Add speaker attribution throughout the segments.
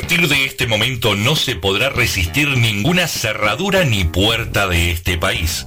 Speaker 1: partir de este momento no se podrá resistir ninguna cerradura ni puerta de este país.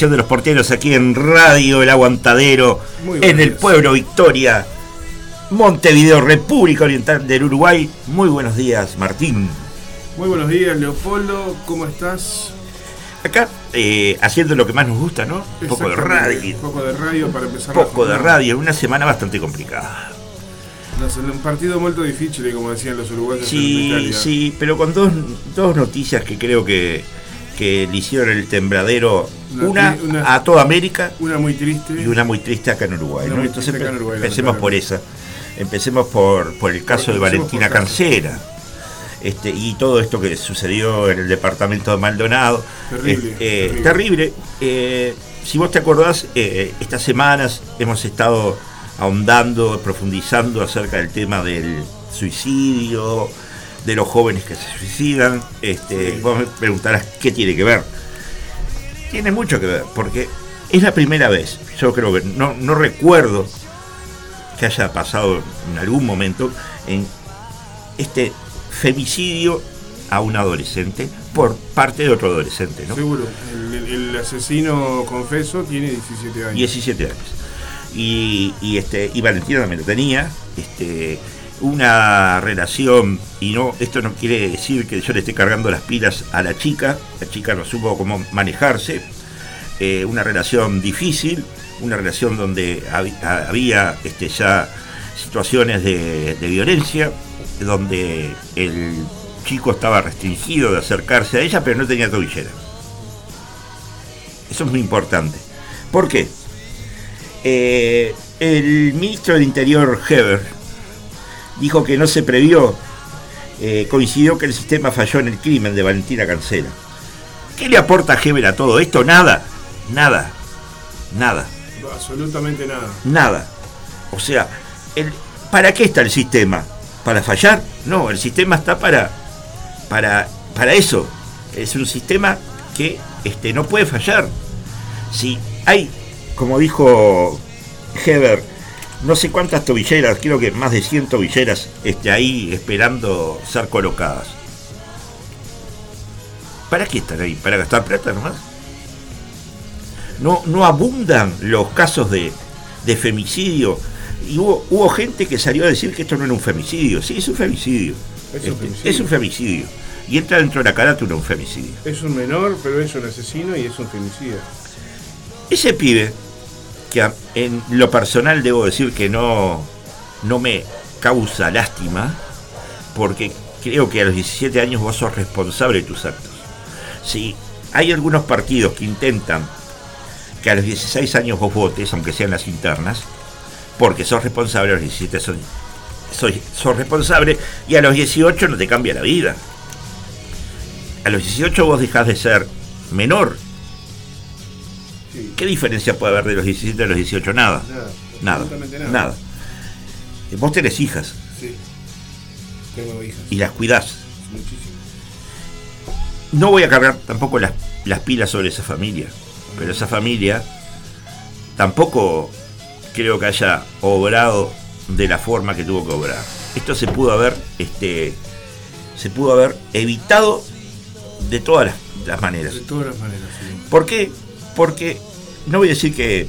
Speaker 2: De los porteros aquí en Radio El Aguantadero, en el pueblo Victoria, Montevideo, República Oriental del Uruguay. Muy buenos días, Martín.
Speaker 3: Muy buenos días, Leopoldo. ¿Cómo estás?
Speaker 2: Acá, eh, haciendo lo que más nos gusta, ¿no? Un poco de radio.
Speaker 3: Un poco de radio para empezar.
Speaker 2: Un poco de radio, una semana bastante complicada.
Speaker 3: un partido muy difícil, como decían los uruguayos.
Speaker 2: Sí, sí, pero con dos, dos noticias que creo que que le hicieron el tembladero, una, a toda América.
Speaker 3: Una muy triste.
Speaker 2: Y una muy triste acá en Uruguay. Entonces empecemos por esa. Empecemos por, por el caso de Valentina Cancera. Este, y todo esto que sucedió en el departamento de Maldonado.
Speaker 3: Terrible.
Speaker 2: Eh, terrible. Eh, si vos te acordás, eh, estas semanas hemos estado ahondando, profundizando acerca del tema del suicidio, de los jóvenes que se suicidan. Este, Vos me preguntarás qué tiene que ver. Tiene mucho que ver, porque es la primera vez, yo creo que no, no recuerdo que haya pasado en algún momento en este femicidio a un adolescente por parte de otro adolescente, ¿no?
Speaker 3: Seguro, el, asesino confeso tiene 17 años.
Speaker 2: 17 años. Y, y, este, y Valentina también lo tenía. Este, una relación, y no, esto no quiere decir que yo le esté cargando las pilas a la chica, la chica no supo cómo manejarse, eh, una relación difícil, una relación donde había este, ya situaciones de, violencia, donde el chico estaba restringido de acercarse a ella, pero no tenía tobillera. Eso es muy importante. ¿Por qué? Eh, el ministro del Interior, Heber, dijo que no se previó, eh, coincidió que el sistema falló en el crimen de Valentina Cancela. ¿Qué le aporta Heber a todo esto? Nada, nada, nada.
Speaker 3: Absolutamente nada.
Speaker 2: Nada. O sea, el, ¿para qué está el sistema? ¿Para fallar? No, el sistema está para, para, para eso. Es un sistema que este, no puede fallar. Si hay, como dijo Heber, no sé cuántas tobilleras, creo que más de 100 tobilleras este, ahí esperando ser colocadas. ¿Para qué están ahí? ¿Para gastar plata nomás? No, no abundan los casos de, femicidio. Y hubo, hubo, gente que salió a decir que esto no era un femicidio. Sí, es un femicidio. Es un, este, femicidio. Es un femicidio. Y entra dentro de la carátula un femicidio.
Speaker 3: Es un menor, pero es un asesino y es un femicidio.
Speaker 2: Ese pibe que en lo personal debo decir que no, no me causa lástima porque creo que a los 17 años vos sos responsable de tus actos. Si hay algunos partidos que intentan que a los 16 años vos votes, aunque sean las internas, porque sos responsable, a los 17 son, sos responsable y a los 18 no te cambia la vida. A los 18 vos dejás de ser menor. ¿Qué diferencia puede haber de los 17 a los 18? Nada. Nada. Nada. nada. Vos tenés hijas. Sí. Tengo hijas. Y las cuidás. Muchísimo. No voy a cargar tampoco las, las pilas sobre esa familia. Pero esa familia tampoco creo que haya obrado de la forma que tuvo que obrar. Esto se pudo haber, este, se pudo haber evitado de todas las, maneras.
Speaker 3: De todas las maneras, sí.
Speaker 2: ¿Por qué? Porque no voy a decir que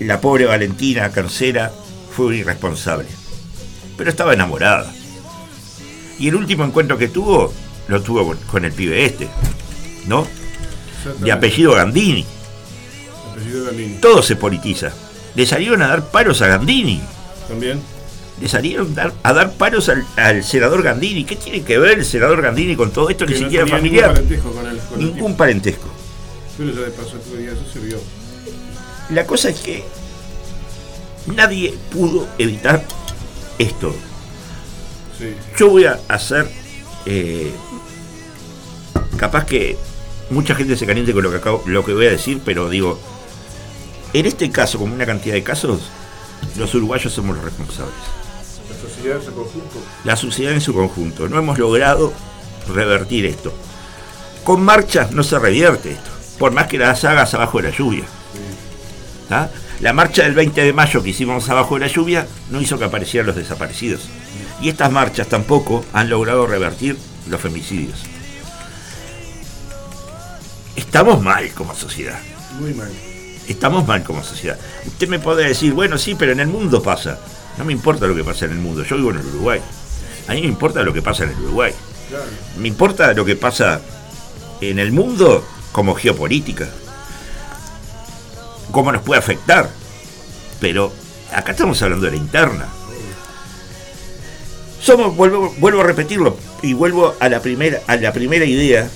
Speaker 2: la pobre Valentina Cancera fue un irresponsable, pero estaba enamorada. Y el último encuentro que tuvo, lo tuvo con, el pibe este, ¿no? De apellido Gandini. Apellido Gandini. Todo se politiza. Le salieron a dar paros a Gandini.
Speaker 3: También.
Speaker 2: Le salieron a dar paros al, senador Gandini. ¿Qué tiene que ver el senador Gandini con todo esto? Ni siquiera familiar. Ningún parentesco. Con ningún parentesco.
Speaker 3: Pero ya de paso, eso se vio.
Speaker 2: La cosa es que nadie pudo evitar esto. Yo voy a hacer, eh, capaz que mucha gente se caliente con lo que, acabo, lo que voy a decir, pero digo, en este caso, como una cantidad de casos, los uruguayos somos los responsables.
Speaker 3: La sociedad en su conjunto.
Speaker 2: La sociedad en su conjunto. No hemos logrado revertir esto. Con marchas no se revierte esto, por más que las hagas abajo de la lluvia. La marcha del 20 de mayo que hicimos abajo de la lluvia no hizo que aparecieran los desaparecidos. Y estas marchas tampoco han logrado revertir los femicidios. Estamos mal como sociedad.
Speaker 3: Muy mal.
Speaker 2: Estamos mal como sociedad. Usted me puede decir, bueno, sí, pero en el mundo pasa. No me importa lo que pasa en el mundo. Yo vivo en el Uruguay. A mí me importa lo que pasa en el Uruguay. Me importa lo que pasa en el mundo como geopolítica cómo nos puede afectar. Pero acá estamos hablando de la interna. Somos, vuelvo, vuelvo a repetirlo, y vuelvo a la, primera, a la primera idea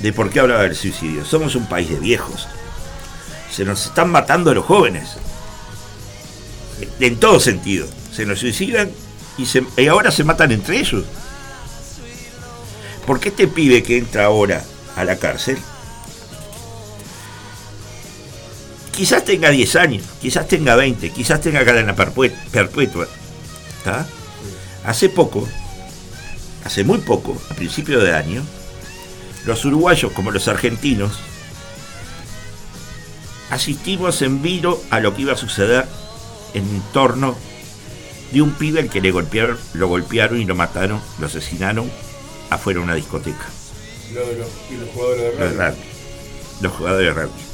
Speaker 2: de por qué hablaba del suicidio. Somos un país de viejos. Se nos están matando los jóvenes. En todo sentido. Se nos suicidan y, se, y ahora se matan entre ellos. ¿Por qué este pibe que entra ahora a la cárcel quizás tenga 10 años, quizás tenga 20, quizás tenga cadena perpetua. Hace poco, hace muy poco, a principio de año, los uruguayos como los argentinos asistimos en vilo a lo que iba a suceder en torno de un pibe al que le golpearon, lo golpearon y lo mataron, lo asesinaron afuera de una discoteca.
Speaker 3: y los jugadores de rugby.
Speaker 2: Los jugadores de rugby.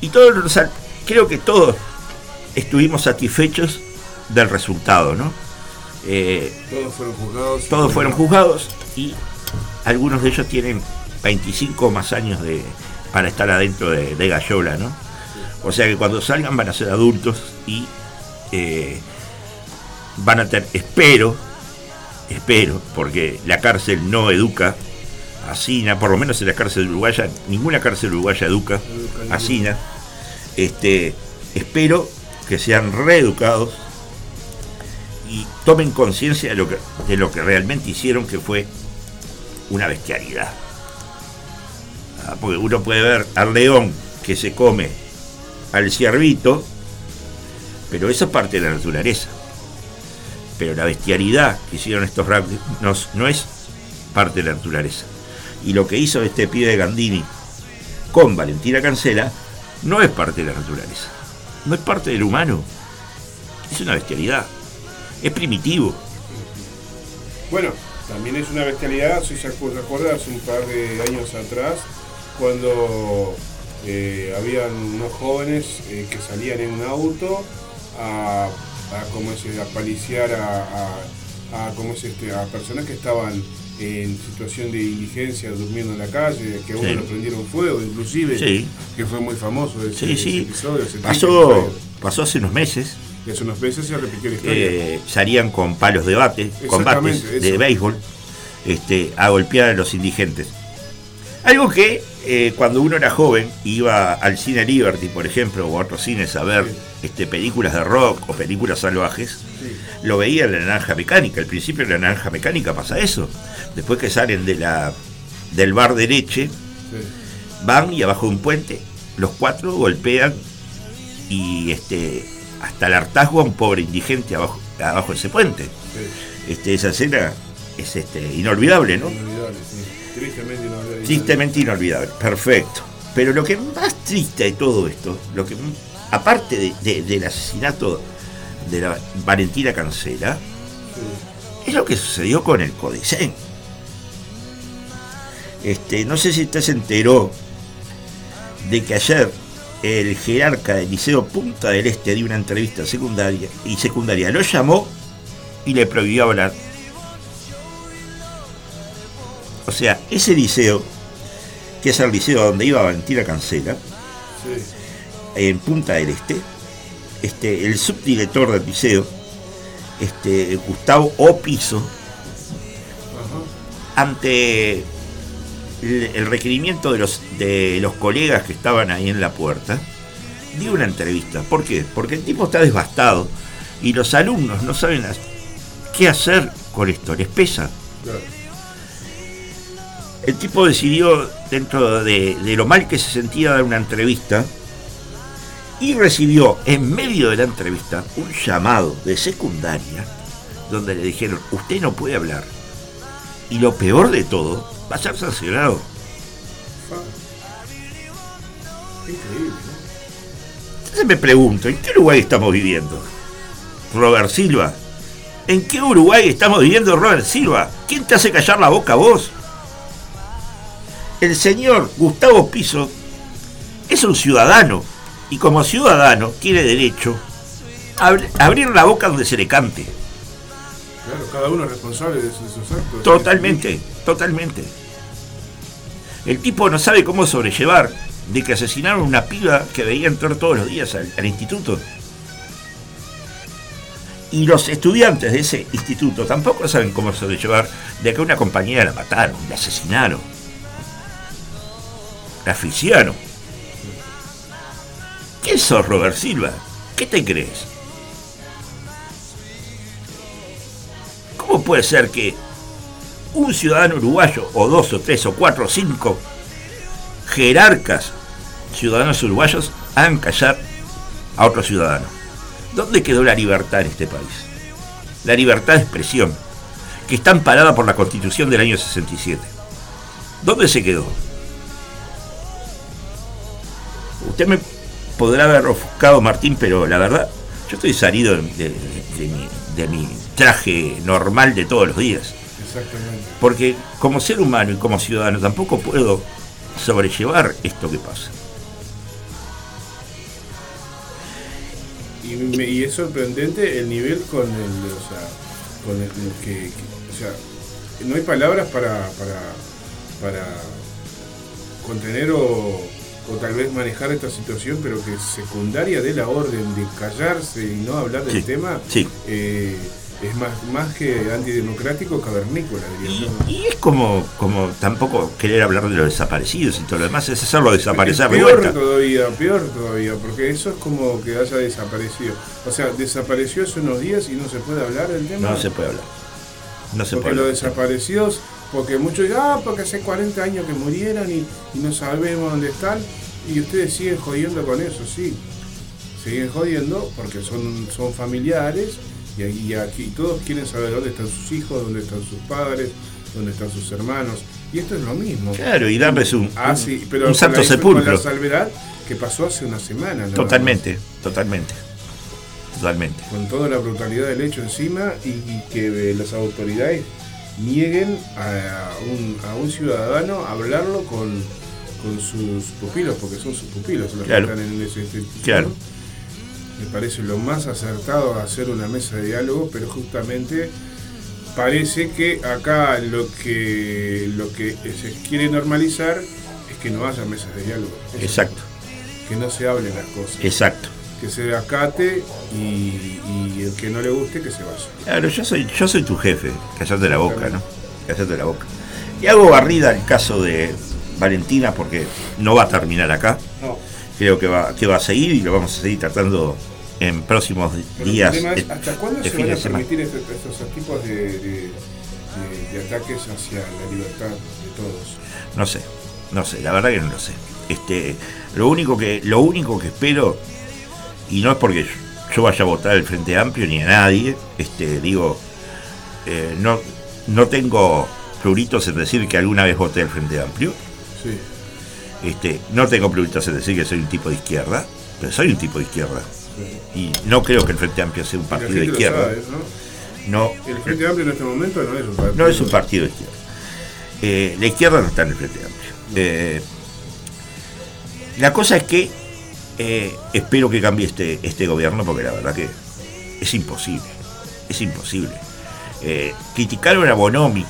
Speaker 2: Y todos, creo que todos estuvimos satisfechos del resultado, ¿no?
Speaker 3: Eh, todos fueron juzgados.
Speaker 2: Todos fueron juzgados y algunos de ellos tienen 25 más años de, para estar adentro de, de Gallola, ¿no? O sea que cuando salgan van a ser adultos y eh, van a tener, espero, espero, porque la cárcel no educa a Sina, por lo menos en la cárcel uruguaya, ninguna cárcel uruguaya educa a Sina. Este, espero que sean reeducados y tomen conciencia de, lo que, de lo que realmente hicieron, que fue una bestialidad. Ah, porque uno puede ver al león que se come al ciervito, pero eso es parte de la naturaleza. Pero la bestialidad que hicieron estos rugby no es parte de la naturaleza. Y lo que hizo este pibe de Gandini con Valentina Cancela no es parte de la naturaleza, no es parte del humano, es una bestialidad, es primitivo.
Speaker 3: Bueno, también es una bestialidad, si se acuerda, hace un par de años atrás, cuando eh, habían unos jóvenes eh, que salían en un auto a, a, a paliciar a, a, a, este, a personas que estaban en situación de indigencia durmiendo en la calle, que a uno lo prendieron fuego, inclusive, que fue muy famoso ese, episodio.
Speaker 2: pasó, pasó hace unos meses,
Speaker 3: Y hace unos meses se repitió la historia.
Speaker 2: eh, salían con palos de bate, combates de béisbol, este, a golpear a los indigentes. Algo que eh, cuando uno era joven iba al cine Liberty, por ejemplo, o a otros cines a ver
Speaker 3: Sí.
Speaker 2: este, películas de rock o películas salvajes,
Speaker 3: Sí.
Speaker 2: Lo veía en la naranja mecánica. Al principio en la naranja mecánica pasa eso. Después que salen de la, del bar de leche,
Speaker 3: Sí.
Speaker 2: van y abajo de un puente, los cuatro golpean y este hasta el hartazgo a un pobre indigente abajo, abajo de ese puente.
Speaker 3: Sí.
Speaker 2: Este, esa escena es este, inolvidable, ¿no?
Speaker 3: Inolvidable, sí. Tristemente inolvidable.
Speaker 2: Tristemente inolvidable, perfecto. Pero lo que más triste de todo esto, lo que aparte de- de- del asesinato de la Valentina Cancela,
Speaker 3: Sí.
Speaker 2: es lo que sucedió con el Codicen. Este, no sé si usted se enteró de que ayer el jerarca del Liceo Punta del Este dio una entrevista secundaria y secundaria lo llamó y le prohibió hablar. O sea, ese liceo, que es el liceo donde iba Valentina Cancela,
Speaker 3: Sí.
Speaker 2: en Punta del Este, este, el subdirector del liceo, este, Gustavo Opiso,
Speaker 3: Ajá.
Speaker 2: ante el, el requerimiento de los, de los colegas que estaban ahí en la puerta, dio una entrevista. ¿Por qué? Porque el tipo está devastado y los alumnos no saben qué hacer con esto, les pesa.
Speaker 3: Claro.
Speaker 2: El tipo decidió, dentro de, de lo mal que se sentía, dar una entrevista y recibió en medio de la entrevista un llamado de secundaria donde le dijeron, usted no puede hablar. Y lo peor de todo, va a ser sancionado.
Speaker 3: Increíble, ¿no?
Speaker 2: Entonces me pregunto, ¿en qué Uruguay estamos viviendo? Robert Silva. ¿En qué Uruguay estamos viviendo, Robert Silva? ¿Quién te hace callar la boca vos? El señor Gustavo Piso es un ciudadano y como ciudadano tiene derecho a abri- a abrir la boca donde se le cante.
Speaker 3: Claro, cada uno es responsable de sus, actos.
Speaker 2: Totalmente, totalmente. El tipo no sabe cómo sobrellevar de que asesinaron a una piba que veía entrar todos los días al, al instituto. Y los estudiantes de ese instituto tampoco saben cómo sobrellevar de que una compañera la mataron, la asesinaron, la asfixiaron. ¿Quién sos, Robert Silva? ¿Qué te crees? ¿Cómo puede ser que un ciudadano uruguayo, o dos, o tres, o cuatro, o cinco jerarcas ciudadanos uruguayos hagan callar a otro ciudadano? ¿Dónde quedó la libertad en este país? La libertad de expresión, que está amparada por la Constitución del año 67. ¿Dónde se quedó? Usted me podrá haber ofuscado, Martín, pero la verdad, yo estoy salido de, de- de mi, de mi traje normal de todos los días.
Speaker 3: Exactamente.
Speaker 2: Porque como ser humano y como ciudadano tampoco puedo sobrellevar esto que pasa.
Speaker 3: Y, es sorprendente el nivel con el, o sea, con el que, que- o sea, no hay palabras para, para, para contener o, o tal vez manejar esta situación, pero que secundaria de la orden de callarse y no hablar del
Speaker 2: Sí,
Speaker 3: tema,
Speaker 2: sí.
Speaker 3: eh, es más, más que antidemocrático, cavernícola, diría
Speaker 2: Y, y es como, como tampoco querer hablar de los desaparecidos y todo lo demás, es hacerlo desaparecer de
Speaker 3: peor todavía, peor todavía, porque eso es como que haya desaparecido. O sea, desapareció hace unos días y no se puede hablar del tema.
Speaker 2: No se puede hablar. No se
Speaker 3: porque
Speaker 2: puede
Speaker 3: los desaparecidos, porque muchos dicen, ah, porque hace 40 años que murieron y, y no sabemos dónde están, y ustedes siguen jodiendo con eso, sí. Siguen jodiendo porque son, son familiares y, aquí- y aquí todos quieren saber dónde están sus hijos, dónde están sus padres, dónde están sus hermanos. Y esto es lo mismo.
Speaker 2: Claro, y darles un,
Speaker 3: Ah, sí, pero
Speaker 2: un santo
Speaker 3: la-
Speaker 2: sepulcro.
Speaker 3: la salvedad que pasó hace una semana. más.
Speaker 2: Totalmente, totalmente. Totalmente.
Speaker 3: Con toda la brutalidad del hecho encima y, y que eh, las autoridades nieguen a un, a un ciudadano hablarlo con, con sus pupilos, porque son sus pupilos los
Speaker 2: Claro.
Speaker 3: que están en ese instituto.
Speaker 2: Claro.
Speaker 3: Me parece lo más acertado hacer una mesa de diálogo, pero justamente parece que acá lo que lo que se quiere normalizar es que no haya mesas de diálogo.
Speaker 2: Exacto,
Speaker 3: Que no se hablen las cosas.
Speaker 2: exacto.
Speaker 3: Que se acate y, el que no le guste que se vaya.
Speaker 2: Claro, yo soy, yo soy tu jefe, callate la boca, ¿no? Callate la boca. Y hago barrida el caso de Valentina porque no va a terminar acá. No. Creo que va, que va a seguir y lo vamos a seguir tratando en próximos días.
Speaker 3: ¿Hasta cuándo se van a permitir estos, tipos de, ataques hacia la libertad de todos?
Speaker 2: No sé, no sé, la verdad que no lo sé. Este, lo único que, lo único que espero, y no es porque yo, vaya a votar el Frente Amplio ni a nadie, este, digo, eh, no, no tengo pluritos en decir que alguna vez voté el Frente Amplio. Este, no tengo pluritos en decir que soy un tipo de izquierda, pero soy un tipo de izquierda. Y no creo que el Frente Amplio sea un partido de izquierda.
Speaker 3: ¿no? El Frente Amplio en este momento no es un partido.
Speaker 2: No es un partido de izquierda. Eh, la izquierda no está en el Frente Amplio. Eh, la cosa es que eh, espero que cambie este, este gobierno porque la verdad que es imposible. Es imposible. criticaron a Bonomi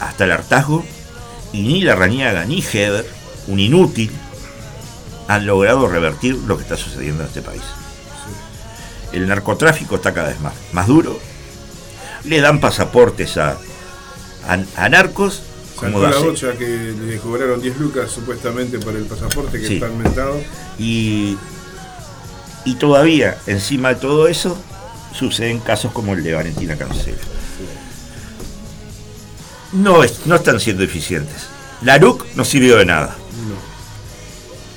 Speaker 2: hasta el hartazgo y ni la Rañaga ni Heber, un inútil, han logrado revertir lo que está sucediendo en este país. El narcotráfico está cada vez más, más duro. Le dan pasaportes a, a, narcos.
Speaker 3: Como la bocha que le cobraron 10 lucas supuestamente por el pasaporte que está inventado.
Speaker 2: Y, y todavía, encima de todo eso, suceden casos como el de Valentina Cancela. No, es, no están siendo eficientes. La LUC no sirvió de nada.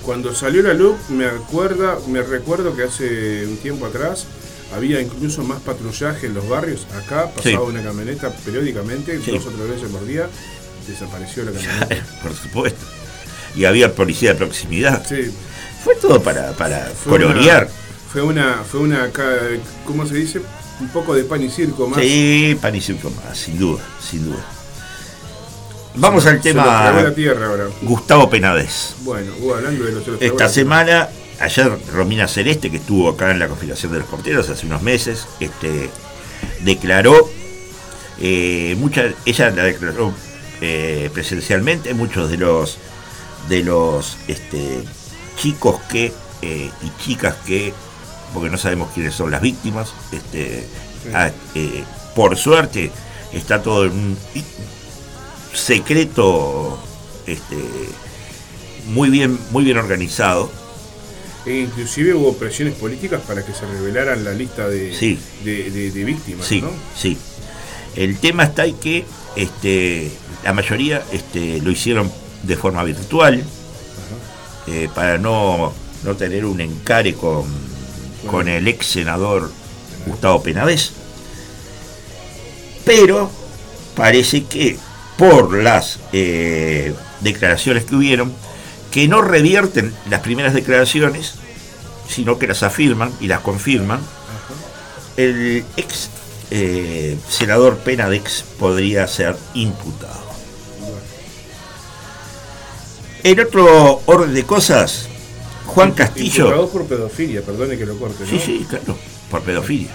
Speaker 3: Cuando salió la luz, me acuerda, me recuerdo que hace un tiempo atrás había incluso más patrullaje en los barrios. Acá pasaba una camioneta periódicamente, dos o tres veces por día, desapareció la camioneta.
Speaker 2: por supuesto. Y había policía de proximidad. Sí. Fue todo para, para colorear.
Speaker 3: fue una, fue una, ¿cómo se dice? Un poco de pan y circo más.
Speaker 2: Sí, pan y circo más, sin duda, sin duda. Vamos al tema Gustavo Penades.
Speaker 3: Bueno, hablando de los
Speaker 2: Esta semana, ayer Romina Celeste, que estuvo acá en la configuración de los porteros hace unos meses, este, declaró, eh, ella la declaró eh, presencialmente, muchos de los de los este, chicos que eh, y chicas que, porque no sabemos quiénes son las víctimas, este, ah, por suerte está todo en secreto este, muy, bien, muy bien organizado.
Speaker 3: E inclusive hubo presiones políticas para que se revelaran la lista de, de, víctimas.
Speaker 2: Sí, sí. El tema está ahí que este, la mayoría este, lo hicieron de forma virtual eh, para no, no, tener un encare con, con el ex senador Gustavo Penades. Pero parece que por las eh, declaraciones que hubieron, que no revierten las primeras declaraciones, sino que las afirman y las confirman. El ex eh, senador Penadex podría ser imputado. En otro orden de cosas, Juan Castillo.
Speaker 3: Por pedofilia, perdone que lo corte.
Speaker 2: Sí, sí, claro, por pedofilia.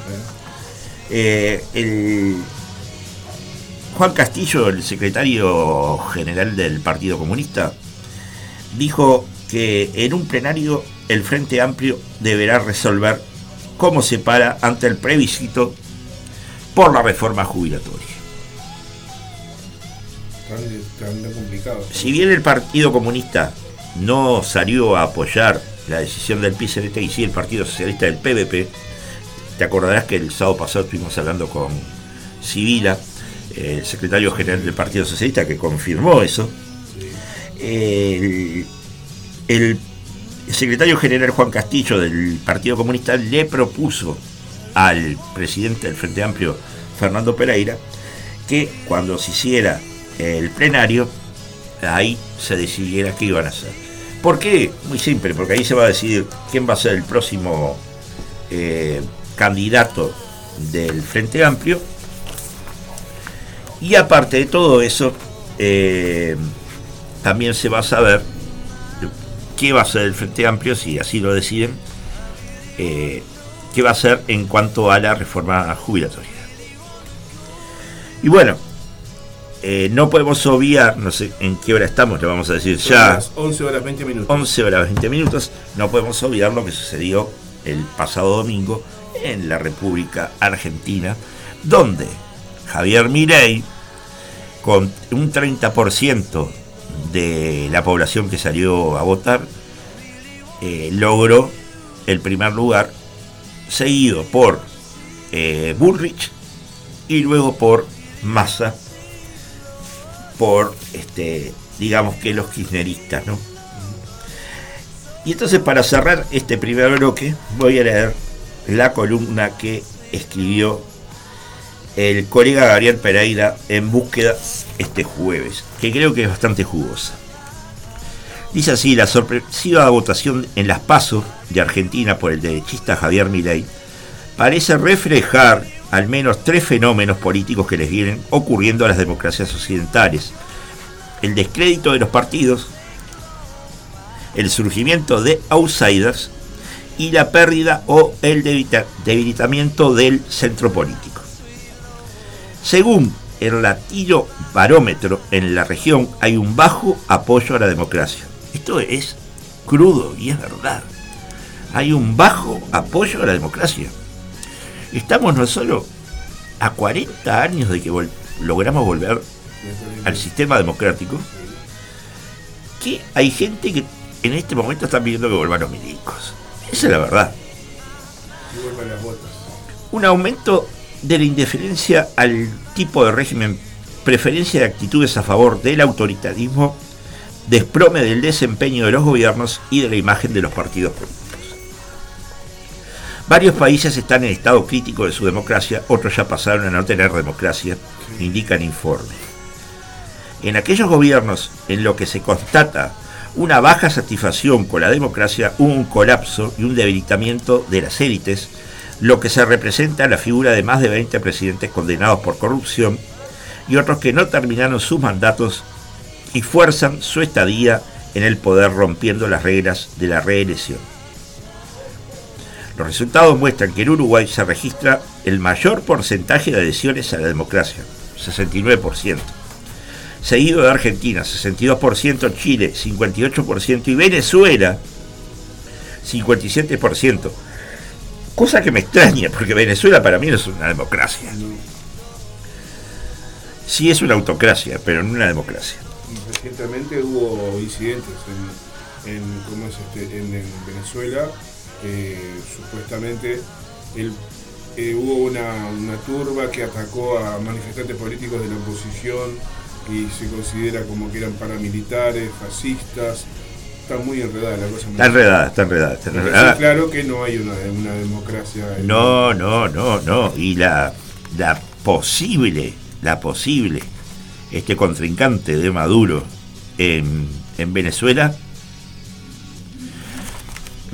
Speaker 2: Eh, el Juan Castillo, el secretario general del Partido Comunista, dijo que en un plenario el Frente Amplio deberá resolver cómo se para ante el plebiscito por la reforma jubilatoria. Si bien el Partido Comunista no salió a apoyar la decisión del PCDT y sí el Partido Socialista del PVP, te acordarás que el sábado pasado estuvimos hablando con Civila el secretario general del Partido Socialista que confirmó eso. El, secretario general Juan Castillo del Partido Comunista le propuso al presidente del Frente Amplio, Fernando Pereira, que cuando se hiciera el plenario, ahí se decidiera qué iban a hacer. ¿Por qué? Muy simple, porque ahí se va a decidir quién va a ser el próximo eh, candidato del Frente Amplio y aparte de todo eso, eh, también se va a saber qué va a ser el Frente Amplio, si así lo deciden, eh, qué va a ser en cuanto a la reforma jubilatoria. Y bueno, eh, no podemos obviar, no sé en qué hora estamos, le vamos a decir ya.
Speaker 3: 11 horas 20 minutos.
Speaker 2: 11 horas 20 minutos. No podemos obviar lo que sucedió el pasado domingo en la República Argentina, donde Javier Mirey, con un 30% de la población que salió a votar, eh, logró el primer lugar, seguido por eh, Bullrich y luego por Massa, por este, digamos que los kirchneristas, ¿no? Y entonces para cerrar este primer bloque voy a leer la columna que escribió el colega Gabriel Pereira en búsqueda este jueves, que creo que es bastante jugosa. Dice así, la sorpresiva votación en las pasos de Argentina por el derechista Javier Milei parece reflejar al menos tres fenómenos políticos que les vienen ocurriendo a las democracias occidentales. El descrédito de los partidos, el surgimiento de outsiders y la pérdida o el debilitamiento del centro político. Según el latino barómetro en la región hay un bajo apoyo a la democracia. Esto es crudo y es verdad. Hay un bajo apoyo a la democracia. Estamos no solo a 40 años de que logramos volver al sistema democrático, que hay gente que en este momento está pidiendo que vuelvan los milicos. Esa es la verdad. Un aumento de la indiferencia al tipo de régimen, preferencia de actitudes a favor del autoritarismo, desprome del desempeño de los gobiernos y de la imagen de los partidos políticos. Varios países están en estado crítico de su democracia, otros ya pasaron a no tener democracia, indican informes. En aquellos gobiernos en los que se constata una baja satisfacción con la democracia, un colapso y un debilitamiento de las élites, lo que se representa la figura de más de 20 presidentes condenados por corrupción y otros que no terminaron sus mandatos y fuerzan su estadía en el poder rompiendo las reglas de la reelección. Los resultados muestran que en Uruguay se registra el mayor porcentaje de adhesiones a la democracia, 69% seguido de Argentina, 62%, Chile, 58% y Venezuela, 57%. Cosa que me extraña, porque Venezuela para mí no es una democracia. Sí es una autocracia, pero no una democracia.
Speaker 3: Recientemente hubo incidentes en, este, Venezuela, supuestamente eh, hubo una, una turba que atacó a manifestantes políticos de la oposición y se considera como que eran paramilitares, fascistas. Está muy enredada la cosa.
Speaker 2: Está enredada, está enredada. Está
Speaker 3: claro que no hay una, democracia.
Speaker 2: No, no, no, no. Y la, la posible, la posible, este contrincante de Maduro en, en Venezuela,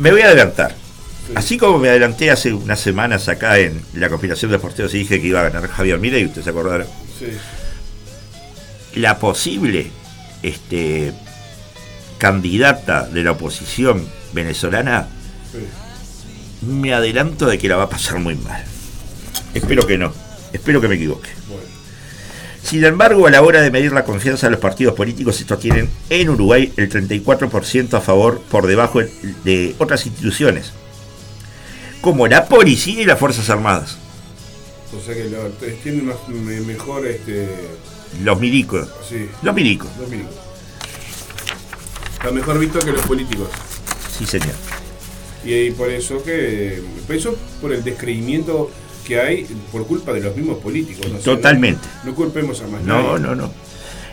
Speaker 2: me voy a adelantar. Así como me adelanté hace unas semanas acá en la conspiración de porteros y dije que iba a ganar Javier y ustedes se acordaron. Sí la posible este, candidata de la oposición venezolana, me adelanto de que la va a pasar muy mal. Espero que no, espero que me equivoque. Sin embargo, a la hora de medir la confianza de los partidos políticos, estos tienen en Uruguay el 34% a favor por debajo de otras instituciones, como la policía y las Fuerzas Armadas.
Speaker 3: O sea que tienen mejor este,
Speaker 2: los milicos. Sí. Los milicos. Los milicos.
Speaker 3: Está mejor visto que los políticos.
Speaker 2: Sí, señor.
Speaker 3: Y, por eso que. Por eso por el descreimiento que hay por culpa de los mismos políticos.
Speaker 2: Totalmente.
Speaker 3: No, culpemos a más
Speaker 2: No, no, no.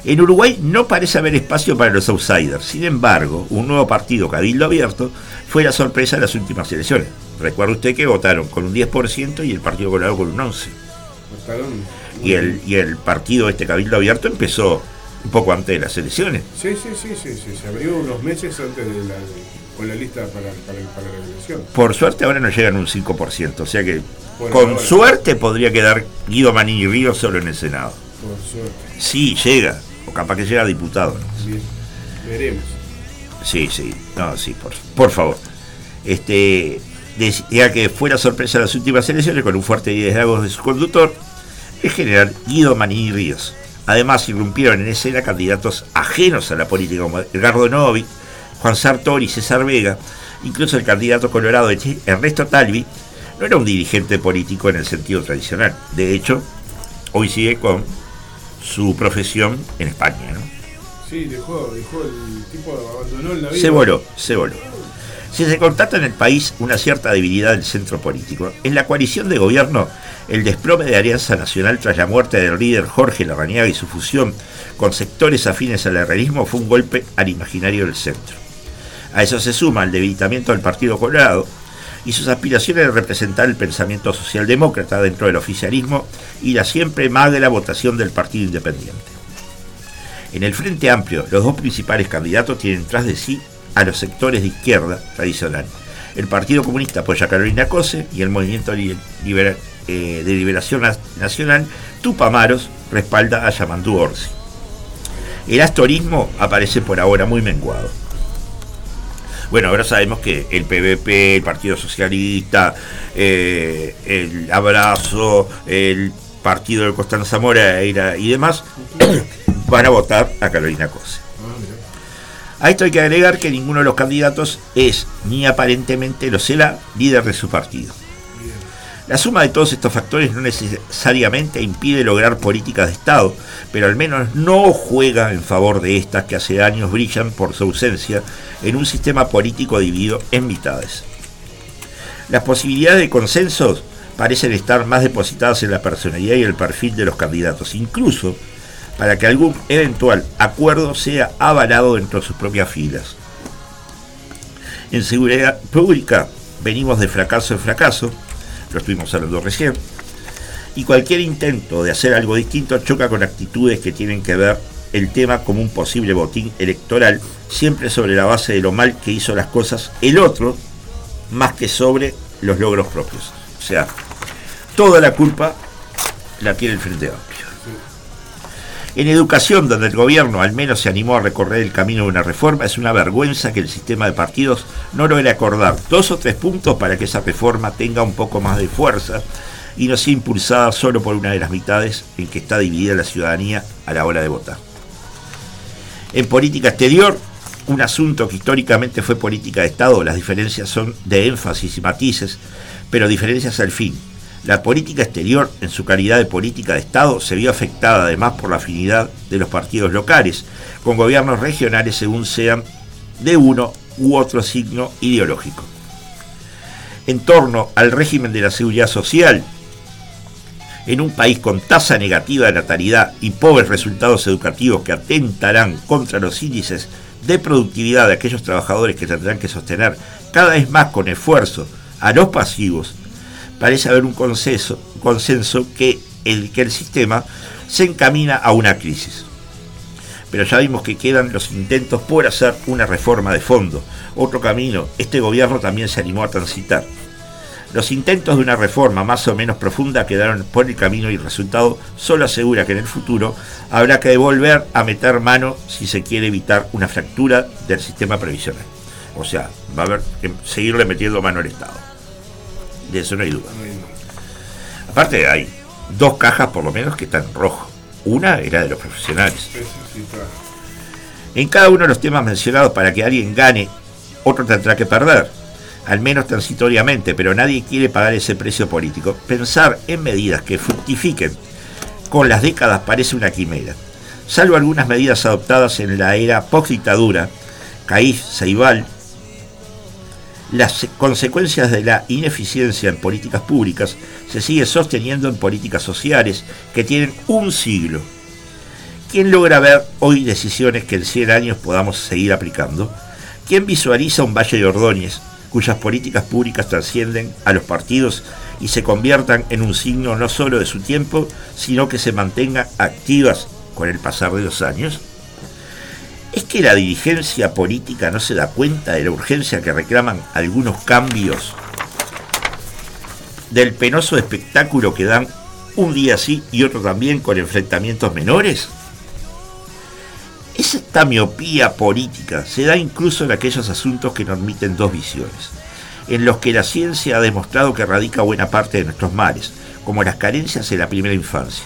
Speaker 2: En Uruguay no parece haber espacio para los outsiders. Sin embargo, un nuevo partido, Cabildo Abierto, fue la sorpresa de las últimas elecciones. Recuerda usted que votaron con un 10% y el Partido Colorado con un 11%. Votaron y el, y el partido, este Cabildo Abierto, empezó un poco antes de las elecciones.
Speaker 3: Sí, sí, sí, sí, sí. se abrió unos meses antes de la, con la lista para, la elección.
Speaker 2: Por suerte ahora no llegan un 5%, o sea que con suerte podría quedar Guido Manini Río solo en el Senado. Por suerte. Sí, llega, o capaz que llega diputado.
Speaker 3: Bien, veremos.
Speaker 2: Sí, sí, no, sí, por, por favor. Este, decía que fue la sorpresa las últimas elecciones con un fuerte liderazgo de su conductor, el general Guido Manini Ríos, Además, irrumpieron en escena candidatos ajenos a la política, como Edgardo Novi, Juan Sartori, César Vega, incluso el candidato colorado Ernesto Talvi, no era un dirigente político en el sentido tradicional. De hecho, hoy sigue con su profesión en España. ¿no?
Speaker 3: Sí, dejó, dejó el tipo, abandonó la vida.
Speaker 2: Se voló, se voló. Si se constata en el país una cierta debilidad del centro político, en la coalición de gobierno, el desplome de Alianza Nacional tras la muerte del líder Jorge Larrañaga y su fusión con sectores afines al herrerismo fue un golpe al imaginario del centro. A eso se suma el debilitamiento del Partido Colorado, y sus aspiraciones de representar el pensamiento socialdemócrata dentro del oficialismo y la siempre magra votación del Partido Independiente. En el Frente Amplio, los dos principales candidatos tienen tras de sí a los sectores de izquierda tradicional. El Partido Comunista apoya a Carolina Cose y el Movimiento eh, de Liberación Nacional, Tupamaros, respalda a Yamandú Orsi. El astorismo aparece por ahora muy menguado. Bueno, ahora sabemos que el PVP, el Partido Socialista, eh, el Abrazo, el Partido del Constanza Moreira y demás van a votar a Carolina Cose. A esto hay que agregar que ninguno de los candidatos es, ni aparentemente lo será, líder de su partido. La suma de todos estos factores no necesariamente impide lograr políticas de Estado, pero al menos no juega en favor de estas que hace años brillan por su ausencia en un sistema político dividido en mitades. Las posibilidades de consensos parecen estar más depositadas en la personalidad y el perfil de los candidatos, incluso para que algún eventual acuerdo sea avalado dentro de sus propias filas. En seguridad pública venimos de fracaso en fracaso, lo estuvimos hablando recién, y cualquier intento de hacer algo distinto choca con actitudes que tienen que ver el tema como un posible botín electoral, siempre sobre la base de lo mal que hizo las cosas el otro, más que sobre los logros propios. O sea, toda la culpa la tiene el Frente. En educación, donde el gobierno al menos se animó a recorrer el camino de una reforma, es una vergüenza que el sistema de partidos no logre acordar dos o tres puntos para que esa reforma tenga un poco más de fuerza y no sea impulsada solo por una de las mitades en que está dividida la ciudadanía a la hora de votar. En política exterior, un asunto que históricamente fue política de Estado, las diferencias son de énfasis y matices, pero diferencias al fin. La política exterior, en su calidad de política de Estado, se vio afectada además por la afinidad de los partidos locales, con gobiernos regionales según sean de uno u otro signo ideológico. En torno al régimen de la seguridad social, en un país con tasa negativa de natalidad y pobres resultados educativos que atentarán contra los índices de productividad de aquellos trabajadores que tendrán que sostener cada vez más con esfuerzo a los pasivos parece haber un consenso, que, el, que el sistema se encamina a una crisis. Pero ya vimos que quedan los intentos por hacer una reforma de fondo. Otro camino, este gobierno también se animó a transitar. Los intentos de una reforma más o menos profunda quedaron por el camino y el resultado solo asegura que en el futuro habrá que volver a meter mano si se quiere evitar una fractura del sistema previsional. O sea, va a haber que seguirle metiendo mano al Estado. De eso no hay duda. Aparte hay dos cajas por lo menos que están en rojo. Una era de los profesionales. En cada uno de los temas mencionados para que alguien gane, otro tendrá que perder. Al menos transitoriamente, pero nadie quiere pagar ese precio político. Pensar en medidas que fructifiquen con las décadas parece una quimera. Salvo algunas medidas adoptadas en la era post-dictadura, Caís, Ceibal, las consecuencias de la ineficiencia en políticas públicas se sigue sosteniendo en políticas sociales que tienen un siglo. ¿Quién logra ver hoy decisiones que en 100 años podamos seguir aplicando? ¿Quién visualiza un Valle de Ordóñez cuyas políticas públicas trascienden a los partidos y se conviertan en un signo no solo de su tiempo, sino que se mantengan activas con el pasar de los años? ¿Es que la dirigencia política no se da cuenta de la urgencia que reclaman algunos cambios del penoso espectáculo que dan un día sí y otro también con enfrentamientos menores? Esta miopía política se da incluso en aquellos asuntos que nos admiten dos visiones, en los que la ciencia ha demostrado que radica buena parte de nuestros males, como las carencias en la primera infancia.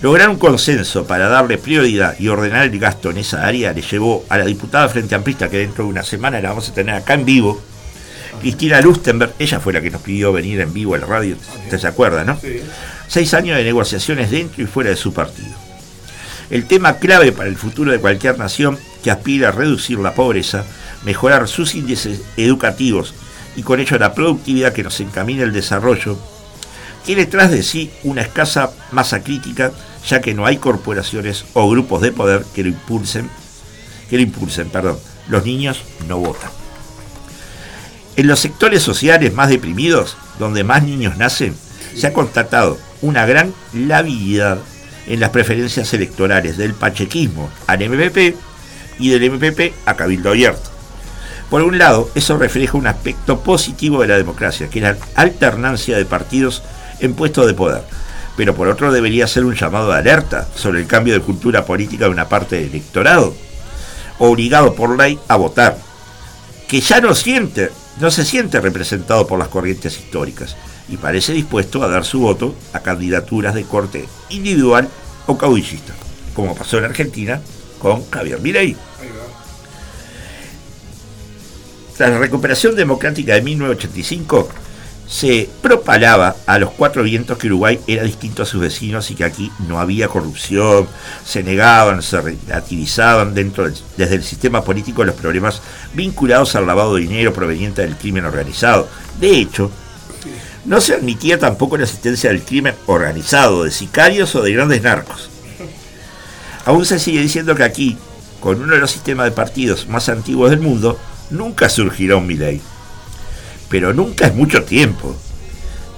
Speaker 2: Lograr un consenso para darle prioridad y ordenar el gasto en esa área le llevó a la diputada Frente Amplista, que dentro de una semana la vamos a tener acá en vivo, Cristina Lustenberg, ella fue la que nos pidió venir en vivo a la radio, usted se acuerda, ¿no? Seis años de negociaciones dentro y fuera de su partido. El tema clave para el futuro de cualquier nación que aspira a reducir la pobreza, mejorar sus índices educativos y con ello la productividad que nos encamina el desarrollo, tiene tras de sí una escasa masa crítica, ya que no hay corporaciones o grupos de poder que lo impulsen, que lo impulsen, perdón. Los niños no votan. En los sectores sociales más deprimidos, donde más niños nacen, se ha constatado una gran labilidad en las preferencias electorales del pachequismo al MPP y del MPP a Cabildo Abierto. Por un lado, eso refleja un aspecto positivo de la democracia, que es la alternancia de partidos en puestos de poder. Pero por otro debería ser un llamado de alerta sobre el cambio de cultura política de una parte del electorado, obligado por ley a votar, que ya no siente, no se siente representado por las corrientes históricas y parece dispuesto a dar su voto a candidaturas de corte individual o caudillista, como pasó en Argentina con Javier Milei. Tras la recuperación democrática de 1985, se propalaba a los cuatro vientos que Uruguay era distinto a sus vecinos y que aquí no había corrupción, se negaban, se relativizaban dentro desde el sistema político los problemas vinculados al lavado de dinero proveniente del crimen organizado. De hecho, no se admitía tampoco la existencia del crimen organizado, de sicarios o de grandes narcos. Aún se sigue diciendo que aquí, con uno de los sistemas de partidos más antiguos del mundo, nunca surgirá un Milei pero nunca es mucho tiempo.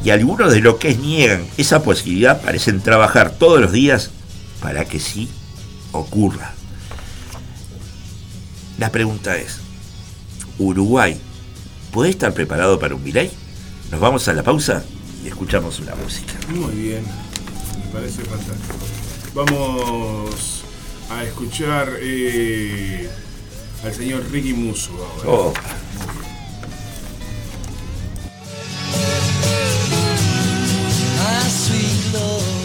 Speaker 2: Y algunos de los que niegan esa posibilidad parecen trabajar todos los días para que sí ocurra. La pregunta es, ¿Uruguay puede estar preparado para un Milei? Nos vamos a la pausa y escuchamos una música.
Speaker 3: Muy bien, me parece fantástico. Vamos a escuchar eh, al señor Ricky Musso ahora. Oh.
Speaker 4: Y a la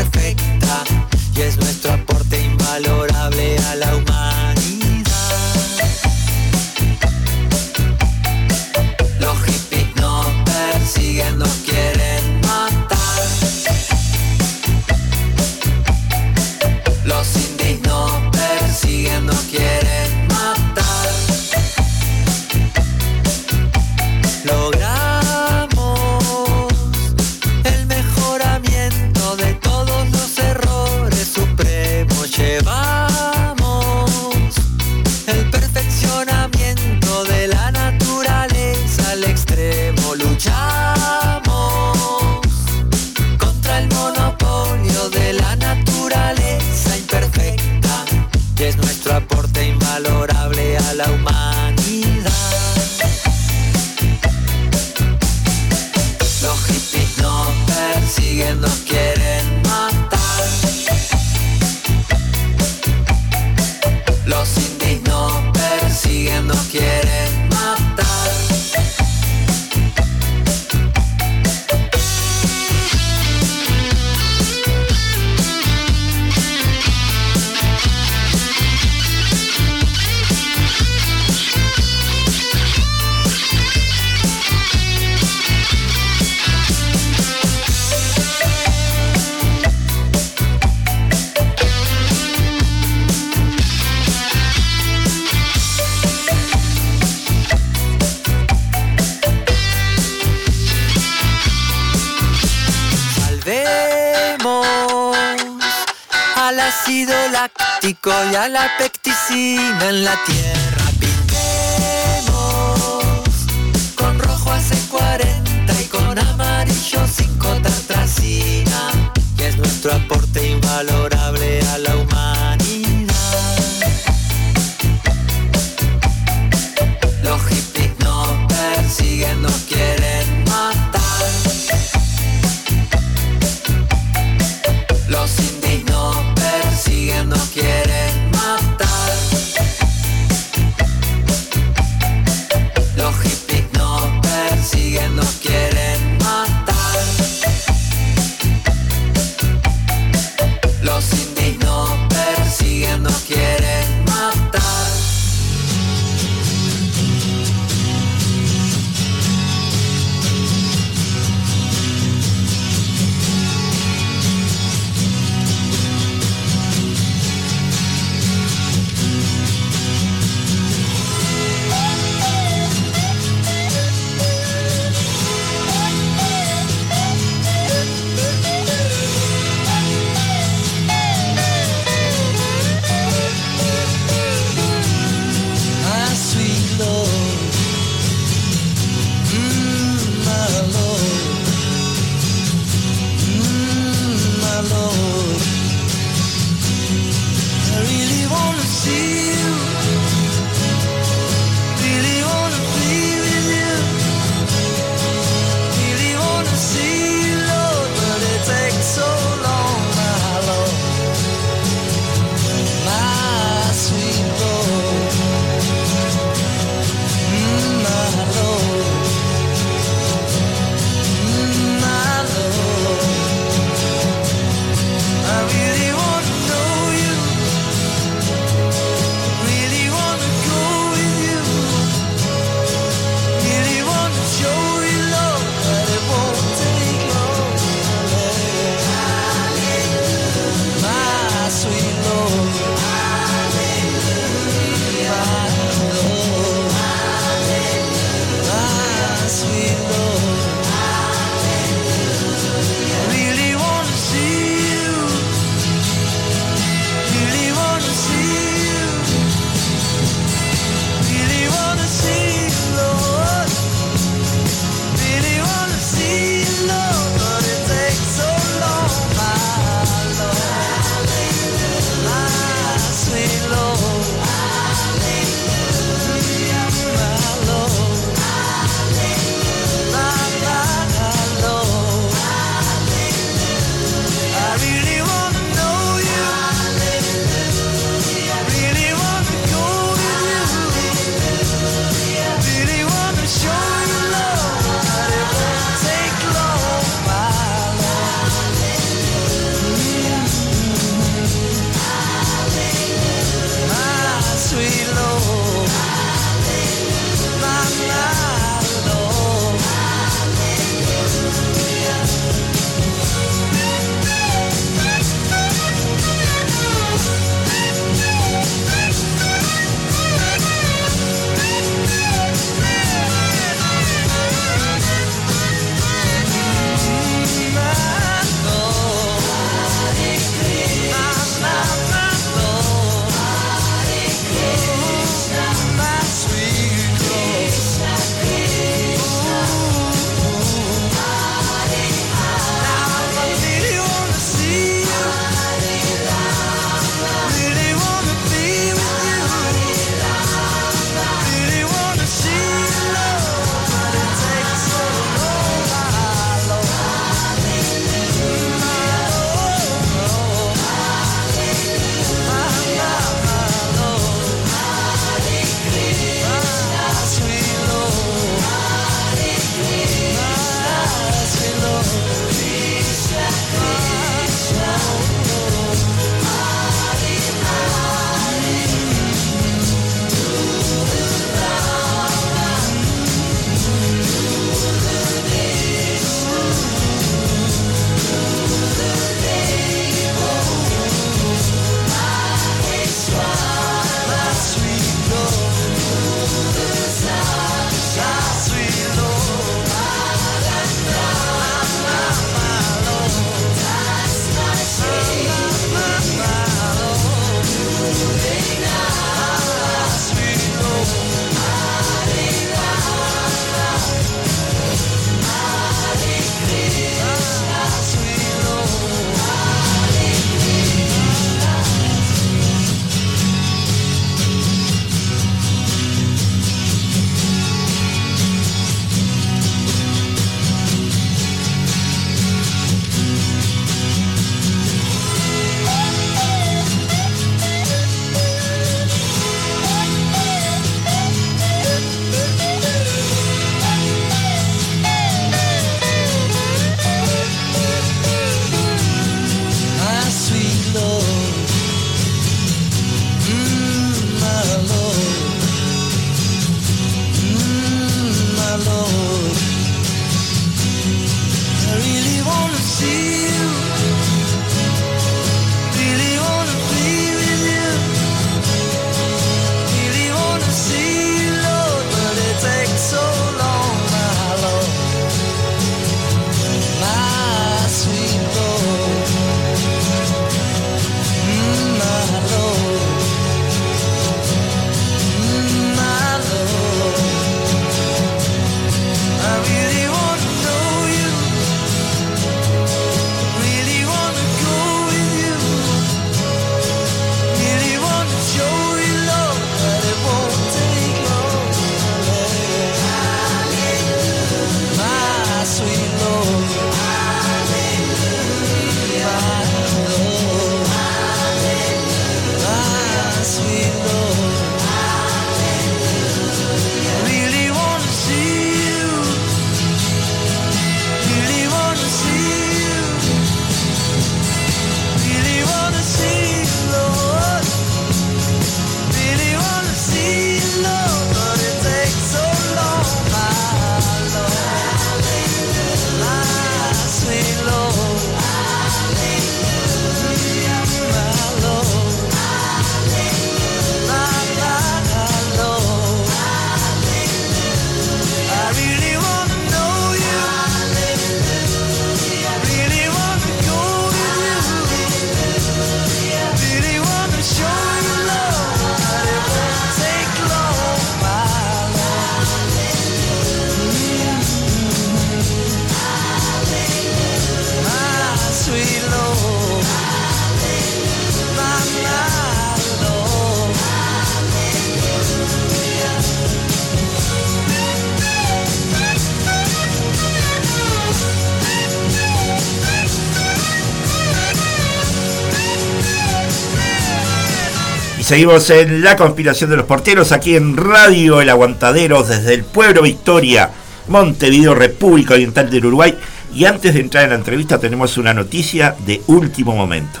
Speaker 2: seguimos en la conspiración de los porteros aquí en Radio El Aguantadero desde el pueblo Victoria, Montevideo, República Oriental del Uruguay. Y antes de entrar en la entrevista tenemos una noticia de último momento.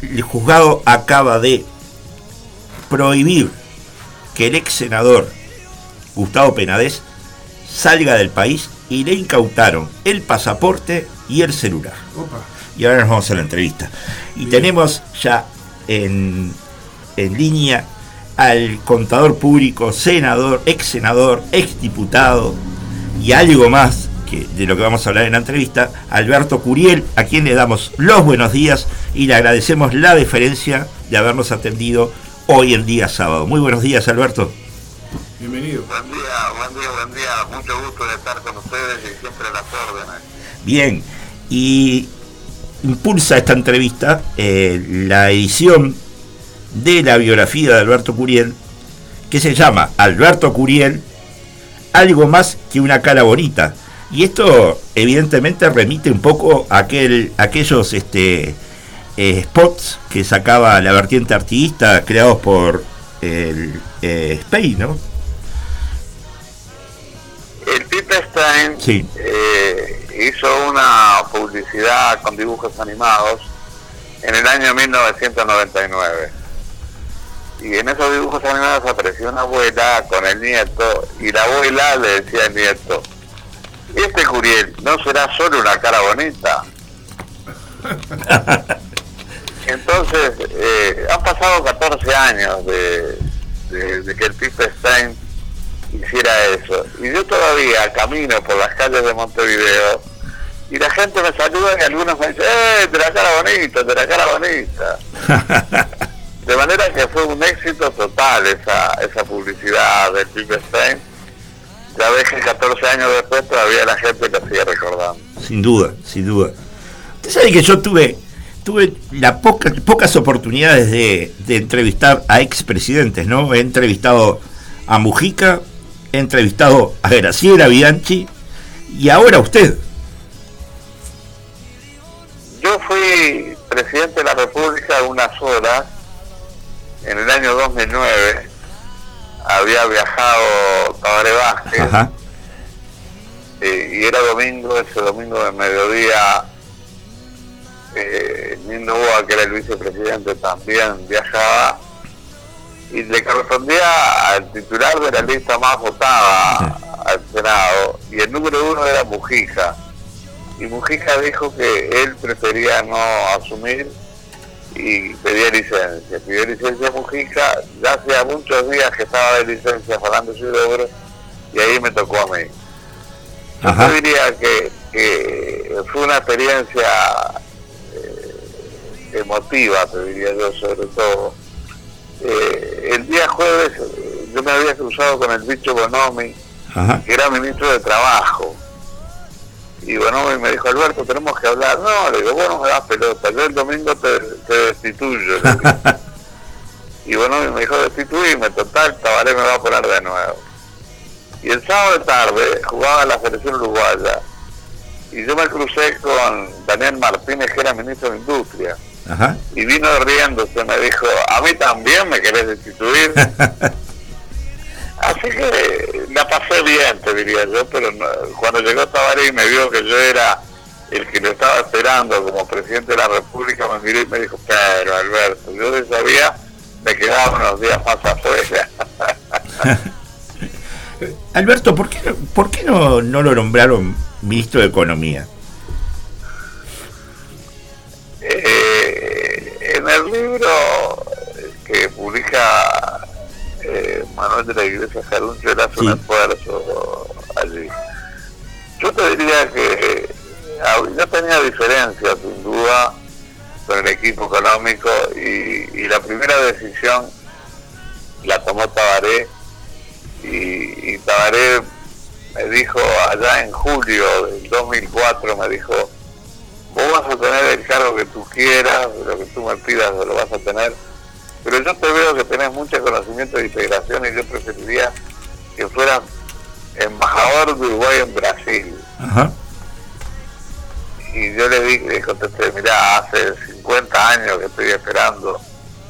Speaker 2: El juzgado acaba de prohibir que el ex senador Gustavo Penades salga del país y le incautaron el pasaporte y el celular.
Speaker 3: opa.
Speaker 2: Y ahora nos vamos a la entrevista. Y
Speaker 3: Bien.
Speaker 2: tenemos ya en, en línea al contador público, senador, ex senador, ex diputado y algo más que, de lo que vamos a hablar en la entrevista, Alberto Curiel, a quien le damos los buenos días y le agradecemos la deferencia de habernos atendido hoy en día sábado. Muy buenos días, Alberto.
Speaker 3: Bienvenido.
Speaker 5: Buen día, buen día, buen día. Mucho gusto de estar con ustedes y siempre a las órdenes.
Speaker 2: Bien, y impulsa esta entrevista eh, la edición de la biografía de Alberto Curiel, que se llama Alberto Curiel, algo más que una cara bonita. Y esto evidentemente remite un poco a aquel, a aquellos este, eh, spots que sacaba la vertiente artista creados por el eh, Spain, ¿no?
Speaker 5: El Pipe Stein
Speaker 2: Sí.
Speaker 5: eh, hizo una publicidad con dibujos animados en el año 1999. Y en esos dibujos animados apareció una abuela con el nieto y la abuela le decía al nieto, este Curiel no será solo una cara bonita. Entonces, eh, han pasado 14 años de, de- de que el Pipe Stein hiciera eso. Y yo todavía camino por las calles de Montevideo y la gente me saluda y algunos me dicen, ¡eh, de la cara bonita, de la cara bonita! De manera que fue un éxito total esa, esa publicidad del Pipe Stein. Ya ves que 14 años después todavía la gente lo sigue recordando.
Speaker 2: Sin duda, sin duda. Usted sabe que yo tuve, tuve la poca- pocas oportunidades de, de entrevistar a expresidentes, ¿no? He entrevistado a Mujica, he entrevistado a Graciela Bianchi y ahora usted.
Speaker 5: Yo fui presidente de la República unas horas en el año 2009. Había viajado Tabaré Vázquez
Speaker 2: Ajá.
Speaker 5: eh, y era domingo, ese domingo de mediodía. Eh, Nino Boa, que era el vicepresidente, también viajaba y le correspondía al titular de la lista más votada al Senado y el número uno era Mujica y Mujica dijo que él prefería no asumir y pedía licencia. Pidió licencia a Mujica, ya hacía muchos días que estaba de licencia Fernando Silvestre y ahí me tocó a mí.
Speaker 2: Ajá.
Speaker 5: Yo diría que, que fue una experiencia eh, emotiva, te diría yo, sobre todo. Eh, el día jueves eh, yo me había cruzado con el bicho Bonomi,
Speaker 2: Ajá.
Speaker 5: que era ministro de Trabajo. Y Bonomi me dijo, Alberto, tenemos que hablar. No, le digo, vos no me das pelota, yo el domingo te, te destituyo. y Bonomi me dijo, destituirme, total, Tabaré me va a poner de nuevo. Y el sábado de tarde jugaba la selección uruguaya. Y yo me crucé con Daniel Martínez, que era ministro de Industria.
Speaker 2: Ajá.
Speaker 5: Y vino riéndose, me dijo, a mí también me querés destituir. Así que la pasé bien, te diría yo, pero no- cuando llegó Tabaré y me vio que yo era el que lo estaba esperando como presidente de la República, me miró y me dijo, pero Alberto, yo de esa vía me quedaba unos días más afuera.
Speaker 2: Alberto, ¿por qué, por qué no, no lo nombraron ministro de Economía?
Speaker 5: Eh, en el libro que publica eh, Manuel de la Iglesia Jaruncho, él hace un
Speaker 2: Sí.
Speaker 5: esfuerzo allí. Yo te diría que ah, yo tenía diferencias, sin duda, con el equipo económico y, y la primera decisión la tomó Tabaré y, y Tabaré me dijo allá en julio del 2004, me dijo, vos vas a tener el cargo que tú quieras, lo que tú me pidas lo vas a tener, pero yo te veo que tenés mucho conocimiento de integración y yo preferiría que fueras embajador de Uruguay en Brasil.
Speaker 2: Ajá.
Speaker 5: Y yo le dije, le contesté, mirá, hace 50 años que estoy esperando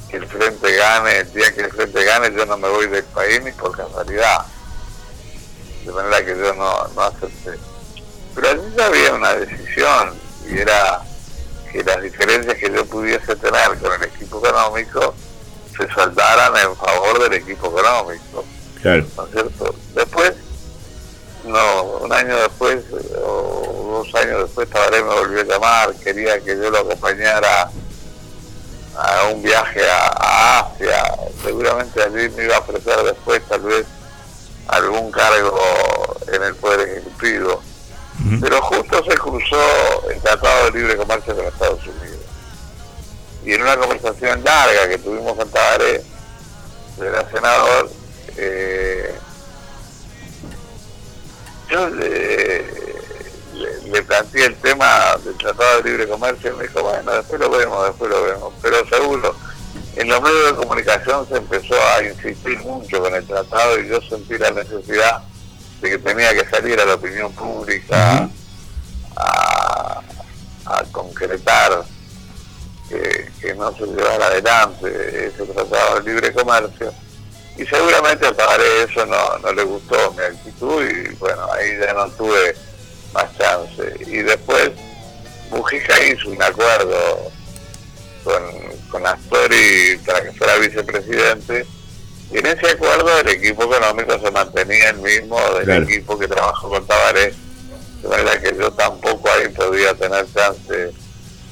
Speaker 5: que el frente gane, el día que el frente gane yo no me voy del país ni por casualidad. De manera que yo no, no acepté. Pero allí ya había una decisión y era que las diferencias que yo pudiese tener con el equipo económico se saldaran en favor del equipo económico.
Speaker 2: Claro.
Speaker 5: ¿no es cierto? Después, no, un año después o dos años después Tabaré me volvió a llamar, quería que yo lo acompañara a un viaje a, a Asia, seguramente allí me iba a ofrecer después tal vez algún cargo en el Poder Ejecutivo, Pero justo se cruzó el Tratado de Libre Comercio con Estados Unidos. Y en una conversación larga que tuvimos con Tabaré, era senador, eh, yo le, le- le planteé el tema del Tratado de Libre Comercio y me dijo, bueno, después lo vemos, después lo vemos. Pero seguro, en los medios de comunicación se empezó a insistir mucho con el tratado y yo sentí la necesidad de que tenía que salir a la opinión pública a, a concretar que, que no se llevara adelante ese tratado de libre comercio. Y seguramente al Tabaré eso no, no le gustó mi actitud y bueno, ahí ya no tuve más chance. Y después Mujica hizo un acuerdo con, con Astori para que fuera vicepresidente y en ese acuerdo el equipo económico se mantenía el mismo del
Speaker 2: Claro.
Speaker 5: equipo que trabajó con Tabaré, de manera que yo tampoco ahí podía tener chance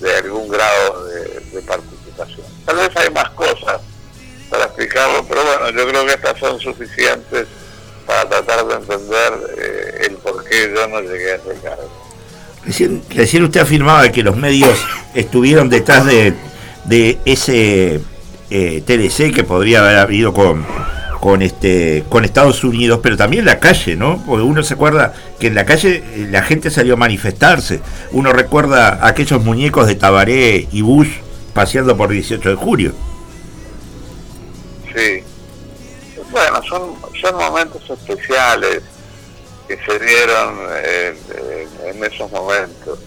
Speaker 5: de algún grado de, de participación. Tal vez hay más cosas para explicarlo, pero bueno, yo creo que estas son suficientes para tratar de entender eh, el por qué yo no llegué a ese cargo.
Speaker 2: Recién, recién usted afirmaba que los medios estuvieron detrás de, de ese eh, TDC que podría haber habido con, con este con Estados Unidos, pero también la calle, ¿no? Porque uno se acuerda que en la calle eh, la gente salió a manifestarse. Uno recuerda aquellos muñecos de Tabaré y Bush paseando por 18 de julio.
Speaker 5: Sí. Bueno, son, son momentos especiales que se dieron eh, en esos momentos.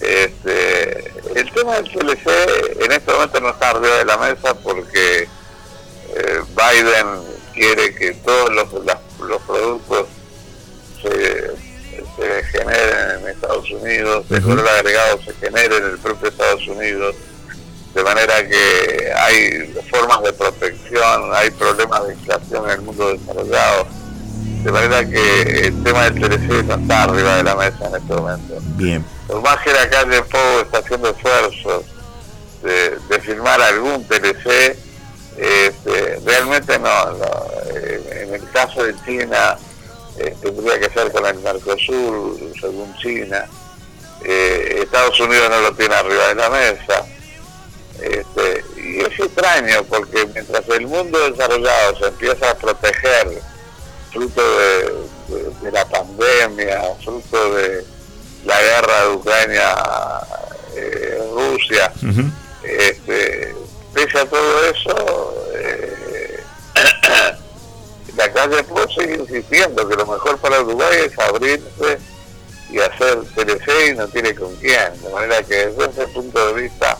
Speaker 5: Este, el tema del TLC en este momento no está arriba de la mesa porque eh, Biden quiere que todos los, las- los productos se, se generen en Estados Unidos, el valor agregado se genere en el propio Estados Unidos, de manera que hay formas de protección, hay problemas de inflación en el mundo desarrollado, de manera que el tema del TLC no está arriba de la mesa en este momento.
Speaker 2: Bien.
Speaker 5: Por más que la calle Pou está haciendo esfuerzos de, de firmar algún TLC, este, realmente no, no, eh, en el caso de China eh, tendría que ser con el Mercosur, según China. Eh, Estados Unidos no lo tiene arriba de la mesa. Este, y es extraño porque mientras el mundo desarrollado se empieza a proteger fruto de, de- de la pandemia, fruto de la guerra de Ucrania-Rusia,
Speaker 2: Ujú.
Speaker 5: este, pese a todo eso, eh, la calle Pou sigue insistiendo que lo mejor para Uruguay es abrirse y hacer TLC y no tiene con quién. De manera que desde ese punto de vista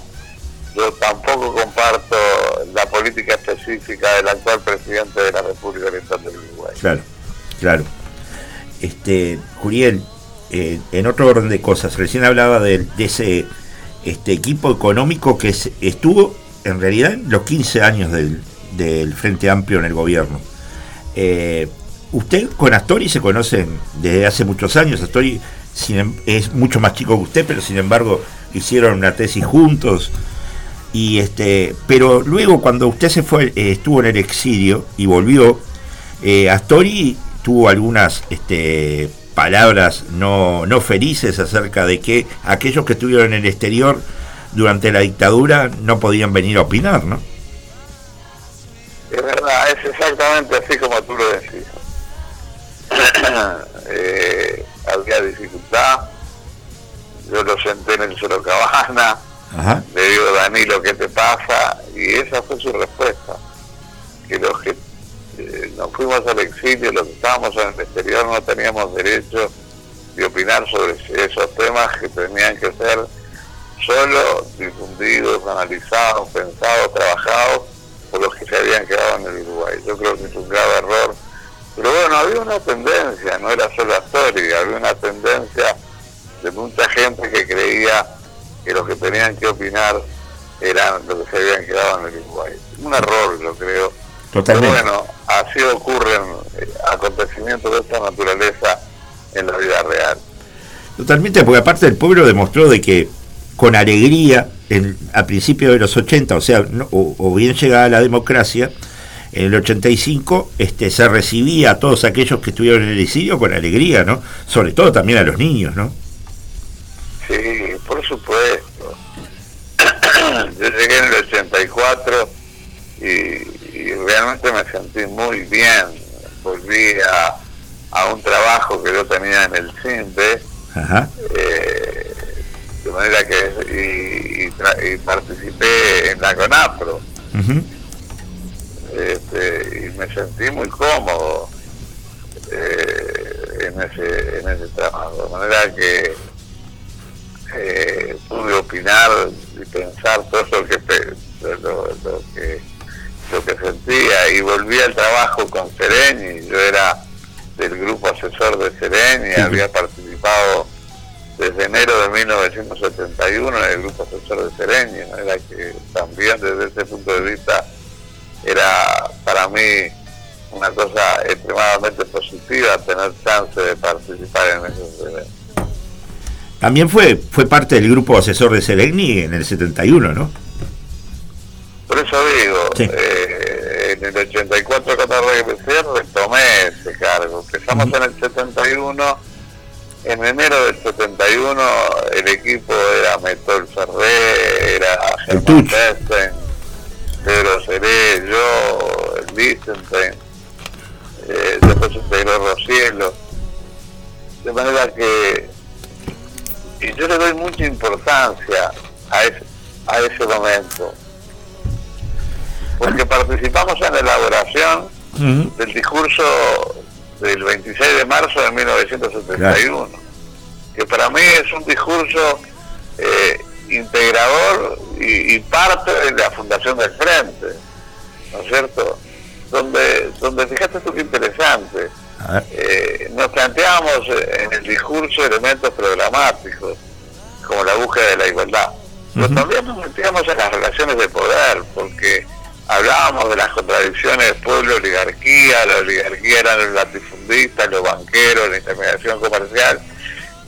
Speaker 5: yo tampoco comparto la política específica del actual presidente de la República Oriental del Uruguay.
Speaker 2: Claro, claro. Este, Juriel, eh, en otro orden de cosas, recién hablaba de, ese este equipo económico que estuvo en realidad en los 15 años del, del Frente Amplio en el gobierno. Eh, usted con Astori se conocen desde hace muchos años. Astori em- es mucho más chico que usted, pero sin embargo hicieron una tesis juntos. Y este, pero luego cuando usted se fue, eh, estuvo en el exilio y volvió, eh, Astori tuvo algunas este, palabras no, no felices acerca de que aquellos que estuvieron en el exterior durante la dictadura no podían venir a opinar, ¿no?
Speaker 5: Es verdad, es exactamente así como tú lo decís. Eh, había dificultad, yo lo senté en el Sorocabana,
Speaker 2: Ajá.
Speaker 5: le digo, Danilo, ¿qué te pasa? Y esa fue su respuesta, que los que eh, nos fuimos al exilio, los que estábamos en el exterior, no teníamos derecho de opinar sobre esos temas que tenían que ser solo difundidos, analizados, pensados, trabajados por los que se habían quedado en el Uruguay. Yo creo que es un grave error. Pero bueno, había una tendencia, no era solo Astori, había una tendencia de mucha gente que creía que los que tenían que opinar eran los que se habían quedado en el Uruguay. Un error, yo creo.
Speaker 2: Totalmente.
Speaker 5: Pero bueno, así ocurren eh, acontecimientos de esta naturaleza en la vida real.
Speaker 2: Totalmente, porque aparte el pueblo demostró de que con alegría, en, a principios de los 80, o sea, no- o, o bien llegada la democracia, en el 85 este, se recibía a todos aquellos que estuvieron en el exilio con alegría, ¿no? Sobre todo también a los niños, ¿no?
Speaker 5: Sí, por supuesto. Yo llegué en el 84 y, y realmente me sentí muy bien. Volví a, a un trabajo que yo tenía en el CINDE,
Speaker 2: Ajá.
Speaker 5: eh, de manera que y, y participé en la CONAPRO este, y me sentí muy cómodo eh, en ese en ese trabajo de manera que eh, pude opinar y pensar todo lo que lo, lo que lo que sentía y volví al trabajo con Sereni yo era del grupo asesor de Sereni
Speaker 2: Sí.
Speaker 5: había participado desde enero de 1971 en el grupo asesor de Sereni manera que también desde ese punto de vista era para mí una cosa extremadamente positiva tener chance de participar en esos eventos.
Speaker 2: También fue, fue parte del grupo asesor de Seregni en el 71, ¿no?
Speaker 5: Por eso digo,
Speaker 2: Sí.
Speaker 5: eh, en el 84 cuando regresé retomé ese cargo. Empezamos
Speaker 2: Ujú.
Speaker 5: en el 71, en enero del 71 el equipo era Metol Ferré, era
Speaker 2: El
Speaker 5: Germán
Speaker 2: Tuch.
Speaker 5: Besten, Pedro Seré, yo, el Lichtenstein, eh, después se integró Rocielo. De manera que y yo le doy mucha importancia a ese, a ese momento. Porque participamos en la elaboración del discurso del 26 de marzo de 1971, que para mí es un discurso eh, integrador y, y parte de la fundación del Frente, ¿no es cierto? Donde, donde fíjate tú qué interesante. Eh, nos planteamos eh, en el discurso elementos programáticos, como la búsqueda de la igualdad. Pero también nos metíamos en las relaciones de poder, porque hablábamos de las contradicciones pueblo-oligarquía, la oligarquía eran los latifundistas, los banqueros, la intermediación comercial,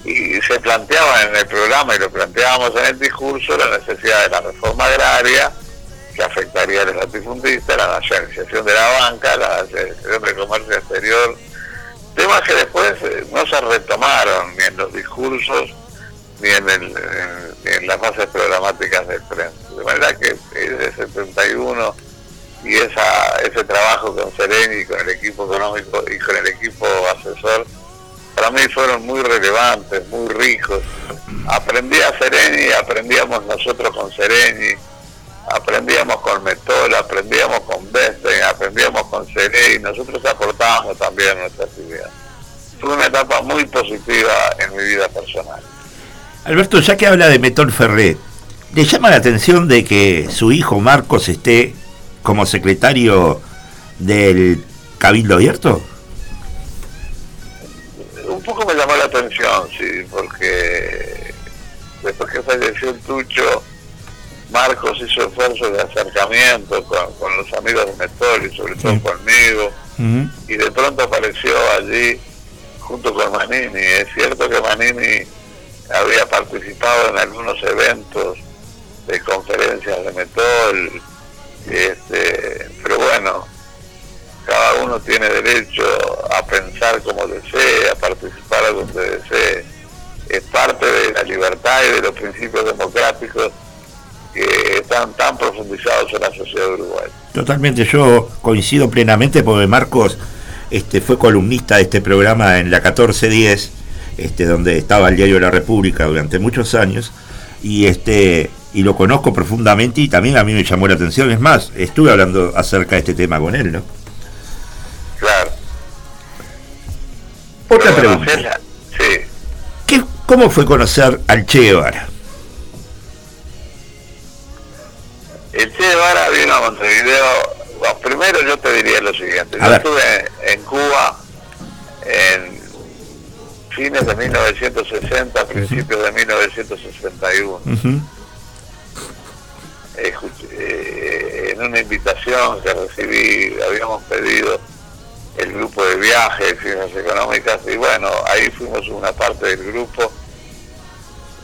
Speaker 5: y se planteaba en el programa y lo planteábamos en el discurso la necesidad de la reforma agraria, que afectaría a los latifundistas, la nacionalización de la banca, la nacionalización del comercio exterior, temas que después eh, no se retomaron ni en los discursos ni en, el, las bases programáticas del frente. De manera que desde 71 y esa, ese trabajo con Sereni, con el equipo económico y con el equipo asesor, para mí fueron muy relevantes, muy ricos. Aprendí a Sereni, aprendíamos nosotros con Sereni, aprendíamos con Metol, aprendíamos con Besten, aprendíamos con Sereni, y nosotros aportábamos también nuestras ideas. Fue una etapa muy positiva en mi vida personal.
Speaker 2: Alberto, ya que habla de Metón Ferré, ¿le llama la atención de que su hijo Marcos esté como secretario del Cabildo Abierto?
Speaker 5: Un poco me llamó la atención, sí, porque después que falleció el Tucho, Marcos hizo esfuerzos de acercamiento con, con los amigos de Metol y sobre todo
Speaker 2: Sí.
Speaker 5: conmigo, y de pronto apareció allí junto con Manini. Es cierto que Manini había participado en algunos eventos de conferencias de Metol, este, pero bueno, cada uno tiene derecho a pensar como desee, a participar a donde desee. Es parte de la libertad y de los principios democráticos que están tan profundizados en la sociedad uruguaya.
Speaker 2: Totalmente, yo coincido plenamente porque Marcos este, fue columnista de este programa en la 1410, este, donde estaba el diario de la República durante muchos años, y este y lo conozco profundamente y también a mí me llamó la atención. Es más, estuve hablando acerca de este tema con él, ¿no?
Speaker 5: Claro.
Speaker 2: Otra
Speaker 5: Pero bueno,
Speaker 2: pregunta.
Speaker 5: Sí,
Speaker 2: ¿Qué, ¿Cómo fue conocer al Che Guevara?
Speaker 5: El Che Guevara vino a Montevideo. Bueno, primero yo te diría lo siguiente.
Speaker 2: A
Speaker 5: yo
Speaker 2: ver.
Speaker 5: estuve en Cuba en fines de 1960, principios de 1961.
Speaker 2: Ujú.
Speaker 5: Escuché, eh, en una invitación que recibí, habíamos pedido el grupo de viaje de ciencias económicas y bueno, ahí fuimos una parte del grupo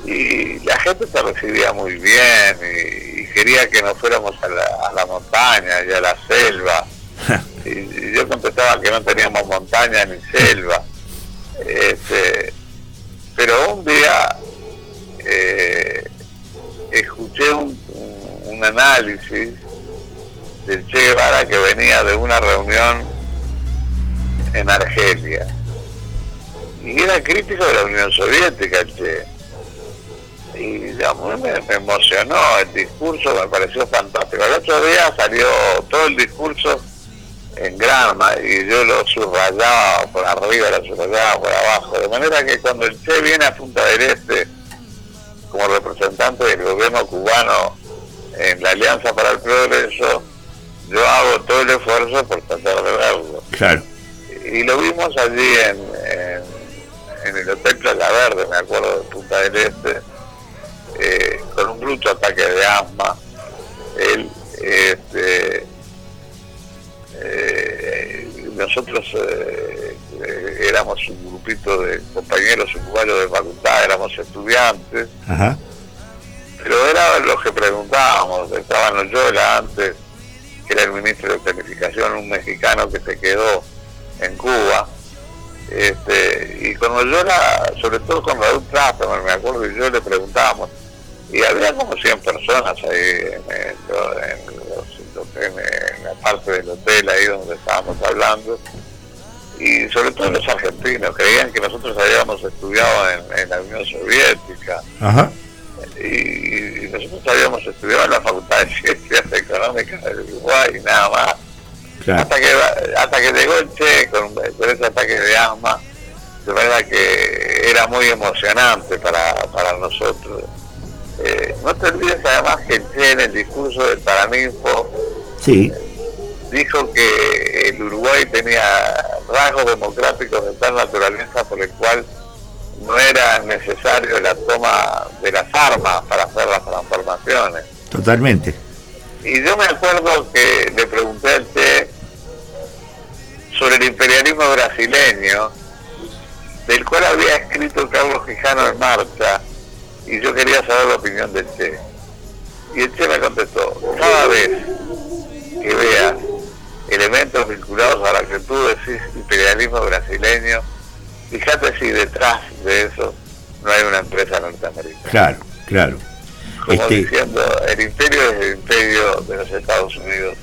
Speaker 5: y la gente te recibía muy bien y, y quería que nos fuéramos a la, a la montaña y a la selva. Y, y yo contestaba que no teníamos montaña ni selva. Este, pero un día eh, escuché un, un- un análisis del Che Guevara que venía de una reunión en Argelia. Y era crítico de la Unión Soviética el Che y mí me, me emocionó el discurso, me pareció fantástico. El otro día salió todo el discurso en grama y yo lo subrayaba por arriba, lo subrayaba por abajo, de manera que cuando el Che viene a Punta del Este como representante del gobierno cubano en la Alianza para el Progreso, yo hago todo el esfuerzo por tratar de verlo.
Speaker 2: Claro.
Speaker 5: Y lo vimos allí en, en, en el Hotel Playa Verde, me acuerdo, de Punta del Este, eh, con un bruto ataque de asma. Él, este, eh, nosotros eh, éramos un grupito de compañeros uruguayos de facultad, éramos estudiantes,
Speaker 2: Ajá.
Speaker 5: pero era los que preguntábamos, estaba Noyola antes, que era el ministro de Planificación, un mexicano que se quedó en Cuba, este, y con Noyola, sobre todo con Raúl Trasterman, me acuerdo, y yo le preguntábamos, y había como 100 personas ahí en, en lo- en los- en la parte del hotel ahí donde estábamos hablando, y sobre todo los argentinos, creían que nosotros habíamos estudiado en- en la Unión Soviética,
Speaker 2: Ajá.
Speaker 5: y, y nosotros habíamos estudiado en la Facultad de Ciencias Económicas del Uruguay y nada más.
Speaker 2: Claro.
Speaker 5: Hasta que hasta que llegó el Che con, con ese ataque de asma, de verdad que era muy emocionante para, para nosotros. Eh, no te olvides además que el Che en el discurso del Paraninfo
Speaker 2: Sí.
Speaker 5: dijo que el Uruguay tenía rasgos democráticos de tal naturaleza por el cual no era necesario la toma de las armas para hacer las transformaciones.
Speaker 2: Totalmente.
Speaker 5: Y yo me acuerdo que le pregunté al Che sobre el imperialismo brasileño, del cual había escrito Carlos Quijano en marcha, y yo quería saber la opinión del Che. Y el Che me contestó, cada vez que veas elementos vinculados a la que tú decís imperialismo brasileño, fíjate si detrás de eso no hay una empresa norteamericana.
Speaker 2: Claro, claro.
Speaker 5: Como
Speaker 2: Este,
Speaker 5: diciendo, el imperio es el imperio de los Estados Unidos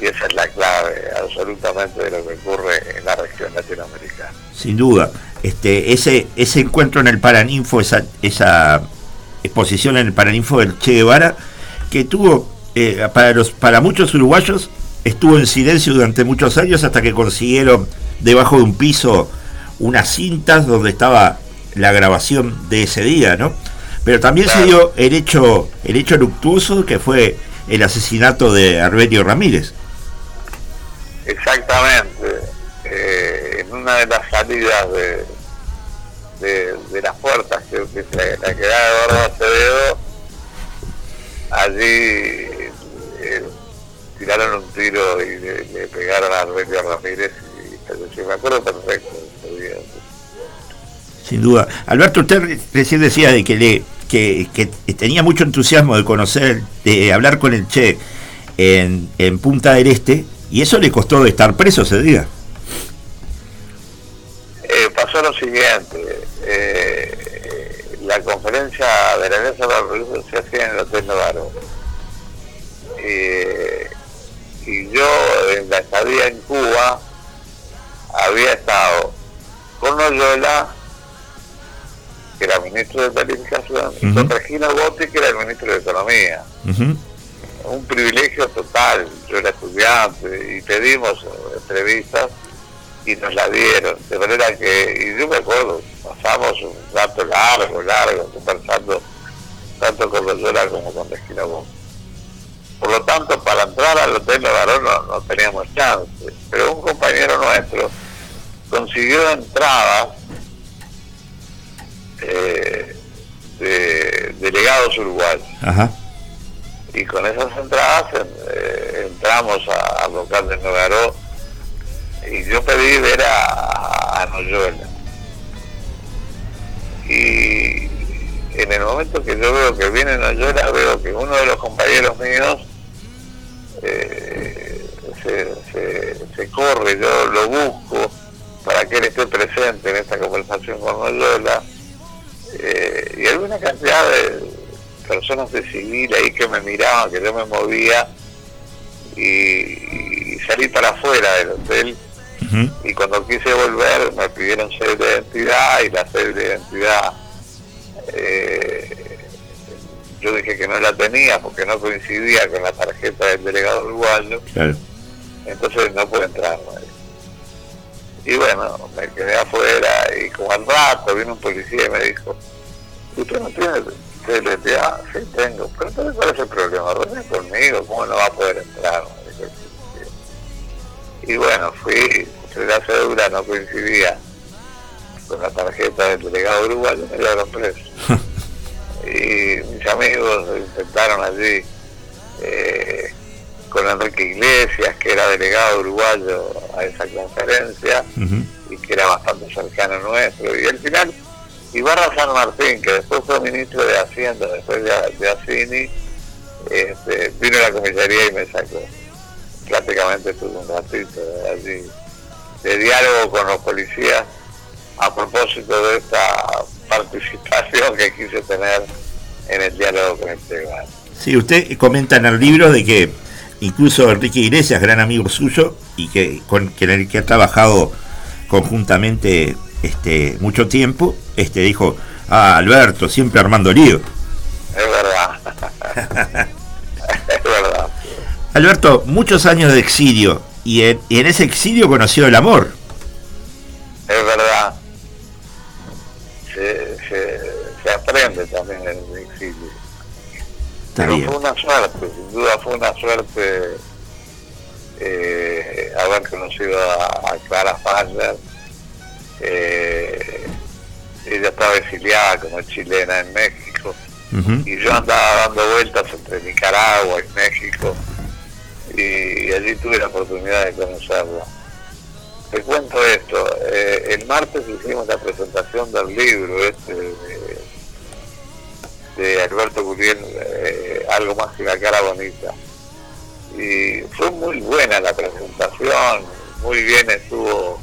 Speaker 5: y esa es la clave absolutamente de lo que ocurre en la región latinoamericana.
Speaker 2: sin duda. Este, ese, ese encuentro en el Paraninfo, esa, esa exposición en el Paraninfo del Che Guevara, que tuvo, eh, para, los, para muchos uruguayos, estuvo en silencio durante muchos años hasta que consiguieron debajo de un piso unas cintas donde estaba la grabación de ese día, ¿no? Pero también se dio el hecho, el hecho luctuoso que fue el asesinato de Arbelio Ramírez.
Speaker 5: Exactamente. Eh, en una de las salidas de, de, las puertas, que es la, la que da Eduardo Acevedo, allí eh, tiraron un tiro y le, pegaron a Arbelio Ramírez y me acuerdo perfecto.
Speaker 2: Sin duda. Alberto, usted re- recién decía de que, le, que, que tenía mucho entusiasmo de conocer, de hablar con el Che en, en Punta del Este, y eso le costó estar preso ese día.
Speaker 5: Siguiente, eh, la conferencia de la Alianza para el Progreso se hacía en el Hotel Novaro. Eh, y yo en la estadía en Cuba había estado con Loyola, que era ministro de Planificación, y con. Regina Botti, que era el ministro de Economía un privilegio total. Yo era estudiante y pedimos entrevistas y nos la dieron. De manera que, y yo me acuerdo, pasamos un rato largo, largo, conversando tanto con Loyola como con Botti. Por lo tanto, para entrar al Hotel Navarro no, no teníamos chance. Pero un compañero nuestro consiguió entradas eh, de delegados uruguayos.
Speaker 2: Ajá.
Speaker 5: Y con esas entradas eh, entramos al local de Nogaró y yo pedí ver a, a. Y en el momento que yo veo que viene Noyola, veo que uno de los compañeros míos eh, se, corre, yo lo busco para que él esté presente en esta conversación con Noyola. Eh, y había una cantidad de personas de civil ahí que me miraban, que yo me movía y salí para afuera del hotel Y cuando quise volver me pidieron cédula de identidad y la cédula de identidad eh, yo dije que no la tenía porque no coincidía con la tarjeta del delegado uruguayo
Speaker 2: Claro.
Speaker 5: entonces no pude entrar y bueno me quedé afuera y como al rato vino un policía y me dijo ¿usted no tiene cédula de identidad? sí tengo pero entonces cuál es el problema venga conmigo ¿cómo no va a poder entrar? Y bueno fui la cédula no coincidía con la tarjeta del delegado uruguayo me llevaron preso y mis amigos intentaron allí eh, con Enrique Iglesias, que era delegado uruguayo a esa conferencia y que era bastante cercano nuestro. Y al final, Ibarra San Martín, que después fue ministro de Hacienda, después de, de Assini, este, vino a la comisaría y me sacó. Prácticamente tuve un ratito allí de diálogo con los policías a propósito de esta participación que quise tener en el diálogo con Che Guevara.
Speaker 2: Sí, usted comenta en el libro de que incluso Enrique Iglesias, gran amigo suyo, y que con que en el que ha trabajado conjuntamente este mucho tiempo, este dijo, ah, Alberto, siempre armando lío.
Speaker 5: Es verdad. es verdad.
Speaker 2: Alberto, muchos años de exilio, y en, y en ese exilio conoció el amor.
Speaker 5: Es verdad. Se, se, se aprende también en el exilio.
Speaker 2: Está
Speaker 5: Pero
Speaker 2: bien.
Speaker 5: fue una suerte, sin duda fue una suerte eh, haber conocido a, a Clara Faller. Eh, ella estaba exiliada como chilena en México y yo andaba dando vueltas entre Nicaragua y México y allí tuve la oportunidad de conocerla. Te cuento esto, eh, el martes hicimos la presentación del libro este de, de Alberto Guriel, eh, Algo más que la cara bonita. Y fue muy buena la presentación, muy bien estuvo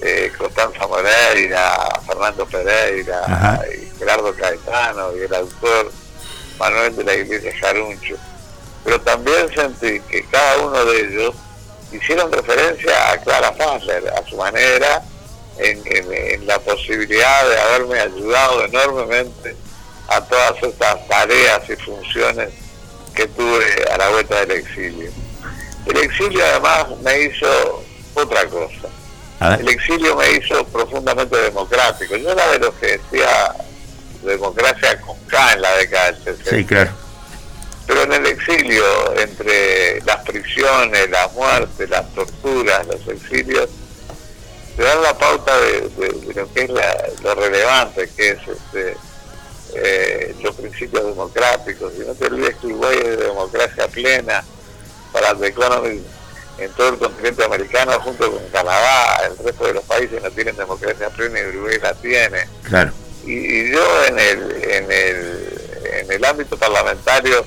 Speaker 5: eh, Constanza Moreira, Fernando Pereira, y Gerardo Caetano y el autor Manuel de la Iglesia Jaruncho. Pero también sentí que cada uno de ellos hicieron referencia a Clara Fassler, a su manera, en, en- en la posibilidad de haberme ayudado enormemente a todas estas tareas y funciones que tuve a la vuelta del exilio. El exilio además me hizo otra cosa. El exilio me hizo profundamente democrático. Yo era de los que decía democracia con K en la década del 60
Speaker 2: Sí, claro.
Speaker 5: Pero en el exilio, entre las prisiones, la muerte, las torturas, los exilios, te dan la pauta de, de- de lo que es la- lo relevante que es este, eh, los principios democráticos. Y no te olvides que Uruguay es de democracia plena para The Economist en todo el continente americano, junto con Canadá, el resto de los países no tienen democracia plena y Uruguay la tiene
Speaker 2: Claro.
Speaker 5: y, y yo en el, en el en el ámbito parlamentario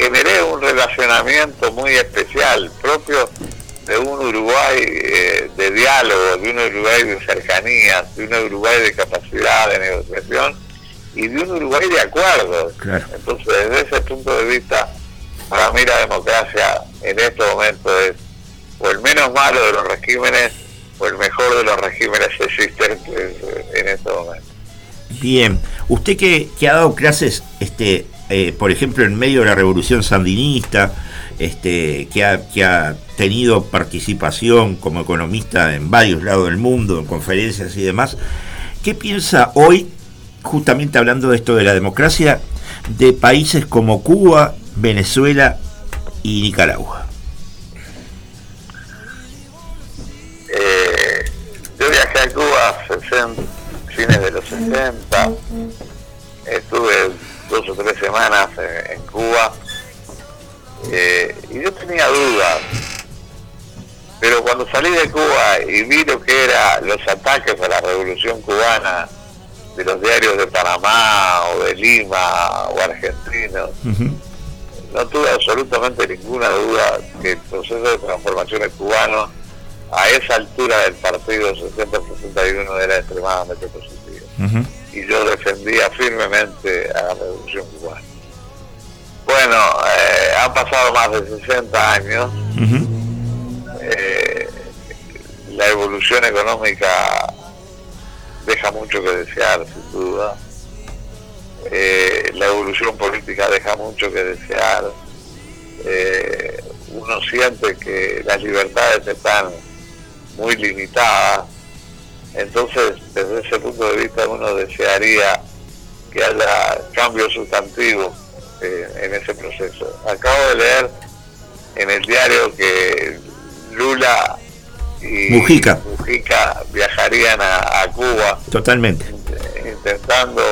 Speaker 5: generé un relacionamiento muy especial propio de un Uruguay eh, de diálogo, de un Uruguay de cercanías, de un Uruguay de capacidad de negociación y de un Uruguay de acuerdos.
Speaker 2: Claro.
Speaker 5: Entonces, desde ese punto de vista, para mí la democracia en este momento es o el menos malo de los regímenes o el mejor de los regímenes existentes eh, en este momento.
Speaker 2: Bien, usted que, que ha dado clases, este, eh, por ejemplo, en medio de la revolución sandinista, este, que, ha, que ha tenido participación como economista en varios lados del mundo, en conferencias y demás, ¿qué piensa hoy, justamente hablando de esto de la democracia, de países como Cuba, Venezuela y Nicaragua.
Speaker 5: Eh, yo viajé a Cuba 60, fines de los 60, estuve dos o tres semanas en, en Cuba eh, y yo tenía dudas, pero cuando salí de Cuba y vi lo que eran los ataques a la revolución cubana de los diarios de Panamá o de Lima o argentinos, no tuve absolutamente ninguna duda que el proceso de transformación cubano a esa altura del partido 60-61 era extremadamente positivo.
Speaker 2: Ujú.
Speaker 5: Y yo defendía firmemente a la revolución cubana. Bueno, eh, han pasado más de 60 años, eh, la evolución económica deja mucho que desear, sin duda. Eh, la evolución política deja mucho que desear. Uno siente que las libertades están muy limitadas. Entonces, desde ese punto de vista, uno desearía que haya cambios sustantivos eh, en ese proceso. Acabo de leer en el diario que Lula y
Speaker 2: Mujica.
Speaker 5: Mujica viajarían a, a Cuba
Speaker 2: Totalmente.
Speaker 5: intentando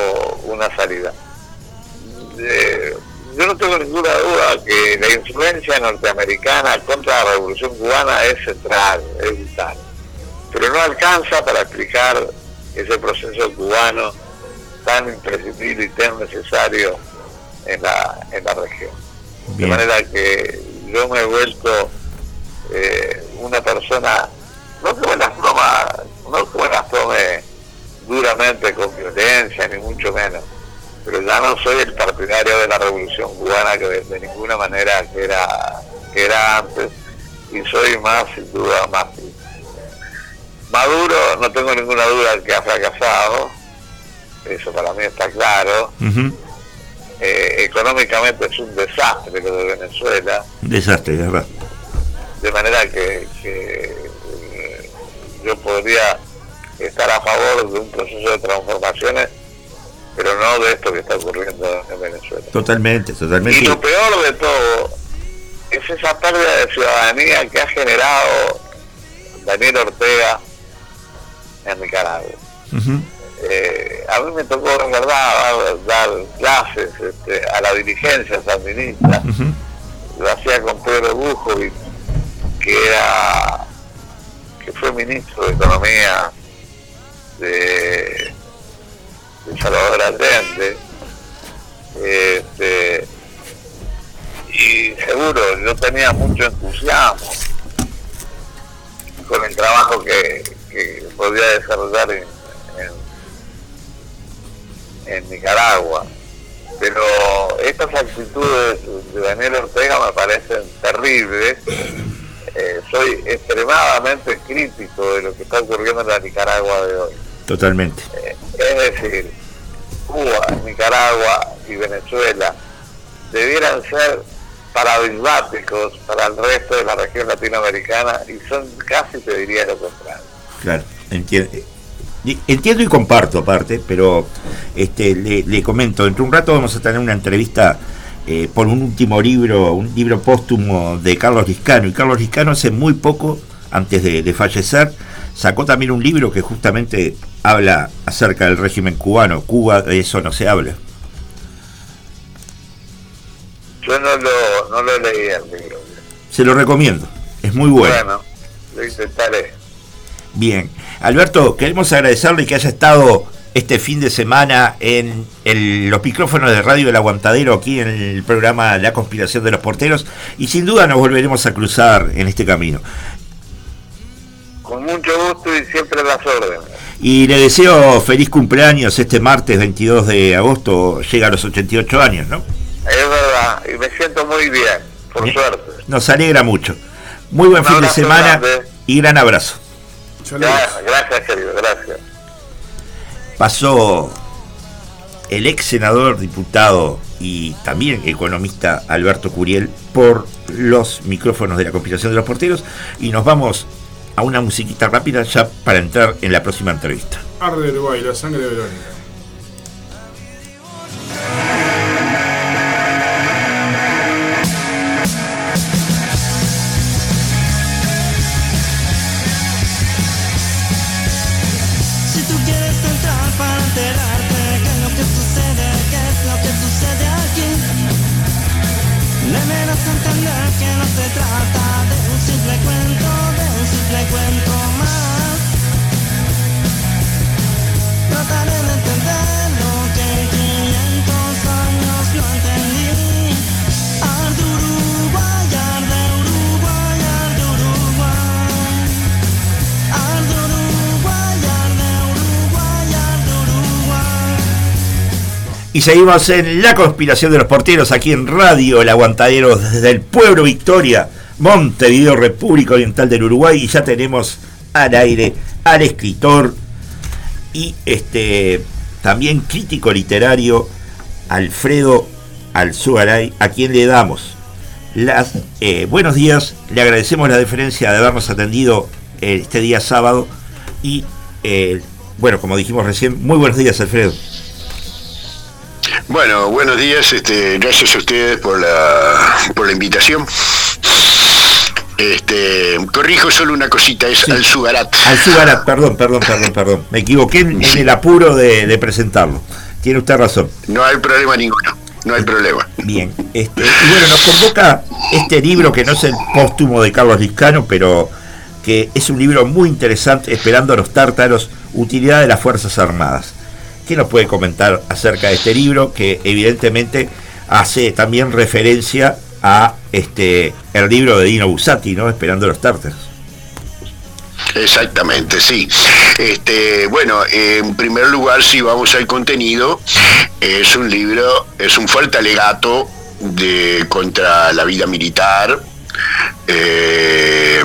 Speaker 5: una salida. Eh, yo no tengo ninguna duda que la influencia norteamericana contra la revolución cubana es central, es vital, pero no alcanza para explicar ese proceso cubano tan imprescindible y tan necesario en la, en la región. De manera que yo me he vuelto eh, una persona, no que me las toma, no que me las tome duramente con violencia, ni mucho menos, pero ya no soy el partidario de la revolución cubana que de, de ninguna manera que era, que era antes, y soy más, sin duda, más. Maduro, no tengo ninguna duda que ha fracasado, eso para mí está claro. Eh, económicamente es un desastre lo de Venezuela,
Speaker 2: desastre, de verdad.
Speaker 5: de manera que, que, eh, yo podría estar a favor de un proceso de transformaciones, pero no de esto que está ocurriendo en Venezuela.
Speaker 2: Totalmente,
Speaker 5: Y
Speaker 2: totalmente.
Speaker 5: lo peor de todo es esa pérdida de ciudadanía que ha generado Daniel Ortega en Nicaragua. Eh, a mí me tocó en verdad dar, dar clases este, a la dirigencia sandinista
Speaker 2: Ujú.
Speaker 5: lo hacía con Pedro Bujovic, que era que fue ministro de Economía de, de Salvador Allende. Este, y seguro, yo tenía mucho entusiasmo con el trabajo que, que podía desarrollar en, en, en Nicaragua pero estas actitudes de Daniel Ortega me parecen terribles. Eh, soy extremadamente crítico de lo que está ocurriendo en la Nicaragua de hoy.
Speaker 2: Totalmente.
Speaker 5: Eh, es decir, Cuba, Nicaragua y Venezuela debieran ser paradigmáticos para el resto de la región latinoamericana y son casi, te diría, lo contrario.
Speaker 2: Claro, entiendo. Entiendo y comparto aparte, pero este, le, le comento, dentro de un rato vamos a tener una entrevista eh, por un último libro, un libro póstumo de Carlos Liscano. Y Carlos Liscano hace muy poco, antes de, de fallecer, sacó también un libro que justamente habla acerca del régimen cubano. Cuba, de eso no se habla.
Speaker 5: Yo no lo, no lo leí el libro.
Speaker 2: Se lo recomiendo, es muy bueno.
Speaker 5: Bueno, lo intentaré.
Speaker 2: Bien, Alberto, queremos agradecerle que haya estado este fin de semana en el- los micrófonos de Radio El Aguantadero, aquí en el programa La Conspiración de los Porteros, y sin duda nos volveremos a cruzar en este camino.
Speaker 5: Con mucho gusto y siempre las órdenes.
Speaker 2: Y le deseo feliz cumpleaños este martes 22 de agosto, llega a los 88 años, ¿no?
Speaker 5: Es verdad, y me siento muy bien, por suerte.
Speaker 2: Nos alegra mucho. Muy buen
Speaker 5: Un
Speaker 2: fin de semana
Speaker 5: grande.
Speaker 2: y gran abrazo.
Speaker 5: Gracias, querido, gracias.
Speaker 2: pasó el ex senador, diputado y también economista Alberto Curiel por los micrófonos de la conspiración de los porteros y nos vamos a una musiquita rápida ya para entrar en la próxima entrevista.
Speaker 3: Arde Uruguay, la sangre de Verónica. cuento más. Entender lo que 500 años no entendí.
Speaker 2: Y seguimos en la conspiración de los porteros aquí en Radio El Aguantadero desde el pueblo Victoria Montevideo, República Oriental del Uruguay. Y ya tenemos al aire al escritor y este también crítico literario Alfredo Alzugaray, a quien le damos las eh, buenos días, le agradecemos la deferencia de habernos atendido eh, este día sábado y eh, bueno, como dijimos recién, muy buenos días Alfredo.
Speaker 6: Bueno, buenos días, este, gracias a ustedes por la, por la invitación. Este, corrijo solo una cosita, es
Speaker 2: Sí.
Speaker 6: Alzugarat.
Speaker 2: Alzugarat, perdón, perdón, perdón, perdón. Me equivoqué en, en el apuro de, de presentarlo. Tiene usted razón.
Speaker 6: No hay problema ninguno, no hay problema.
Speaker 2: Bien, este, y bueno, nos convoca este libro que no es el póstumo de Carlos Liscano, pero que es un libro muy interesante, Esperando a los tártaros, utilidad de las Fuerzas Armadas. ¿Qué nos puede comentar acerca de este libro que evidentemente hace también referencia a este el libro de Dino Bussati, ¿no? Esperando los tártaros.
Speaker 6: Exactamente, sí. Este, bueno, en primer lugar, si vamos al contenido, es un libro, es un fuerte alegato de contra la vida militar eh,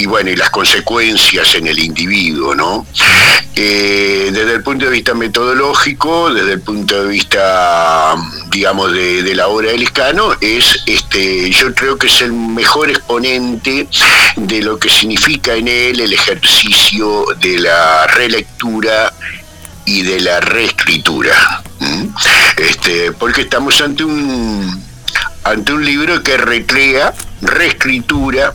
Speaker 6: y bueno, y las consecuencias en el individuo, ¿no? Eh, desde el punto de vista metodológico, desde el punto de vista, digamos, de, la obra de Liscano, es, este, yo creo que es el mejor exponente de lo que significa en él el ejercicio de la relectura y de la reescritura. Este, porque estamos ante un ante un libro que recrea, reescritura,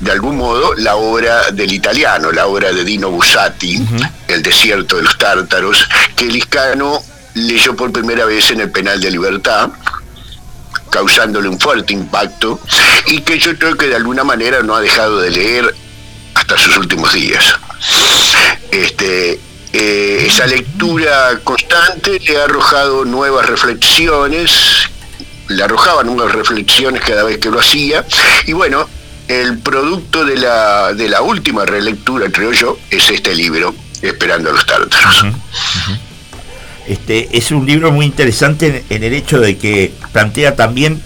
Speaker 6: de algún modo, la obra del italiano, la obra de Dino Bussati, El desierto de los tártaros, que Liscano leyó por primera vez en el penal de libertad, causándole un fuerte impacto, y que yo creo que de alguna manera no ha dejado de leer hasta sus últimos días. Este, eh, esa lectura constante le ha arrojado nuevas reflexiones, le arrojaba nuevas reflexiones cada vez que lo hacía, y bueno, el producto de la, de la última relectura, creo yo, es este libro, Esperando a los tártaros.
Speaker 2: Este, es un libro muy interesante en, el hecho de que plantea también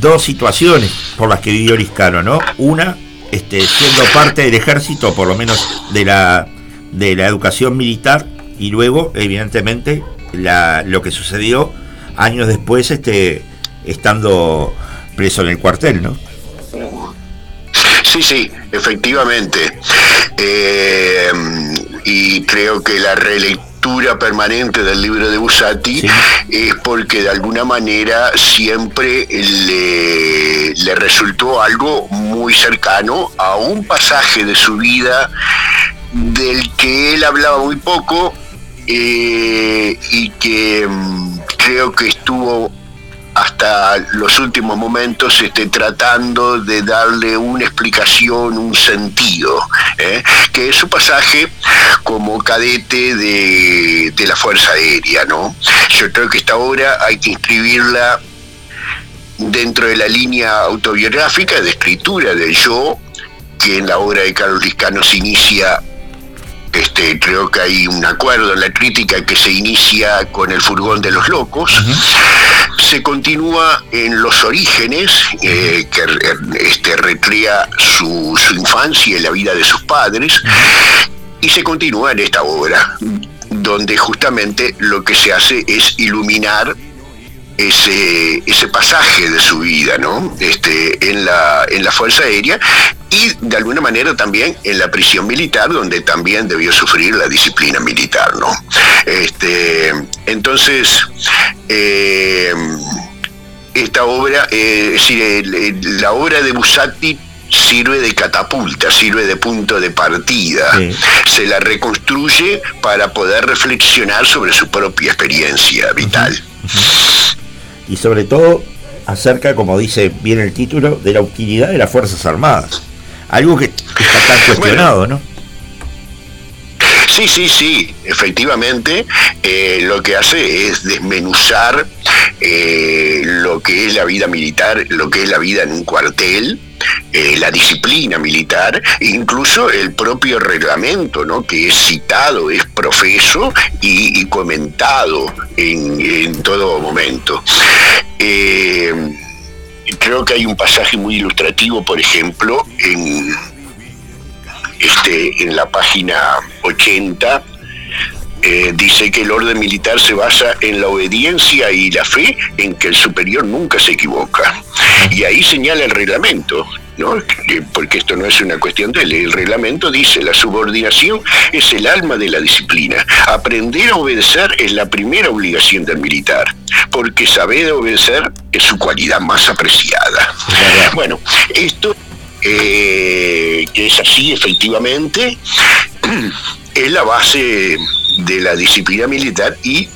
Speaker 2: dos situaciones por las que vivió Liscano, ¿no? Una, este, siendo parte del ejército, por lo menos de la, de la educación militar, y luego, evidentemente, la, lo que sucedió años después, este, estando preso en el cuartel, ¿no?
Speaker 6: Sí, sí, efectivamente. Eh, y creo que la relectura permanente del libro de Busati
Speaker 2: Sí.
Speaker 6: es porque de alguna manera siempre le, le resultó algo muy cercano a un pasaje de su vida del que él hablaba muy poco eh, y que mm, creo que estuvo hasta los últimos momentos este, tratando de darle una explicación, un sentido, ¿eh? que es su pasaje como cadete de, de la Fuerza Aérea. ¿no? Yo creo que esta obra hay que inscribirla dentro de la línea autobiográfica de escritura del yo, que en la obra de Carlos Liscano se inicia este, creo que hay un acuerdo en la crítica que se inicia con el furgón de los locos, se continúa en los orígenes, eh, que eh, este, recrea su, su infancia y la vida de sus padres, y se continúa en esta obra, donde justamente lo que se hace es iluminar ese, ese pasaje de su vida, ¿no? Este, en la, en la Fuerza Aérea y de alguna manera también en la prisión militar, donde también debió sufrir la disciplina militar, ¿no? Este, entonces, eh, esta obra, eh, es decir, la obra de Busatti sirve de catapulta, sirve de punto de partida.
Speaker 2: Sí.
Speaker 6: Se la reconstruye para poder reflexionar sobre su propia experiencia vital.
Speaker 2: Y sobre todo acerca, como dice bien el título, de la utilidad de las Fuerzas Armadas. Algo que está tan cuestionado, ¿no?
Speaker 6: Sí, sí, sí, efectivamente, eh, lo que hace es desmenuzar eh, lo que es la vida militar, lo que es la vida en un cuartel, eh, la disciplina militar, incluso el propio reglamento, ¿no? que es citado, es profeso y, comentado en, todo momento. Creo que hay un pasaje muy ilustrativo, por ejemplo, en, este, en la página 80, eh, dice que el orden militar se basa en la obediencia y la fe en que el superior nunca se equivoca. Y ahí señala el reglamento, ¿no? porque esto no es una cuestión de ley. El reglamento dice, la subordinación es el alma de la disciplina. Aprender a obedecer es la primera obligación del militar, porque saber obedecer es su cualidad más apreciada. Bueno, esto eh, que es así efectivamente, es la base de la disciplina militar y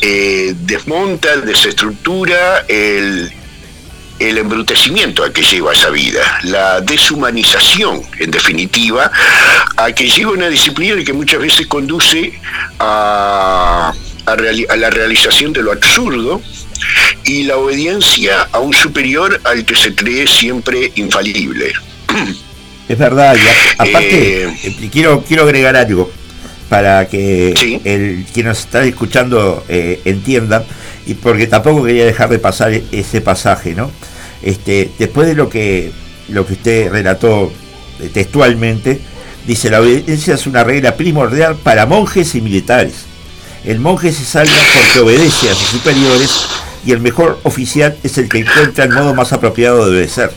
Speaker 6: eh, desmonta, desestructura el, el embrutecimiento a que lleva esa vida, la deshumanización, en definitiva, a que lleva una disciplina que muchas veces conduce a, a, a la realización de lo absurdo, y la obediencia a un superior al que se cree siempre infalible.
Speaker 2: Es verdad, y aparte, eh, quiero, quiero agregar algo para que ¿sí? el quien nos está escuchando eh, entienda, y porque tampoco quería dejar de pasar ese pasaje, ¿no? Este, después de lo que, lo que usted relató eh, textualmente, dice, la obediencia es una regla primordial para monjes y militares. El monje se salva porque obedece a sus superiores y el mejor oficial es el que encuentra el modo más apropiado de obedecer.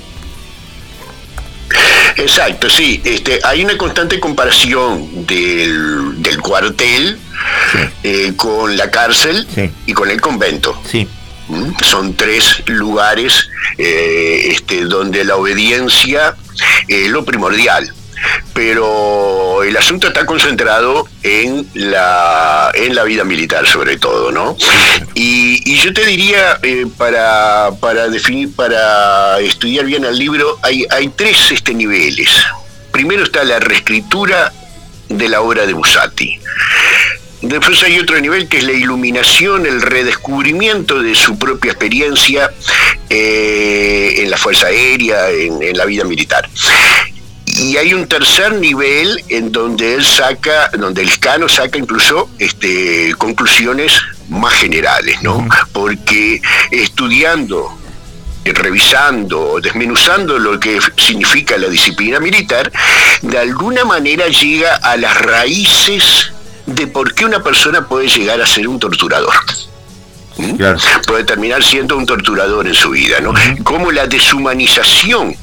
Speaker 6: Exacto, sí. Este, hay una constante comparación del, del cuartel sí. eh, con la cárcel sí. y con el convento.
Speaker 2: Sí.
Speaker 6: ¿Mm? Son tres lugares eh, este, donde la obediencia es lo primordial pero el asunto está concentrado en la, en la vida militar sobre todo, ¿no? Y, yo te diría, eh, para, para definir, para estudiar bien el libro, hay, hay tres este, niveles. Primero está la reescritura de la obra de Busati. Después hay otro nivel que es la iluminación, el redescubrimiento de su propia experiencia eh, en la Fuerza Aérea, en la vida militar y hay un tercer nivel en donde él saca, donde el Cano saca incluso este, conclusiones más generales, ¿no? Porque estudiando, revisando, desmenuzando lo que significa la disciplina militar, de alguna manera llega a las raíces de por qué una persona puede llegar a ser un torturador. ¿Mm? Claro. Puede terminar siendo un torturador en su vida, ¿no? Uh -huh. Como la deshumanización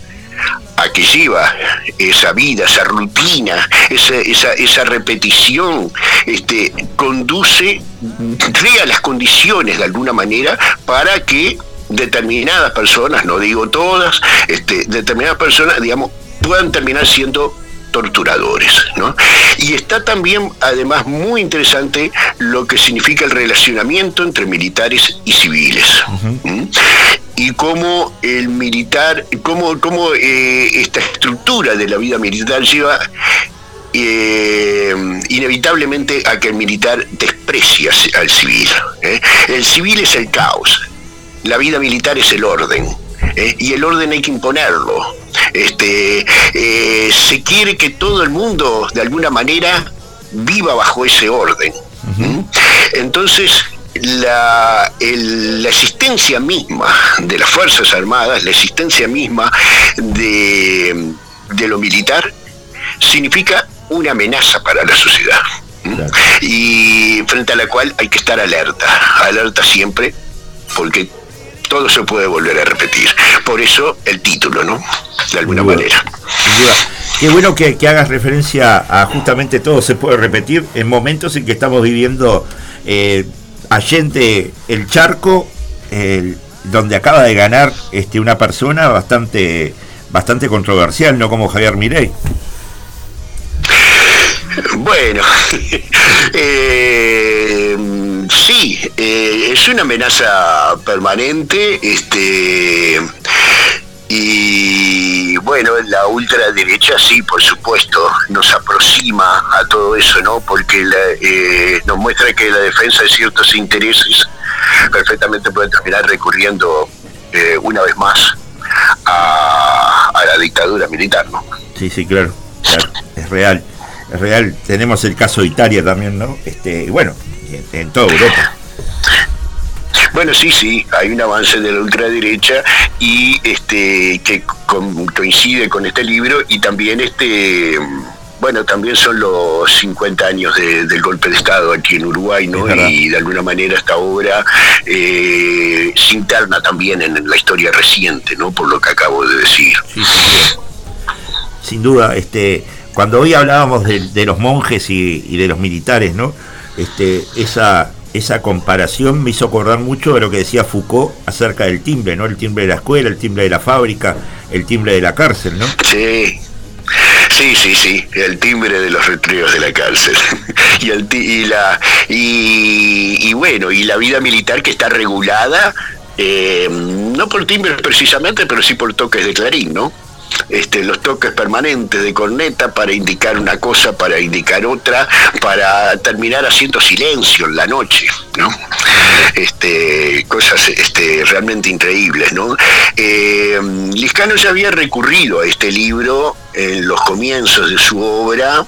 Speaker 6: a que lleva esa vida, esa rutina, esa, esa, esa repetición, este, conduce, crea las condiciones de alguna manera para que determinadas personas, no digo todas, este, determinadas personas, digamos, puedan terminar siendo torturadores. ¿no? Y está también, además, muy interesante lo que significa el relacionamiento entre militares y civiles. Uh -huh. ¿Mm? Y cómo el militar, cómo, cómo eh, esta estructura de la vida militar lleva eh, inevitablemente a que el militar desprecia al civil. ¿eh? El civil es el caos, la vida militar es el orden. ¿eh? y el orden hay que imponerlo. Este, se quiere que todo el mundo, de alguna manera, viva bajo ese orden. Uh -huh. Entonces, la, el, la, existencia misma de las Fuerzas Armadas, la existencia misma de, de lo militar, significa una amenaza para la sociedad. Claro. Y frente a la cual hay que estar alerta, alerta siempre, porque todo se puede volver a repetir. Por eso el título, ¿no? De alguna
Speaker 2: Sin
Speaker 6: manera.
Speaker 2: Sin duda. Qué bueno que, que, hagas referencia a justamente todo se puede repetir en momentos en que estamos viviendo eh, allende el charco, donde acaba de ganar este, una persona bastante, bastante controversial, no como Javier Mirey.
Speaker 6: Bueno, eh, sí, eh, es una amenaza permanente, este, y bueno, la ultraderecha sí, por supuesto, nos aproxima a todo eso, ¿no? Porque la, eh, nos muestra que la defensa de ciertos intereses perfectamente puede terminar recurriendo eh, una vez más a, a la dictadura militar, ¿no?
Speaker 2: Sí, sí, claro, claro, es real, es real. Tenemos el caso de Italia también, ¿no? Este, bueno, en, en toda Europa.
Speaker 6: Bueno, sí, sí, hay un avance de la ultraderecha y este que con- coincide con este libro y también este bueno, también son los 50 años de- del golpe de Estado aquí en Uruguay, ¿no? Y de alguna manera esta obra eh, se interna también en la historia reciente, ¿no? Por lo que acabo de decir.
Speaker 2: Sí, sin duda. Sin duda, este, cuando hoy hablábamos de, de los monjes y, y de los militares, ¿no? Este, esa, esa comparación me hizo acordar mucho de lo que decía Foucault acerca del timbre, ¿no? El timbre de la escuela, el timbre de la fábrica, el timbre de la cárcel, ¿no?
Speaker 6: Sí. Sí, sí, sí, el timbre de los retreos de la cárcel. y, el y, la, y, y bueno, y la vida militar que está regulada, eh, no por timbres precisamente, pero sí por toques de clarín, ¿no? Este, los toques permanentes de corneta para indicar una cosa, para indicar otra, para terminar haciendo silencio en la noche, ¿no? Este, cosas este, realmente increíbles, ¿no? Eh, Liscano ya había recurrido a este libro en los comienzos de su obra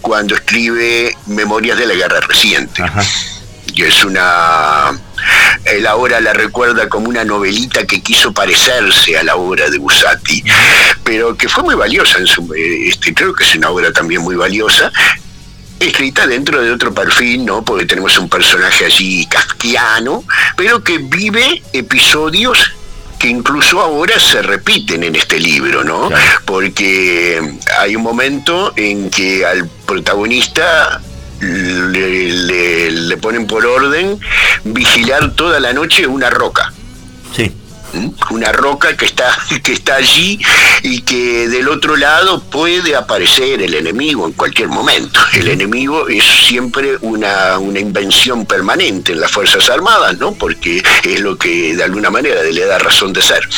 Speaker 6: cuando escribe Memorias de la Guerra Reciente. Y es una él ahora la recuerda como una novelita que quiso parecerse a la obra de Busati, pero que fue muy valiosa en su este creo que es una obra también muy valiosa escrita dentro de otro perfil, ¿no? Porque tenemos un personaje allí kafkiano, pero que vive episodios que incluso ahora se repiten en este libro, ¿no?
Speaker 2: Claro.
Speaker 6: Porque hay un momento en que al protagonista le, le- le ponen por orden vigilar toda la noche una roca.
Speaker 2: Sí.
Speaker 6: Una roca que está que está allí y que del otro lado puede aparecer el enemigo en cualquier momento. El enemigo es siempre una, una invención permanente en las Fuerzas Armadas, ¿no? Porque es lo que de alguna manera le da razón de ser.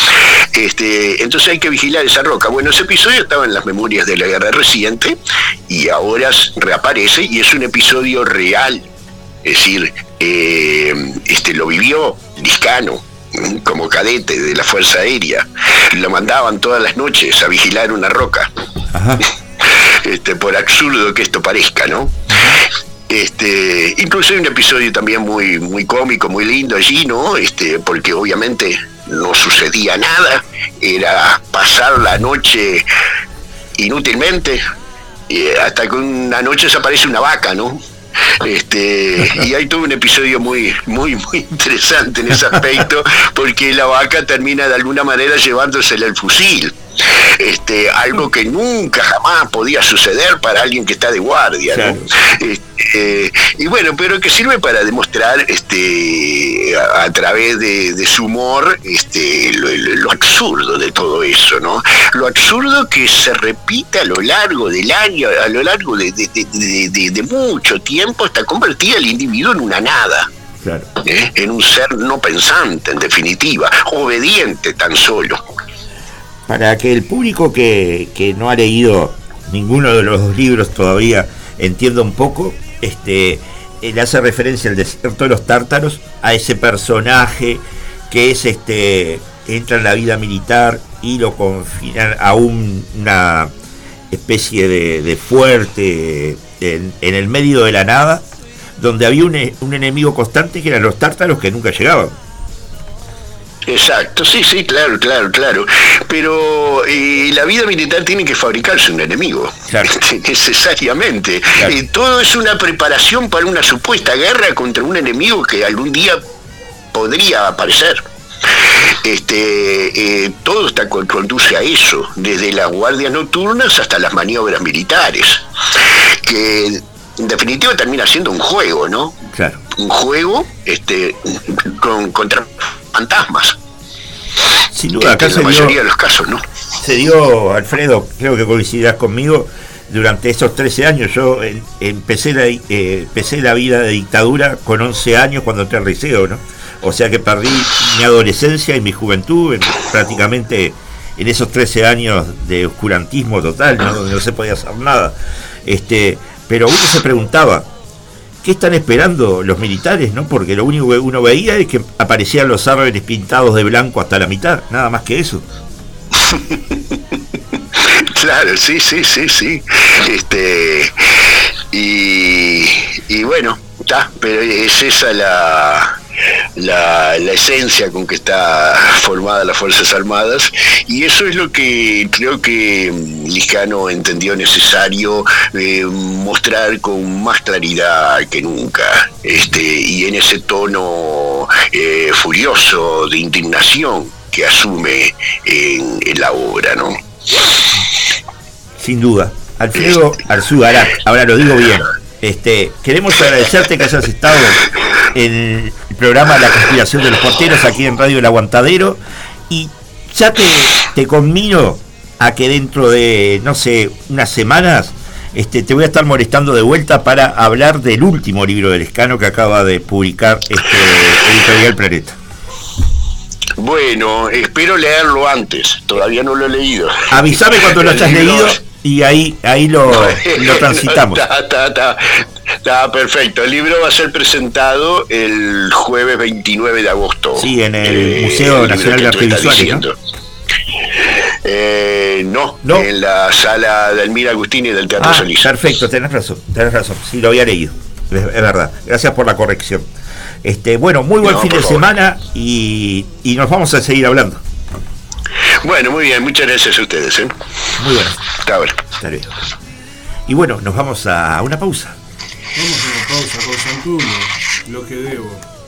Speaker 6: Este, entonces hay que vigilar esa roca. Bueno, ese episodio estaba en las memorias de la guerra reciente y ahora reaparece y es un episodio real. Es decir, eh, este lo vivió Liscano, como cadete de la Fuerza Aérea. Lo mandaban todas las noches a vigilar una roca,
Speaker 2: ajá.
Speaker 6: este, por absurdo que esto parezca, ¿no? Este, incluso hay un episodio también muy, muy cómico, muy lindo allí, ¿no? Este, porque obviamente no sucedía nada, era pasar la noche inútilmente, eh, hasta que una noche desaparece una vaca, ¿no? Este, y hay todo un episodio muy, muy, muy interesante en ese aspecto, porque la vaca termina de alguna manera llevándosele el fusil. Este, algo que nunca jamás podía suceder para alguien que está de guardia, ¿no?
Speaker 2: Claro.
Speaker 6: Este, y bueno, pero que sirve para demostrar este a, a través de, de su humor este lo, lo- absurdo de todo eso, ¿no? Lo absurdo que se repite a lo largo del año, a lo largo de mucho tiempo, hasta convertir al individuo en una nada.
Speaker 2: Claro.
Speaker 6: ¿eh? en un ser no pensante, en definitiva, obediente tan solo.
Speaker 2: Para que el público que, que no ha leído ninguno de los libros todavía entienda un poco, este, le hace referencia al desierto de los tártaros, a ese personaje que es este entra en la vida militar y lo confinan a un- una especie de, fuerte en, en el medio de la nada, donde había un, un enemigo constante que eran los tártaros que nunca llegaban.
Speaker 6: Exacto, sí, sí, claro, claro, claro. Pero eh, la vida militar tiene que fabricarse un enemigo,
Speaker 2: Claro.
Speaker 6: necesariamente.
Speaker 2: Claro.
Speaker 6: Eh, todo es una preparación para una supuesta guerra contra un enemigo que algún día podría aparecer. Este, eh, todo está con- conduce a eso, desde las guardias nocturnas hasta las maniobras militares, que en definitiva termina siendo un juego, ¿no?
Speaker 2: Claro.
Speaker 6: Un juego este, con, contra fantasmas.
Speaker 2: Sin duda, acá
Speaker 6: en
Speaker 2: se
Speaker 6: la mayoría
Speaker 2: dio,
Speaker 6: de los casos, ¿no?
Speaker 2: se dio, Alfredo, creo que coincidirás conmigo, durante esos 13 años. Yo eh, empecé, la, eh, empecé la vida de dictadura con 11 años cuando entré al liceo, ¿no? O sea que perdí mi adolescencia y mi juventud en- prácticamente en esos 13 años de oscurantismo total, ¿no? donde no se podía hacer nada. Este, pero uno se preguntaba, ¿qué están esperando los militares? ¿no? Porque lo único que uno veía es que aparecían los árboles pintados de blanco hasta la mitad, nada más que eso.
Speaker 6: Claro, sí, sí, sí, sí. Este, y, y bueno, está, pero es esa la, la, la esencia con que está formada las Fuerzas Armadas y eso es lo que creo que mm, Liscano entendió necesario eh, mostrar con más claridad que nunca este, y en ese tono eh, furioso de indignación que asume en, en la obra, ¿no?
Speaker 2: Sin duda. Alfredo Arzúgara, ahora lo digo bien. Este, queremos agradecerte que hayas estado en programa La conspiración de los porteros aquí en Radio El Aguantadero y ya te, te conmino a que dentro de, no sé, unas semanas este, te voy a estar molestando de vuelta para hablar del último libro del Escano que acaba de publicar este, Editorial Planeta.
Speaker 6: Bueno, espero leerlo antes, todavía no lo he leído.
Speaker 2: Avísame cuando lo hayas leído y ahí, ahí lo, lo transitamos.
Speaker 6: Está, está, está, perfecto. El libro va a ser presentado el jueves 29 de agosto.
Speaker 2: Sí, en el
Speaker 6: Eh,
Speaker 2: Museo Nacional de Arte Visuales, ¿no?
Speaker 6: Eh, no,
Speaker 2: No.
Speaker 6: en la sala de Elmira Agustini del Teatro
Speaker 2: Ah,
Speaker 6: Solís.
Speaker 2: perfecto, tenés razón, tenés razón. Sí, lo había leído. Es, es verdad. Gracias por la corrección. Este, bueno, muy buen
Speaker 6: No,
Speaker 2: fin de
Speaker 6: favor.
Speaker 2: semana y, y nos vamos a seguir hablando.
Speaker 6: Bueno, muy bien, muchas gracias a ustedes. ¿eh?
Speaker 2: Muy buenas.
Speaker 6: Hasta ahora.
Speaker 2: Hasta luego. Y bueno, nos vamos a una pausa.
Speaker 3: Vamos a una pausa con Santuno, lo que debo.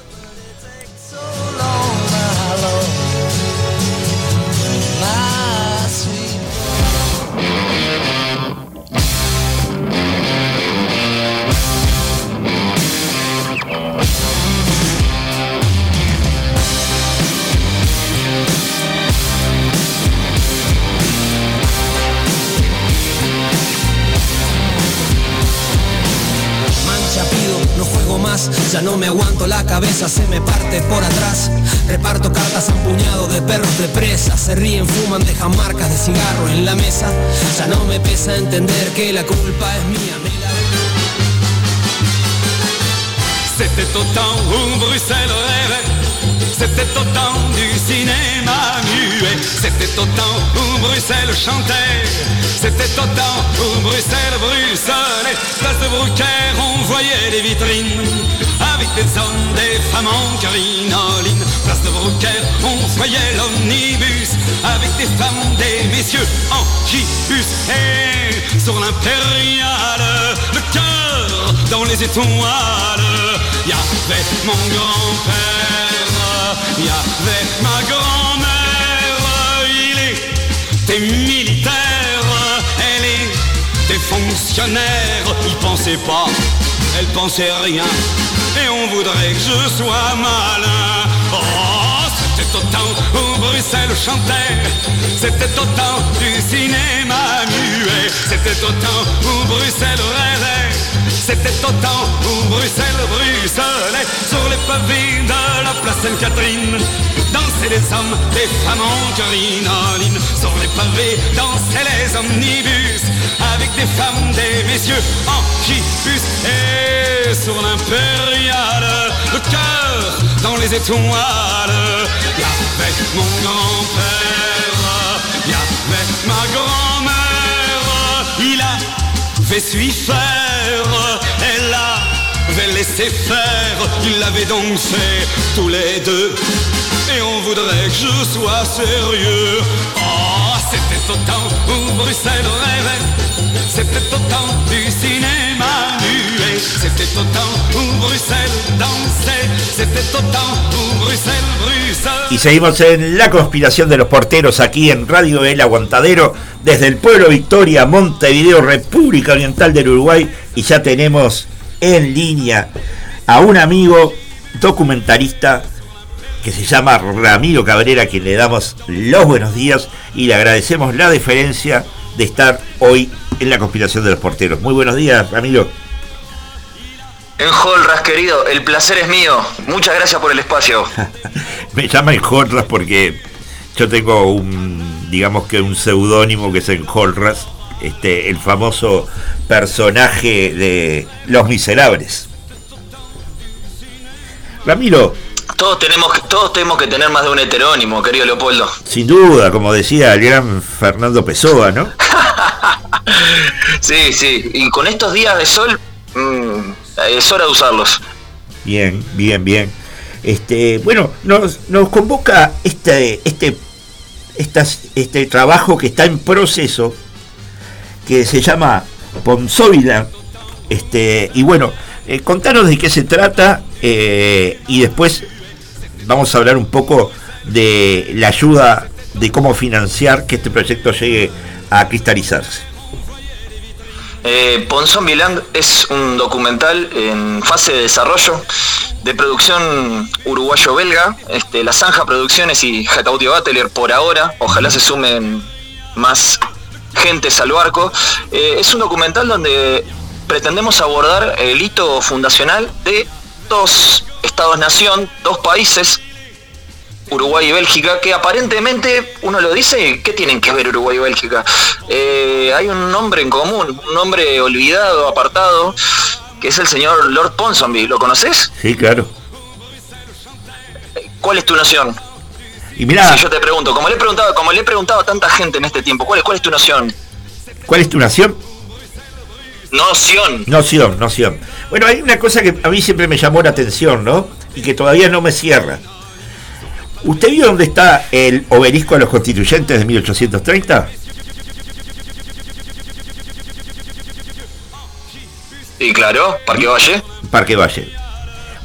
Speaker 7: Ya no me aguanto la cabeza, se me parte por atrás. Reparto cartas a un puñado de perros de presa, se ríen, fuman, dejan marcas de cigarro en la mesa. Ya no me pesa entender que la culpa es mía, me la
Speaker 8: C'était au temps où Bruxelles rêvait, c'était au temps du cinéma muet, c'était au temps où Bruxelles chantait, c'était au temps où Bruxelles bruxelait, place de Brucaire on voyait les vitrines, avec des hommes, des femmes en crinoline, place de Brucaire on voyait l'omnibus, avec des femmes, des messieurs en gibus, et sur l'impériale, le cœur dans les étoiles, il y avait mon grand-père, il y avait ma grand-mère, il était militaire, elle était fonctionnaire, il pensait pas, elle pensait rien, et on voudrait que je sois malin. Oh, c'était au temps où Bruxelles chantait, c'était au temps du cinéma muet, c'était au temps où Bruxelles rêvait, c'était au temps où Bruxelles bruxelait sur les pavés de la place Sainte-Catherine. Dansaient les hommes, les femmes en crinoline, sur les pavés dansaient les omnibus, avec des femmes, des messieurs en gibus, et sur l'impériale, le cœur dans les étoiles. Il y avait mon grand-père, il y avait ma grand-mère, il avait su faire, elle avait laissé faire, ils l'avaient donc fait tous les deux. Et on voudrait que je sois sérieux.
Speaker 2: Y seguimos en la conspiración de los porteros aquí en Radio El Aguantadero, desde el pueblo Victoria, Montevideo, República Oriental del Uruguay. Y ya tenemos en línea a un amigo documentarista que se llama Ramiro Cabrera, a quien le damos los buenos días y le agradecemos la deferencia de estar hoy en la conspiración de los porteros. Muy buenos días, Ramiro.
Speaker 9: En Holras, querido, el placer es mío. Muchas gracias por el espacio.
Speaker 2: Me llaman Holras porque yo tengo un, digamos que un seudónimo que es en Holras, este, el famoso personaje de Los Miserables. Ramiro,
Speaker 9: Todos tenemos, que- todos tenemos que tener más de un heterónimo, querido Leopoldo.
Speaker 2: sin duda, como decía el gran Fernando Pessoa, ¿no?
Speaker 9: Sí, sí. Y con estos días de sol, mm, es hora de usarlos.
Speaker 2: Bien, bien, bien. Este, bueno, nos, nos convoca este, este, estas- este trabajo que está en proceso, que se llama Ponsóvila. Este, y bueno, eh, contanos de qué se trata eh, y después vamos a hablar un poco de la ayuda de cómo financiar que este proyecto llegue a cristalizarse.
Speaker 9: Eh, Ponzón es un documental en fase de desarrollo de producción uruguayo-belga, este, La Zanja Producciones y Jacaudio Batelier por ahora, ojalá se sumen más gentes al barco. Eh, es un documental donde pretendemos abordar el hito fundacional de dos estados-nación, dos países, Uruguay y Bélgica, que aparentemente uno lo dice, ¿qué tienen que ver Uruguay y Bélgica? Eh, hay un nombre en común, un nombre olvidado, apartado, que es el señor Lord Ponsonby. ¿Lo conoces?
Speaker 2: Sí, claro.
Speaker 9: ¿Cuál es tu noción?
Speaker 2: Y mira,
Speaker 9: Si yo te pregunto, como le he preguntado, como le he preguntado a tanta gente en este tiempo, ¿cuál es, cuál es tu noción?
Speaker 2: ¿cuál es tu nación?
Speaker 9: Noción.
Speaker 2: Noción, noción. Bueno, hay una cosa que a mí siempre me llamó la atención, ¿no? Y que todavía no me cierra. ¿Usted vio dónde está el obelisco a los constituyentes de 1830?
Speaker 9: Y claro, Parque Valle.
Speaker 2: Parque Valle.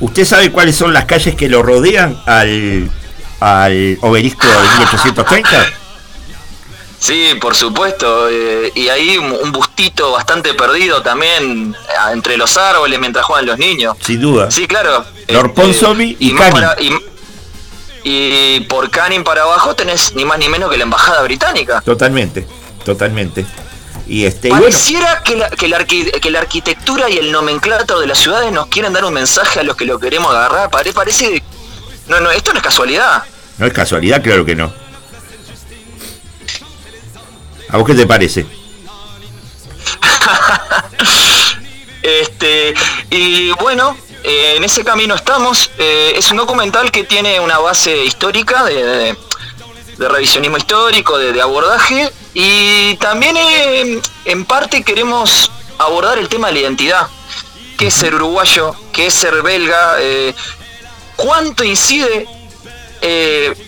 Speaker 2: ¿Usted sabe cuáles son las calles que lo rodean al, al obelisco de 1830?
Speaker 9: Sí, por supuesto. eh, y ahí un, bustito bastante perdido también eh, entre los árboles mientras juegan los niños.
Speaker 2: Sin duda.
Speaker 9: Sí, claro.
Speaker 2: Lord Ponsonby y Canning.
Speaker 9: para- y, y por Canning para abajo tenés ni más ni menos que la embajada británica.
Speaker 2: Totalmente, totalmente. Y este, y bueno,
Speaker 9: Pareciera que la, que, la arqui- que la arquitectura y el nomenclato de las ciudades nos quieren dar un mensaje a los que lo queremos agarrar. Pare- parece. No, no, esto no es casualidad.
Speaker 2: no es casualidad, claro que no. ¿A vos qué te parece?
Speaker 9: Este, y bueno, eh, en ese camino estamos. Eh, es un documental que tiene una base histórica de, revisionismo histórico, de, abordaje, y también eh, en parte queremos abordar el tema de la identidad. ¿Qué es ser uruguayo? ¿Qué es ser belga? ¿Cuánto incide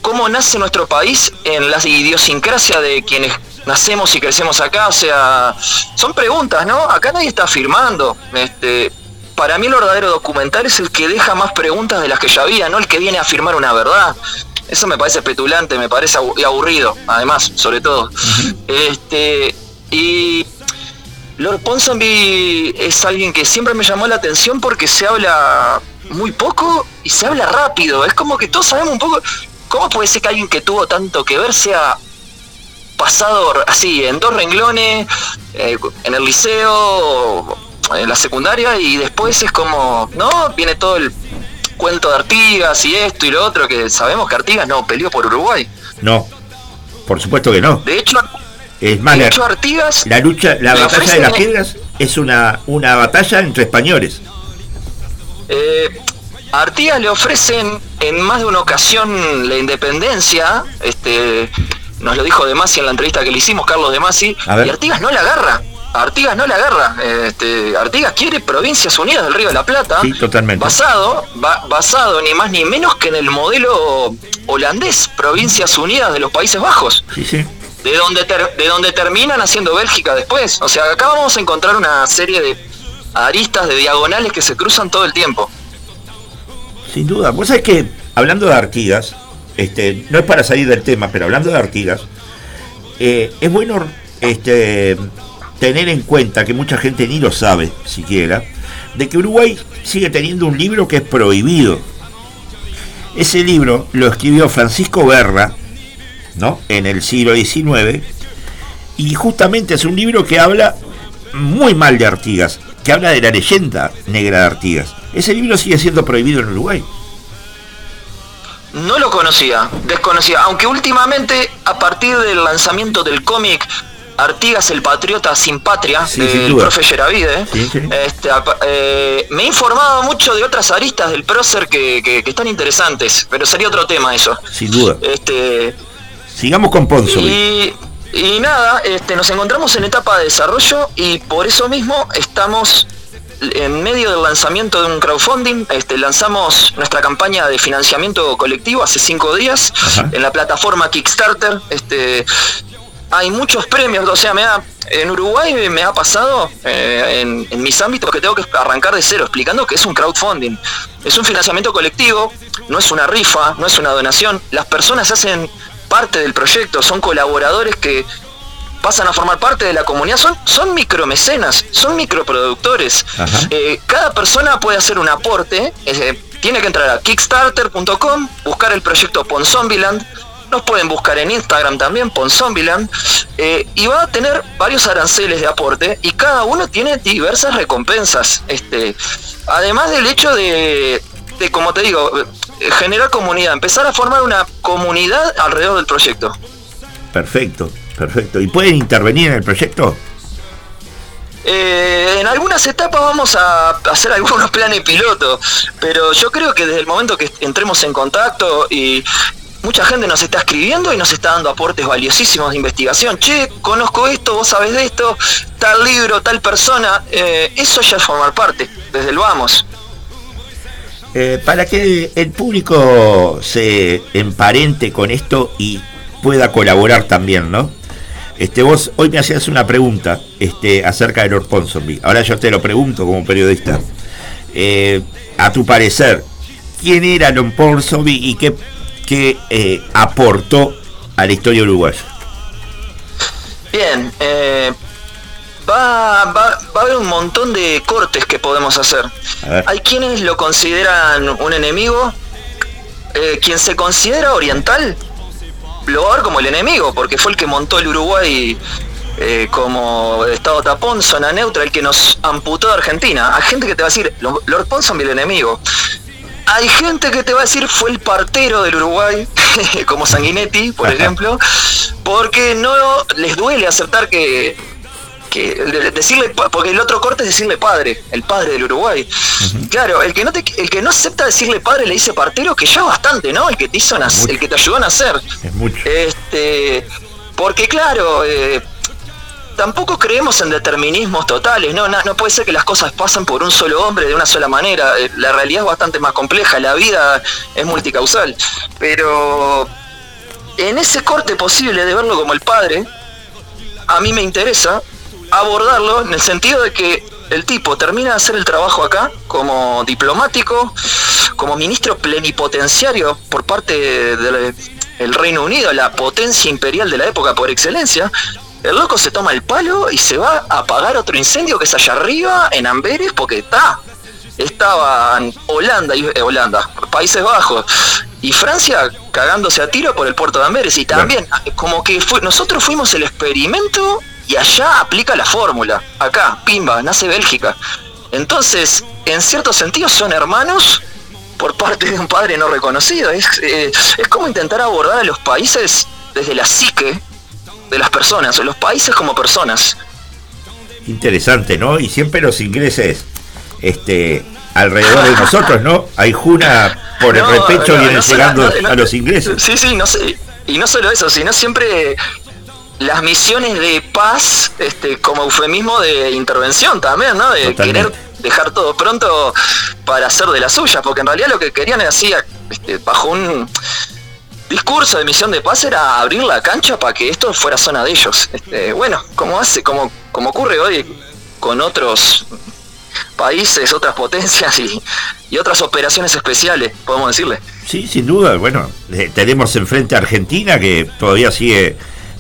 Speaker 9: cómo nace nuestro país en la idiosincrasia de quienes nacemos y crecemos acá? O sea, son preguntas, ¿no? Acá nadie está afirmando. Este, para mí el verdadero documental es el que deja más preguntas de las que ya había, no el que viene a afirmar una verdad. Eso me parece petulante, me parece aburrido, además, sobre todo. Este, y Lord Ponsonby es alguien que siempre me llamó la atención porque se habla muy poco y se habla rápido. Es como que todos sabemos un poco. ¿Cómo puede ser que alguien que tuvo tanto que ver sea pasado así en dos renglones, eh, en el liceo, en la secundaria y después es como, no, viene todo el cuento de Artigas y esto y lo otro que sabemos que Artigas no peleó por Uruguay.
Speaker 2: No, por supuesto que no.
Speaker 9: De hecho,
Speaker 2: Es más,
Speaker 9: de
Speaker 2: la,
Speaker 9: hecho Artigas
Speaker 2: la lucha, la batalla de las piedras es una, una batalla entre españoles.
Speaker 9: Eh, a Artigas le ofrecen en más de una ocasión la independencia, este, nos lo dijo De Masi en la entrevista que le hicimos, Carlos De Masi,
Speaker 2: A ver.
Speaker 9: y Artigas no la agarra. Artigas no la agarra. Este, Artigas quiere Provincias Unidas del Río de la Plata,
Speaker 2: Sí, totalmente.
Speaker 9: basado, ba- basado ni más ni menos que en el modelo holandés, Provincias Unidas de los Países Bajos
Speaker 2: Sí, sí.
Speaker 9: de donde ter- de donde terminan haciendo Bélgica después. O sea, acá vamos a encontrar una serie de aristas, de diagonales que se cruzan todo el tiempo.
Speaker 2: Sin duda. Vos sabés que, hablando de Artigas, este, no es para salir del tema, pero hablando de Artigas, eh, es bueno este, tener en cuenta que mucha gente ni lo sabe siquiera, de que Uruguay sigue teniendo un libro que es prohibido. Ese libro lo escribió Francisco Berra, ¿no? En el siglo XIX, y justamente es un libro que habla muy mal de Artigas, que habla de la leyenda negra de Artigas. Ese libro sigue siendo prohibido en Uruguay.
Speaker 9: No lo conocía, desconocía, aunque últimamente a partir del lanzamiento del cómic Artigas el Patriota sin Patria,
Speaker 2: Sí, sin
Speaker 9: del
Speaker 2: duda.
Speaker 9: profe Yeravide.
Speaker 2: Sí, sí.
Speaker 9: Este, eh, me he informado mucho de otras aristas del prócer que, que- que están interesantes, pero sería otro tema eso.
Speaker 2: Sin duda.
Speaker 9: Este,
Speaker 2: Sigamos con Ponzo.
Speaker 9: y, y nada, este, nos encontramos en etapa de desarrollo y por eso mismo estamos en medio del lanzamiento de un crowdfunding. Este, lanzamos nuestra campaña de financiamiento colectivo hace cinco días
Speaker 2: Ajá.
Speaker 9: en la plataforma Kickstarter. Este, hay muchos premios, o sea, me ha- en Uruguay me ha pasado eh, en, en mis ámbitos que tengo que arrancar de cero explicando que es un crowdfunding. Es un financiamiento colectivo, no es una rifa, no es una donación. Las personas hacen parte del proyecto, son colaboradores que pasan a formar parte de la comunidad, son, son micromecenas, son microproductores. Eh, cada persona puede hacer un aporte, eh, tiene que entrar a kickstarter.com, buscar el proyecto Ponzombieland, nos pueden buscar en Instagram también, Ponzombieland, eh, y va a tener varios aranceles de aporte y cada uno tiene diversas recompensas. Este, además del hecho de, de, como te digo, generar comunidad, empezar a formar una comunidad alrededor del proyecto.
Speaker 2: Perfecto, perfecto. ¿Y pueden intervenir en el proyecto?
Speaker 9: Eh, en algunas etapas vamos a hacer algunos planes piloto, pero yo creo que desde el momento que entremos en contacto y mucha gente nos está escribiendo y nos está dando aportes valiosísimos de investigación. Che, conozco esto, vos sabés de esto, tal libro, tal persona, eh, eso ya es formar parte, desde el vamos.
Speaker 2: Eh, para que el público se emparente con esto y pueda colaborar también, ¿no? Este, vos hoy me hacías una pregunta este, acerca de Lord Ponsonby. Ahora yo te lo pregunto como periodista. Eh, a tu parecer, ¿quién era Lord Ponsonby y qué, qué eh, aportó a la historia uruguaya?
Speaker 9: Bien, eh, va, va, va a haber un montón de cortes que podemos hacer. Hay quienes lo consideran un enemigo, quien se considera oriental lo va a ver como el enemigo, porque fue el que montó el Uruguay eh, como estado tapón, zona neutra, el que nos amputó de Argentina. Hay gente que te va a decir, "Lo- Lord Ponsonby el enemigo. Hay gente que te va a decir fue el partero del Uruguay, como Sanguinetti, por ejemplo, porque no les duele aceptar que, que de- decirle, porque el otro corte es decirle padre, el padre del Uruguay. Claro, el que no te, el que no acepta decirle padre le dice partero, que ya bastante, ¿no? El que te hizo nac- el que te ayudó a nacer.
Speaker 2: Es mucho.
Speaker 9: Este, porque claro, eh, tampoco creemos en determinismos totales, ¿no? No puede ser que las cosas pasen por un solo hombre de una sola manera. Eh, La realidad es bastante más compleja, la vida es multicausal. Pero en ese corte posible de verlo como el padre, a mí me interesa abordarlo en el sentido de que el tipo termina de hacer el trabajo acá como diplomático, como ministro plenipotenciario por parte del el Reino Unido, la potencia imperial de la época por excelencia. El loco se toma el palo y se va a apagar otro incendio que es allá arriba, en Amberes, porque está. Estaban Holanda y eh, Holanda, Países Bajos y Francia cagándose a tiro por el puerto de Amberes. Y también, como que fue, nosotros fuimos el experimento y allá aplica la fórmula. Acá, pimba, nace Bélgica. Entonces, en cierto sentido son hermanos por parte de un padre no reconocido. Es, eh, es como intentar abordar a los países desde la psique de las personas, o los países como personas.
Speaker 2: Interesante, ¿no? Y siempre los ingleses este, alrededor de nosotros, ¿no? Hay Juna por el
Speaker 9: No,
Speaker 2: repecho
Speaker 9: no,
Speaker 2: vienen
Speaker 9: no
Speaker 2: llegando a los ingleses.
Speaker 9: Sí, sí, no sé. Y no solo eso, sino siempre las misiones de paz este, como eufemismo de intervención también, ¿no? De
Speaker 2: Totalmente.
Speaker 9: querer dejar todo pronto para hacer de las suyas, porque en realidad lo que querían era así, este, bajo un discurso de misión de paz era abrir la cancha para que esto fuera zona de ellos. Este, bueno, como hace, como, como ocurre hoy con otros países, otras potencias y, y otras operaciones especiales, podemos decirle.
Speaker 2: Sí, sin duda. Bueno, eh, tenemos enfrente a Argentina que todavía sigue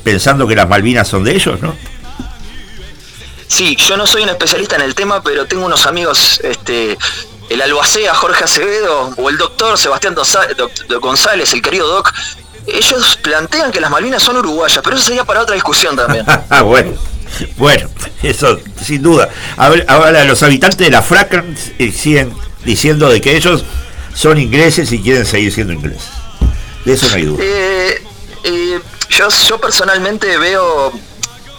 Speaker 2: pensando que las Malvinas son de ellos, ¿no?
Speaker 9: Sí, yo no soy un especialista en el tema, pero tengo unos amigos, este, el albacea Jorge Acevedo o el doctor Sebastián González, el querido Doc. Ellos plantean que las Malvinas son uruguayas, pero eso sería para otra discusión también.
Speaker 2: Ah, bueno. Bueno, eso sin duda. Ahora los habitantes de la Falklands eh, siguen diciendo de que ellos son ingleses y quieren seguir siendo ingleses. De eso no hay duda.
Speaker 9: Eh, eh, yo, yo personalmente veo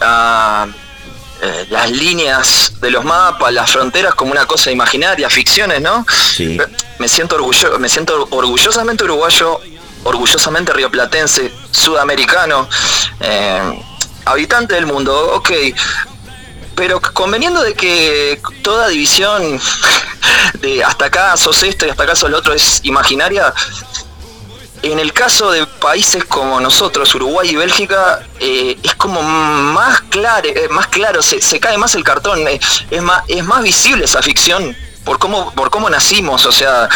Speaker 9: a eh, las líneas de los mapas, las fronteras como una cosa imaginaria, ficciones, ¿no?
Speaker 2: Sí.
Speaker 9: Me siento orgullo, me siento orgullosamente uruguayo, orgullosamente rioplatense, sudamericano, eh, habitante del mundo, ok. Pero conveniendo de que toda división de hasta acá sos esto y hasta acá sos lo otro es imaginaria, en el caso de países como nosotros, Uruguay y Bélgica, eh, es como más claro, eh, más claro, se, cae más el cartón, eh, es más, es más visible esa ficción por cómo, por cómo nacimos, o sea,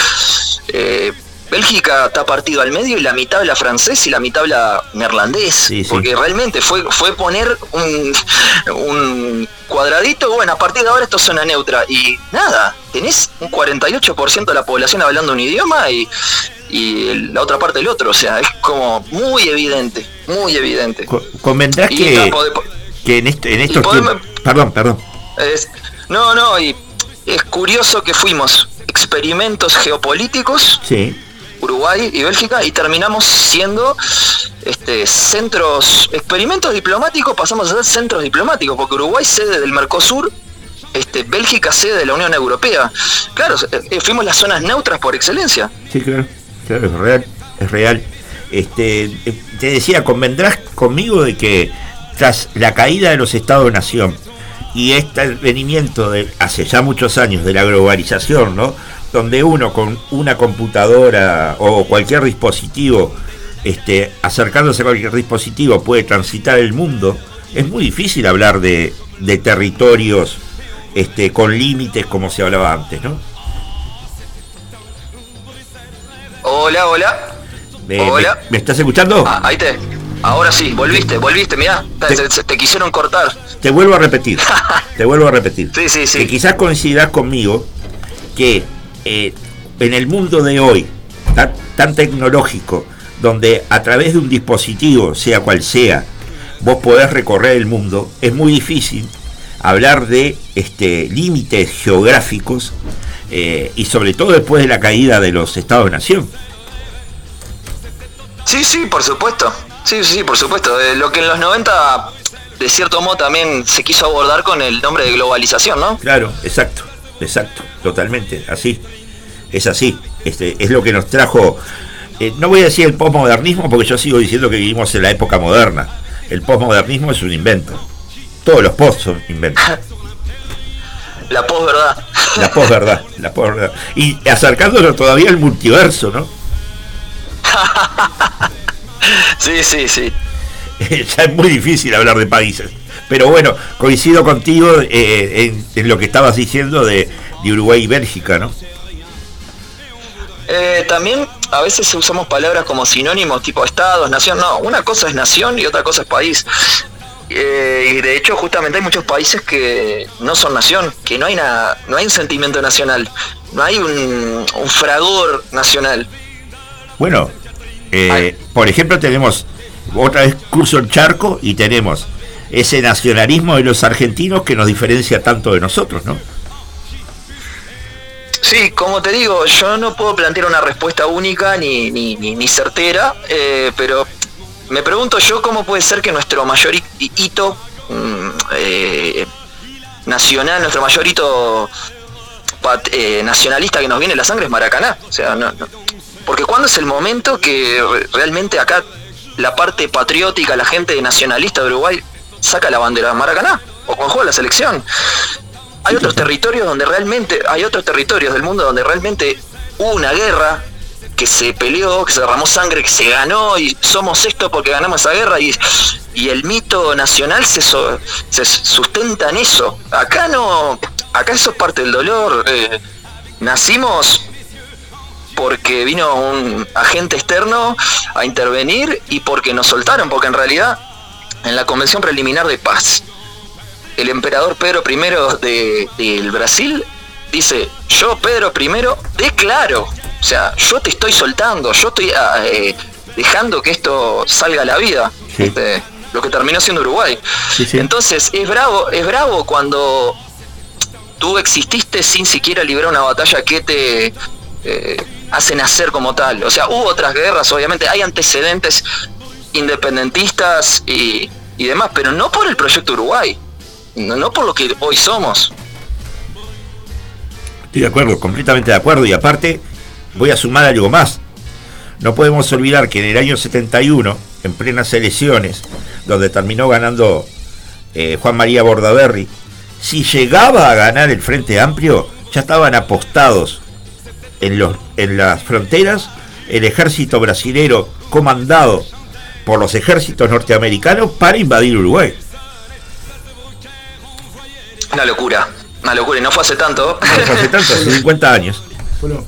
Speaker 9: Bélgica está partido al medio y la mitad habla francés y la mitad habla neerlandés,
Speaker 2: Sí, sí.
Speaker 9: porque realmente fue, fue poner un, un cuadradito, bueno, a partir de ahora esto es zona neutra, y nada, tenés un 48% de la población hablando un idioma y, la otra parte el otro, o sea, es como muy evidente, muy evidente.
Speaker 2: Co- Convendrás
Speaker 9: Y
Speaker 2: que, que en, este- en estos
Speaker 9: podemos-
Speaker 2: tiempos... Perdón, perdón.
Speaker 9: Es- no, no, y es curioso que fuimos experimentos geopolíticos,
Speaker 2: Sí,
Speaker 9: Uruguay y Bélgica, y terminamos siendo este, centros, experimentos diplomáticos, pasamos a ser centros diplomáticos, porque Uruguay sede del Mercosur, este, Bélgica sede de la Unión Europea. Claro, eh, fuimos las zonas neutras por excelencia.
Speaker 2: sí, claro. Claro, es real. Es real. Este, eh, te decía, convendrás conmigo de que tras la caída de los estados-nación y este advenimiento de hace ya muchos años de la globalización, ¿no? Donde uno con una computadora o cualquier dispositivo, este, acercándose a cualquier dispositivo, puede transitar el mundo, es muy difícil hablar de, de territorios este, con límites como se hablaba antes, ¿no?
Speaker 9: Hola, hola.
Speaker 2: ¿Me,
Speaker 9: Hola.
Speaker 2: me estás escuchando?
Speaker 9: Ah, ahí te. Ahora sí, volviste, volviste, mirá.
Speaker 2: Te-
Speaker 9: Te, te- te quisieron cortar.
Speaker 2: Te vuelvo a repetir. te vuelvo a repetir.
Speaker 9: Sí, sí, sí.
Speaker 2: Que quizás coincidas conmigo que eh, en el mundo de hoy, tan, tan tecnológico, donde a través de un dispositivo, sea cual sea, vos podés recorrer el mundo, es muy difícil hablar de este, límites geográficos eh, y sobre todo después de la caída de los Estados-Nación.
Speaker 9: Sí, sí, por supuesto. Sí, sí, por supuesto. Eh, lo que en los 90, de cierto modo, también se quiso abordar con el nombre de globalización, ¿no?
Speaker 2: Claro, exacto, exacto, totalmente, así, es así, este, es lo que nos trajo, eh, no voy a decir el posmodernismo porque yo sigo diciendo que vivimos en la época moderna, el posmodernismo es un invento, todos los post son inventos,
Speaker 9: La posverdad.
Speaker 2: la posverdad, la posverdad, y acercándonos todavía al multiverso, ¿no?
Speaker 9: Sí, sí, sí.
Speaker 2: ya es muy difícil hablar de países. Pero bueno, coincido contigo eh, en, en lo que estabas diciendo de, de Uruguay y Bélgica, ¿no?
Speaker 9: Eh, también a veces usamos palabras como sinónimos tipo estados, nación. No, una cosa es nación y otra cosa es país. Eh, y de hecho justamente hay muchos países que no son nación, que no hay, na- no hay un sentimiento nacional, no hay un, un fragor nacional.
Speaker 2: Bueno, eh, por ejemplo, tenemos otra vez cruzo el charco y tenemos ese nacionalismo de los argentinos que nos diferencia tanto de nosotros, ¿no?
Speaker 9: Sí, como te digo, yo no puedo plantear una respuesta única ni, ni, ni, certera, eh, pero me pregunto yo cómo puede ser que nuestro mayor hi- hito mm, eh, nacional, nuestro mayor hito eh, nacionalista que nos viene en la sangre es Maracaná. O sea, no- no. porque cuando es el momento que re- realmente acá la parte patriótica, la gente nacionalista de Uruguay saca la bandera de Maracaná o cuando juega la selección. Hay otros territorios donde realmente, hay otros territorios del mundo donde realmente hubo una guerra que se peleó, que se derramó sangre, que se ganó y somos esto porque ganamos esa guerra y, y el mito nacional se, so- se sustenta en eso. Acá no, acá eso es parte del dolor. eh, nacimos porque vino un agente externo a intervenir y porque nos soltaron, porque en realidad en la Convención Preliminar de Paz, el emperador Pedro I de, del Brasil dice, yo Pedro I declaro, o sea, yo te estoy soltando, yo estoy ah, eh, dejando que esto salga a la vida,
Speaker 2: Sí.
Speaker 9: este, lo que terminó siendo Uruguay.
Speaker 2: Sí, sí.
Speaker 9: Entonces es bravo, es bravo cuando tú exististe sin siquiera librar una batalla que te eh, hace nacer como tal. O sea, hubo otras guerras, obviamente, hay antecedentes independentistas y, demás, pero no por el proyecto Uruguay, no, no por lo que hoy somos.
Speaker 2: Estoy de acuerdo, completamente de acuerdo. Y aparte, voy a sumar algo más. No podemos olvidar que en el año 71, en plenas elecciones, donde terminó ganando eh, Juan María Bordaberry, si llegaba a ganar el Frente Amplio, ya estaban apostados en, los, en las fronteras el ejército brasilero comandado por los ejércitos norteamericanos para invadir Uruguay.
Speaker 9: Una locura, una locura, y no fue hace tanto.
Speaker 2: No fue hace tanto, hace 50 años.
Speaker 3: Bueno,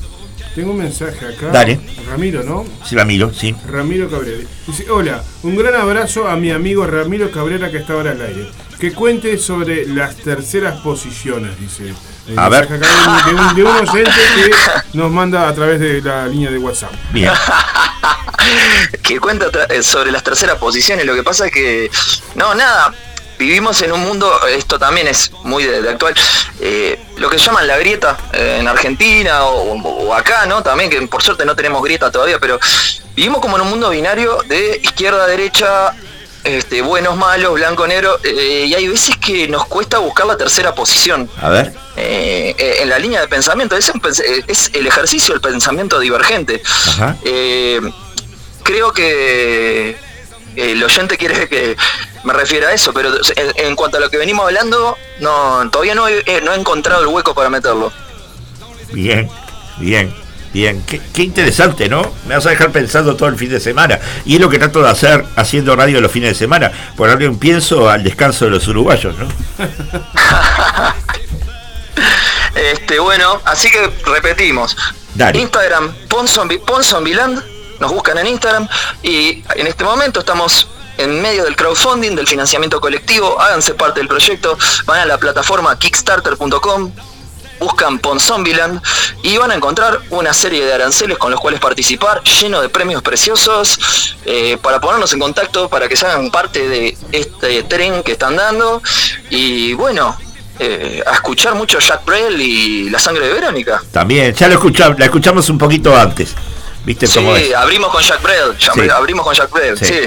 Speaker 3: tengo un mensaje acá.
Speaker 2: Dale.
Speaker 3: Ramiro, ¿no?
Speaker 2: Sí, Ramiro, sí.
Speaker 3: Ramiro Cabrera. Dice, hola, un gran abrazo a mi amigo Ramiro Cabrera que está ahora al aire. Que cuente sobre las terceras posiciones, dice. El
Speaker 2: A ver.
Speaker 3: mensaje acá de, un, de un oyente que nos manda a través de la línea de WhatsApp.
Speaker 2: Bien.
Speaker 9: que cuenta eh, sobre las terceras posiciones. Lo que pasa es que, no, nada, vivimos en un mundo, esto también es muy de, de actual, eh, lo que llaman la grieta eh, en Argentina o, o acá, ¿no? También, que por suerte no tenemos grieta todavía, pero vivimos como en un mundo binario de izquierda, derecha. Este, buenos, malos, blanco, negro, eh, y hay veces que nos cuesta buscar la tercera posición.
Speaker 2: A ver.
Speaker 9: Eh, eh, en la línea de pensamiento, es, un es el ejercicio del pensamiento divergente.
Speaker 2: Ajá.
Speaker 9: Eh, creo que el oyente quiere que me refiera a eso, pero en, en cuanto a lo que venimos hablando, no todavía no he, no he encontrado el hueco para meterlo.
Speaker 2: Bien, bien, bien. Qué, qué interesante, ¿no? Me vas a dejar pensando todo el fin de semana. Y es lo que trato de hacer haciendo radio los fines de semana. Por darle un pienso al descanso de los uruguayos, ¿no?
Speaker 9: Este, bueno, así que repetimos.
Speaker 2: Dale.
Speaker 9: Instagram, Ponzombi- Ponzombiland, nos buscan en Instagram y en este momento estamos en medio del crowdfunding, del financiamiento colectivo, háganse parte del proyecto, van a la plataforma kickstarter.com, buscan Ponzombiland y van a encontrar una serie de aranceles con los cuales participar, lleno de premios preciosos, eh, para ponernos en contacto, para que se hagan parte de este tren que están dando y bueno, eh, a escuchar mucho Jack Brel y La Sangre de Verónica.
Speaker 2: También, ya lo escuchamos, la escuchamos un poquito antes. ¿Viste
Speaker 9: Sí,
Speaker 2: cómo es?
Speaker 9: abrimos con Jack Brel, ya-
Speaker 2: Sí.
Speaker 9: abrimos con Jack Brel,
Speaker 2: Sí.
Speaker 9: sí.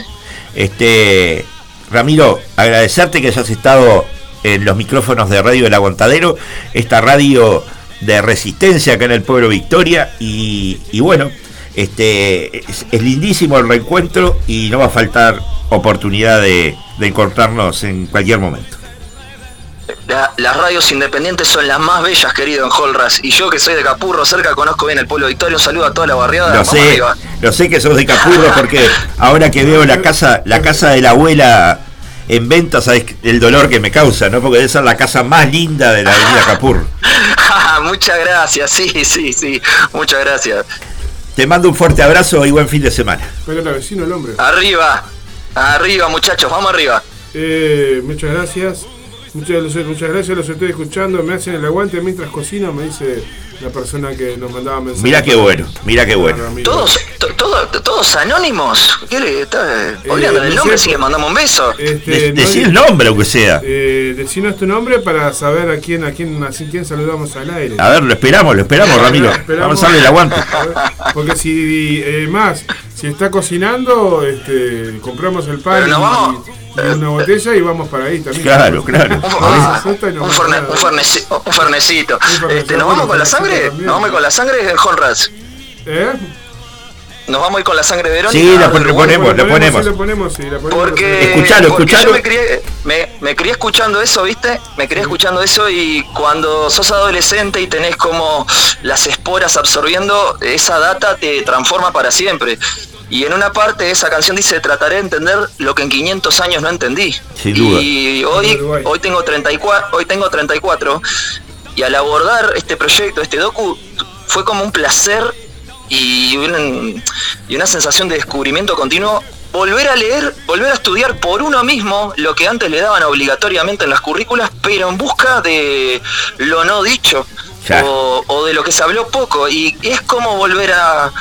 Speaker 2: Este, Ramiro, agradecerte que hayas estado en los micrófonos de Radio del Aguantadero, esta radio de resistencia acá en el pueblo Victoria y, y bueno, este es, es lindísimo el reencuentro y no va a faltar oportunidad de, de encontrarnos en cualquier momento.
Speaker 9: La- las radios independientes son las más bellas, querido en Holras. Y yo que soy de Capurro, cerca conozco bien el pueblo Victoria. Un saludo a toda la barriada.
Speaker 2: Lo sé, lo sé que sos de Capurro porque ahora que veo la casa, la casa de la abuela en venta, sabes el dolor que me causa, ¿no? Porque debe ser la casa más linda de la avenida Capurro.
Speaker 9: Muchas gracias, sí, sí, sí. Muchas gracias.
Speaker 2: Te mando un fuerte abrazo y buen fin de semana.
Speaker 3: Pero era vecino el hombre.
Speaker 9: Arriba, arriba, muchachos, vamos arriba.
Speaker 3: Eh, muchas gracias. Muchas, muchas gracias, los estoy escuchando. Me hacen el aguante mientras cocino, me dice la persona que nos mandaba mensajes.
Speaker 2: Mira qué bueno, mira qué bueno.
Speaker 9: Todos, to- todo- todos anónimos. ¿Qué le está olvidando el
Speaker 3: no
Speaker 9: nombre?
Speaker 3: sé,
Speaker 9: Sí, le mandamos un beso.
Speaker 3: Este,
Speaker 2: De-
Speaker 3: no-
Speaker 2: decí el nombre aunque sea.
Speaker 3: Eh, decinos tu nombre para saber a quién, a quién, a quién saludamos al aire.
Speaker 2: A ver, lo esperamos, lo esperamos, Ramiro.
Speaker 3: Esperamos.
Speaker 2: Vamos a darle el aguante.
Speaker 3: Ver, Porque si eh, más, si está cocinando, este, compramos el pan
Speaker 9: Pero nos
Speaker 3: y,
Speaker 9: vamos.
Speaker 3: Y una botella y vamos para ahí también.
Speaker 2: Claro, claro.
Speaker 9: Un,
Speaker 3: Ah, asusta y no
Speaker 9: un,
Speaker 3: pasa
Speaker 9: forne-
Speaker 3: nada.
Speaker 9: un forneci- un fernecito.
Speaker 3: fernecito,
Speaker 9: Este, ¿Nos vamos con la sangre?
Speaker 3: también.
Speaker 9: ¿Nos vamos con la sangre en Honras?
Speaker 3: ¿Eh?
Speaker 9: ¿Nos vamos a ir con la sangre de Verónica?
Speaker 2: Sí, la pon- ponemos, le ponemos.
Speaker 3: Sí, lo ponemos, sí, lo ponemos.
Speaker 9: Porque,
Speaker 2: Escuchalo,
Speaker 9: porque
Speaker 2: escuchalo.
Speaker 9: yo me crié, me, me crié escuchando eso, ¿viste? Me crié escuchando eso y cuando sos adolescente y tenés como las esporas absorbiendo, esa data te transforma para siempre. Y en una parte esa canción dice, trataré de entender lo que en 500 años no entendí.
Speaker 2: Sin duda.
Speaker 9: Y hoy, hoy, tengo 34, hoy tengo 34 y al abordar este proyecto, este docu, fue como un placer y, un- y una sensación de descubrimiento continuo. Volver a leer, volver a estudiar por uno mismo lo que antes le daban obligatoriamente en las currículas, pero en busca de lo no dicho o de lo que se habló poco. Y es como volver a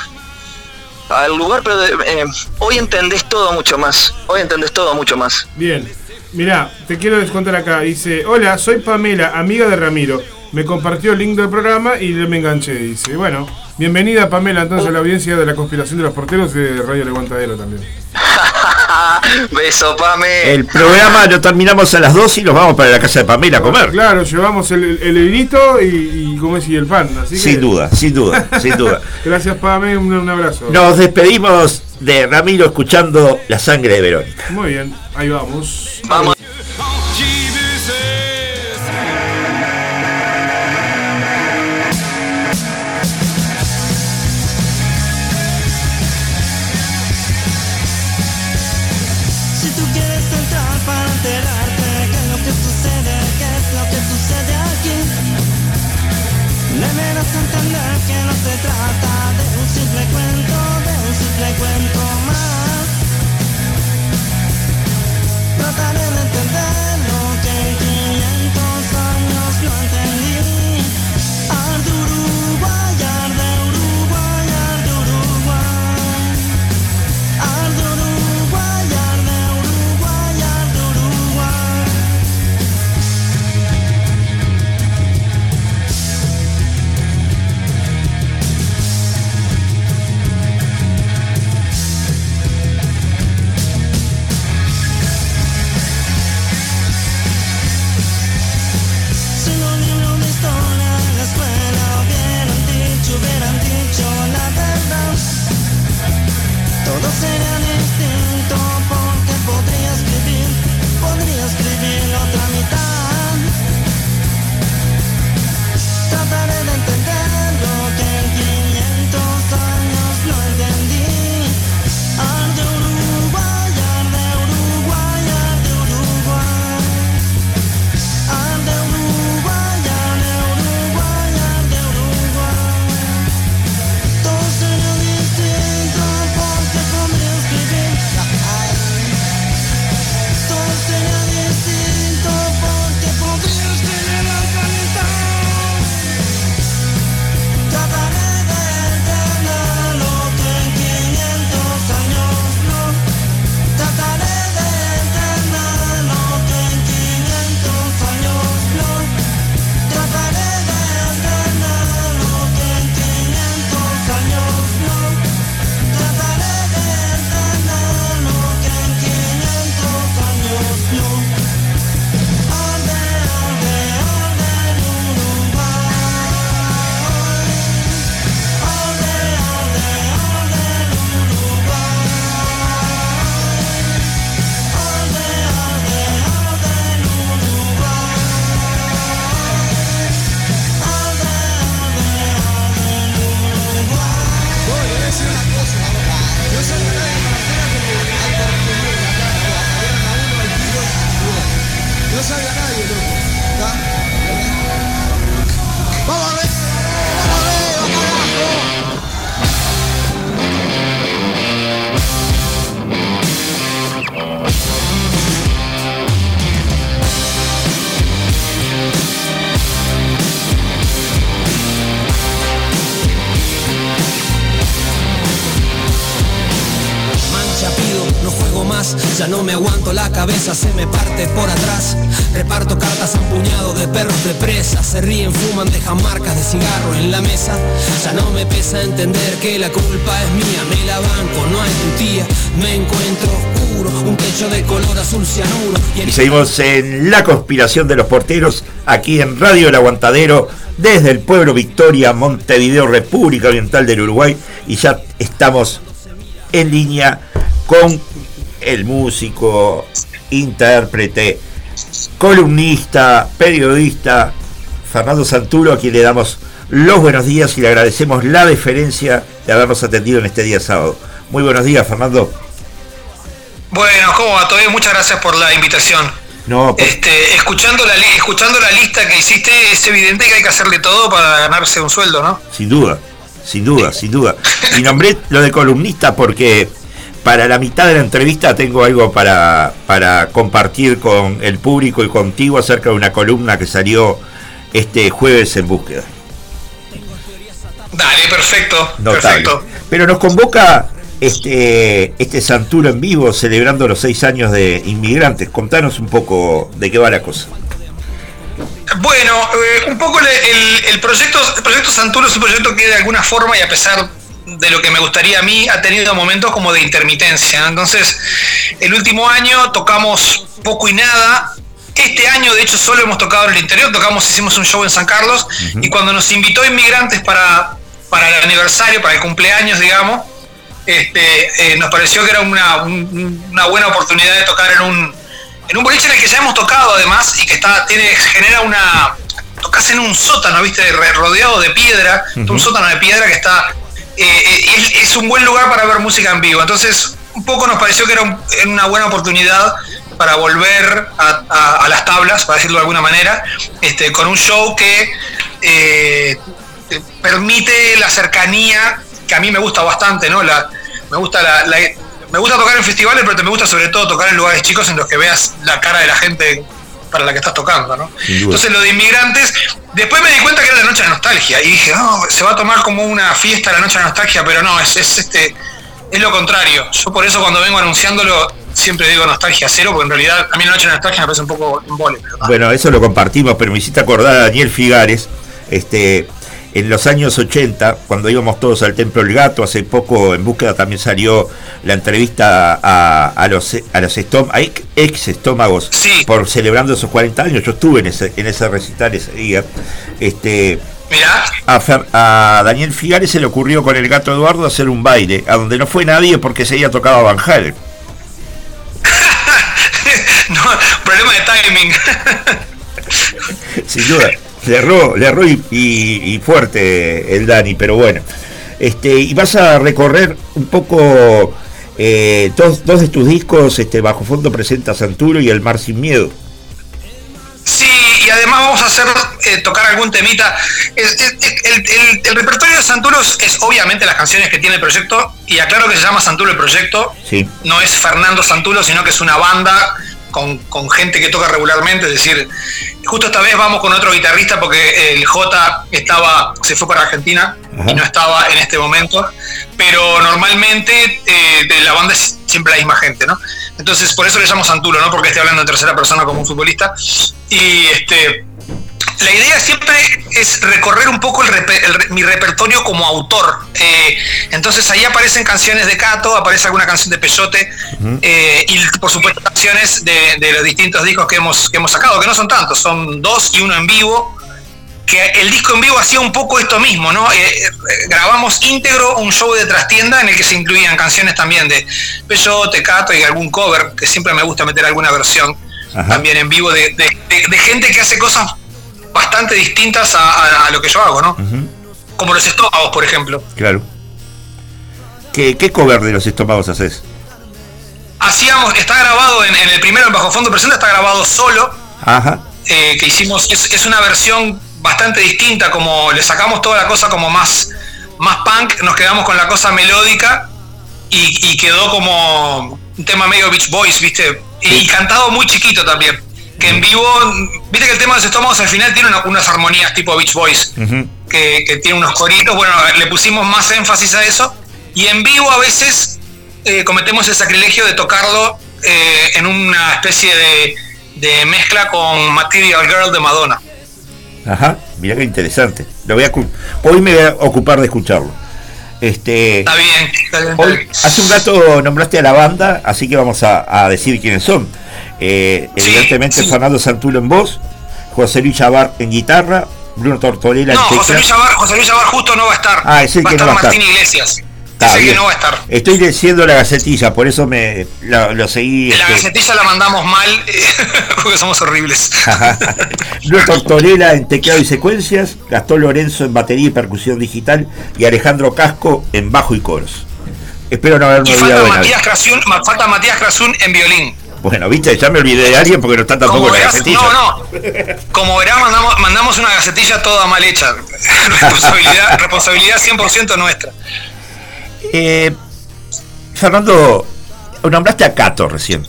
Speaker 9: al lugar, pero de- eh, hoy entendés todo mucho más. Hoy entendés todo mucho más.
Speaker 3: Bien. Mirá, te quiero descontar acá. Dice, hola, soy Pamela, amiga de Ramiro. Me compartió el link del programa y me enganché. Dice, bueno, bienvenida Pamela entonces a la audiencia de la conspiración de los porteros de Radio El Aguantadero también.
Speaker 10: Beso, Pame.
Speaker 2: El programa lo terminamos a las 2 y nos vamos para la casa de Pamela a comer.
Speaker 3: Claro, llevamos el, el, el vinito y, y como es, y el pan. Así que-
Speaker 2: Sin duda, sin duda, sin duda.
Speaker 3: Gracias, Pame, un, un abrazo.
Speaker 2: Nos despedimos de Ramiro escuchando La sangre de Verónica.
Speaker 3: Muy bien, ahí vamos.
Speaker 10: Vamos.
Speaker 2: Seguimos en La conspiración de los porteros, aquí en Radio El Aguantadero, desde el pueblo Victoria, Montevideo, República Oriental del Uruguay. Y ya estamos en línea con el músico, intérprete, columnista, periodista, Fernando Santuro, a quien le damos los buenos días y le agradecemos la deferencia de habernos atendido en este día sábado. Muy buenos días, Fernando.
Speaker 11: Bueno, ¿cómo va? Todavía muchas gracias por la invitación.
Speaker 2: No, por-
Speaker 11: Este, escuchando la li- escuchando la lista que hiciste, es evidente que hay que hacerle todo para ganarse un sueldo, ¿no?
Speaker 2: Sin duda, sin duda, sin duda. Y nombré lo de columnista porque para la mitad de la entrevista tengo algo para, para compartir con el público y contigo acerca de una columna que salió este jueves en búsqueda.
Speaker 11: Dale, perfecto.
Speaker 2: Notable.
Speaker 11: Perfecto.
Speaker 2: Pero nos convoca este, este Santuro en vivo celebrando los seis años de inmigrantes. Contanos un poco de qué va la cosa.
Speaker 11: Bueno, eh, un poco el, el- el proyecto el proyecto Santuro es un proyecto que de alguna forma y a pesar de lo que me gustaría a mí, ha tenido momentos como de intermitencia. ¿no? Entonces, el último año tocamos poco y nada. Este año, de hecho, solo hemos tocado en el interior, tocamos, hicimos un show en San Carlos, y cuando nos invitó Inmigrantes para, para el aniversario, para el cumpleaños, digamos, este, eh, nos pareció que era una, un- una buena oportunidad de tocar en un, en un boliche en el que ya hemos tocado además y que está, tiene, genera una. Tocas en un sótano, viste, rodeado de piedra, un sótano de piedra que está. eh, eh, es, es un buen lugar para ver música en vivo. Entonces, un poco nos pareció que era, un- era una buena oportunidad para volver a, a- a las tablas, para decirlo de alguna manera, este, con un show que eh, te permite la cercanía, que a mí me gusta bastante, ¿no? La, me gusta la, la- me gusta tocar en festivales, pero te me gusta sobre todo tocar en lugares chicos en los que veas la cara de la gente para la que estás tocando, ¿no? Entonces lo de inmigrantes, después me di cuenta que era la noche de nostalgia y dije, no, se va a tomar como una fiesta la noche de nostalgia, pero no, es, es este es lo contrario. Yo por eso cuando vengo anunciándolo siempre digo nostalgia cero, porque en realidad a mí la noche de nostalgia me parece un poco un vole.
Speaker 2: Bueno, eso lo compartimos, pero me hiciste acordar a Daniel Figares, este, en los años 80, cuando íbamos todos al Templo del Gato, hace poco en búsqueda también salió la entrevista a, a los a los estom- a ex- estómagos
Speaker 11: Sí.
Speaker 2: por celebrando esos 40 años. Yo estuve en ese, en ese recital ese día. Este,
Speaker 11: Mirá,
Speaker 2: a, Fer- a Daniel Figares se le ocurrió con el gato Eduardo hacer un baile, a donde no fue nadie porque ese día tocaba Van Halen.
Speaker 11: no, problema de timing.
Speaker 2: Sin duda. Le erró, le erró y, y- y fuerte el Dani, pero bueno. Este, y vas a recorrer un poco eh, dos, dos de tus discos, este, Bajo Fondo presenta Santuro y El Mar Sin Miedo.
Speaker 11: Sí, y además vamos a hacer eh, tocar algún temita. Es- es- es- el, el- el repertorio de Santuros es obviamente las canciones que tiene el proyecto, y aclaro que se llama Santulo el proyecto,
Speaker 2: Sí.
Speaker 11: no es Fernando Santulo, sino que es una banda con, con gente que toca regularmente, es decir, justo esta vez vamos con otro guitarrista porque el J estaba, se fue para Argentina
Speaker 2: Ajá.
Speaker 11: y no estaba en este momento, pero normalmente eh, de la banda es siempre la misma gente, ¿no? Entonces por eso le llamo Santulo, no porque esté hablando en tercera persona como un futbolista. Y este la idea siempre es recorrer un poco el el mi repertorio como autor. Eh, entonces ahí aparecen canciones de Cato, aparece alguna canción de Peyote eh, y por supuesto canciones de, de los distintos discos que hemos, que hemos sacado, que no son tantos, son dos y uno en vivo. Que el disco en vivo hacía un poco esto mismo, ¿no? Eh, eh, grabamos íntegro un show de trastienda en el que se incluían canciones también de Peyote, Cato y algún cover, que siempre me gusta meter alguna versión
Speaker 2: Ajá.
Speaker 11: también en vivo de, de- de- de gente que hace cosas bastante distintas a, a- a lo que yo hago, ¿no? Como los estómagos, por ejemplo.
Speaker 2: Claro. ¿Qué, qué cover de los estómagos haces?
Speaker 11: Hacíamos, está grabado en, en el primero, en Bajo Fondo Presenta, está grabado solo,
Speaker 2: Ajá.
Speaker 11: eh, que hicimos, es, es una versión bastante distinta, como le sacamos toda la cosa como más, más punk, nos quedamos con la cosa melódica y, y quedó como un tema medio Beach Boys, ¿viste? Y, cantado muy chiquito también. Que en vivo, viste que el tema de los estómagos al final tiene una- unas armonías tipo Beach Boys. Que, que tiene unos coritos, bueno, le pusimos más énfasis a eso. Y en vivo a veces eh, cometemos el sacrilegio de tocarlo eh, en una especie de, de mezcla con Material Girl de Madonna.
Speaker 2: Ajá. Mira qué interesante. Lo voy a, hoy me voy a ocupar de escucharlo. Este,
Speaker 11: Está bien, está bien, está
Speaker 2: Hoy,
Speaker 11: bien.
Speaker 2: hace un rato nombraste a la banda, así que vamos a, a decir quiénes son. Eh, evidentemente
Speaker 11: sí.
Speaker 2: Fernando Santulo en voz, José Luis Chavar en guitarra, Bruno Tortorella
Speaker 11: No,
Speaker 2: en
Speaker 11: José Luis. Llavar, José Luis justo no va a estar.
Speaker 2: Ah, es el
Speaker 11: va
Speaker 2: que no va a estar.
Speaker 11: Martín Iglesias.
Speaker 2: Está bien.
Speaker 11: que no va a estar.
Speaker 2: Estoy leyendo la gacetilla, por eso me lo, lo seguí.
Speaker 11: La
Speaker 2: este,
Speaker 11: gacetilla la mandamos mal eh, porque somos horribles.
Speaker 2: Bruno Tortorella en teclado y secuencias, Gastón Lorenzo en batería y percusión digital y Alejandro Casco en bajo y coros. Espero no haberme
Speaker 11: falta
Speaker 2: olvidado nadie.
Speaker 11: Matías, falta Matías Krasun en violín.
Speaker 2: Bueno, viste, ya me olvidé de alguien porque no está tampoco en la
Speaker 11: verás,
Speaker 2: gacetilla.
Speaker 11: no, no. Como verás, mandamos, mandamos una gacetilla toda mal hecha. responsabilidad, responsabilidad 100% nuestra.
Speaker 2: Eh, Fernando, nombraste a Cato recién.